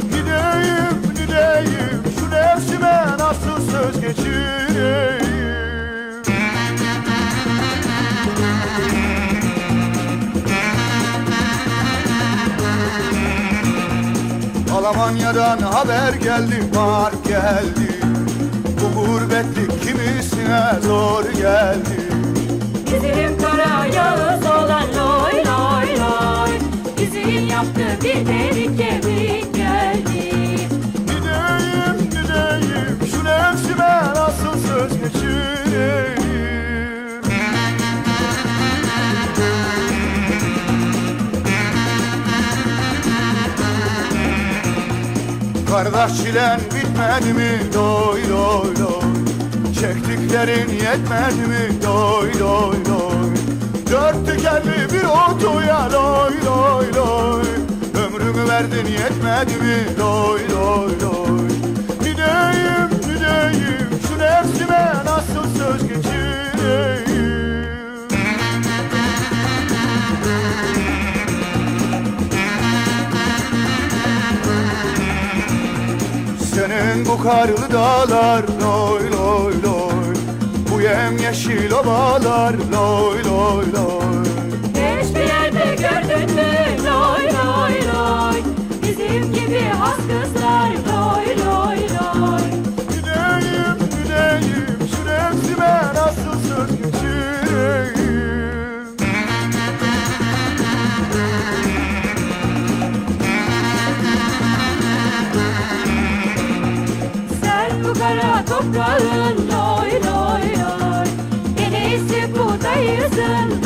Gideyim gideyim şu nefsime nasıl söz geçireyim Almanya'dan haber geldi, var geldi. Bu gurbetlik kimisine zor geldi. Bizim kara yağız olan loy loy loy. Bizim yaptı bir delik kemik geldi. Gideyim gideyim şu nefsime nasıl söz geçireyim Kardeş çilen bitmedi mi? Doy doy doy. Çektiklerin yetmedi mi? Doy doy doy. Dört tekerli bir otoya doy doy doy. Ömrümü verdin yetmedi mi? Doy doy doy bu karlı dağlar loy loy loy. Bu yem yeşil ovalar loy loy loy buradayızın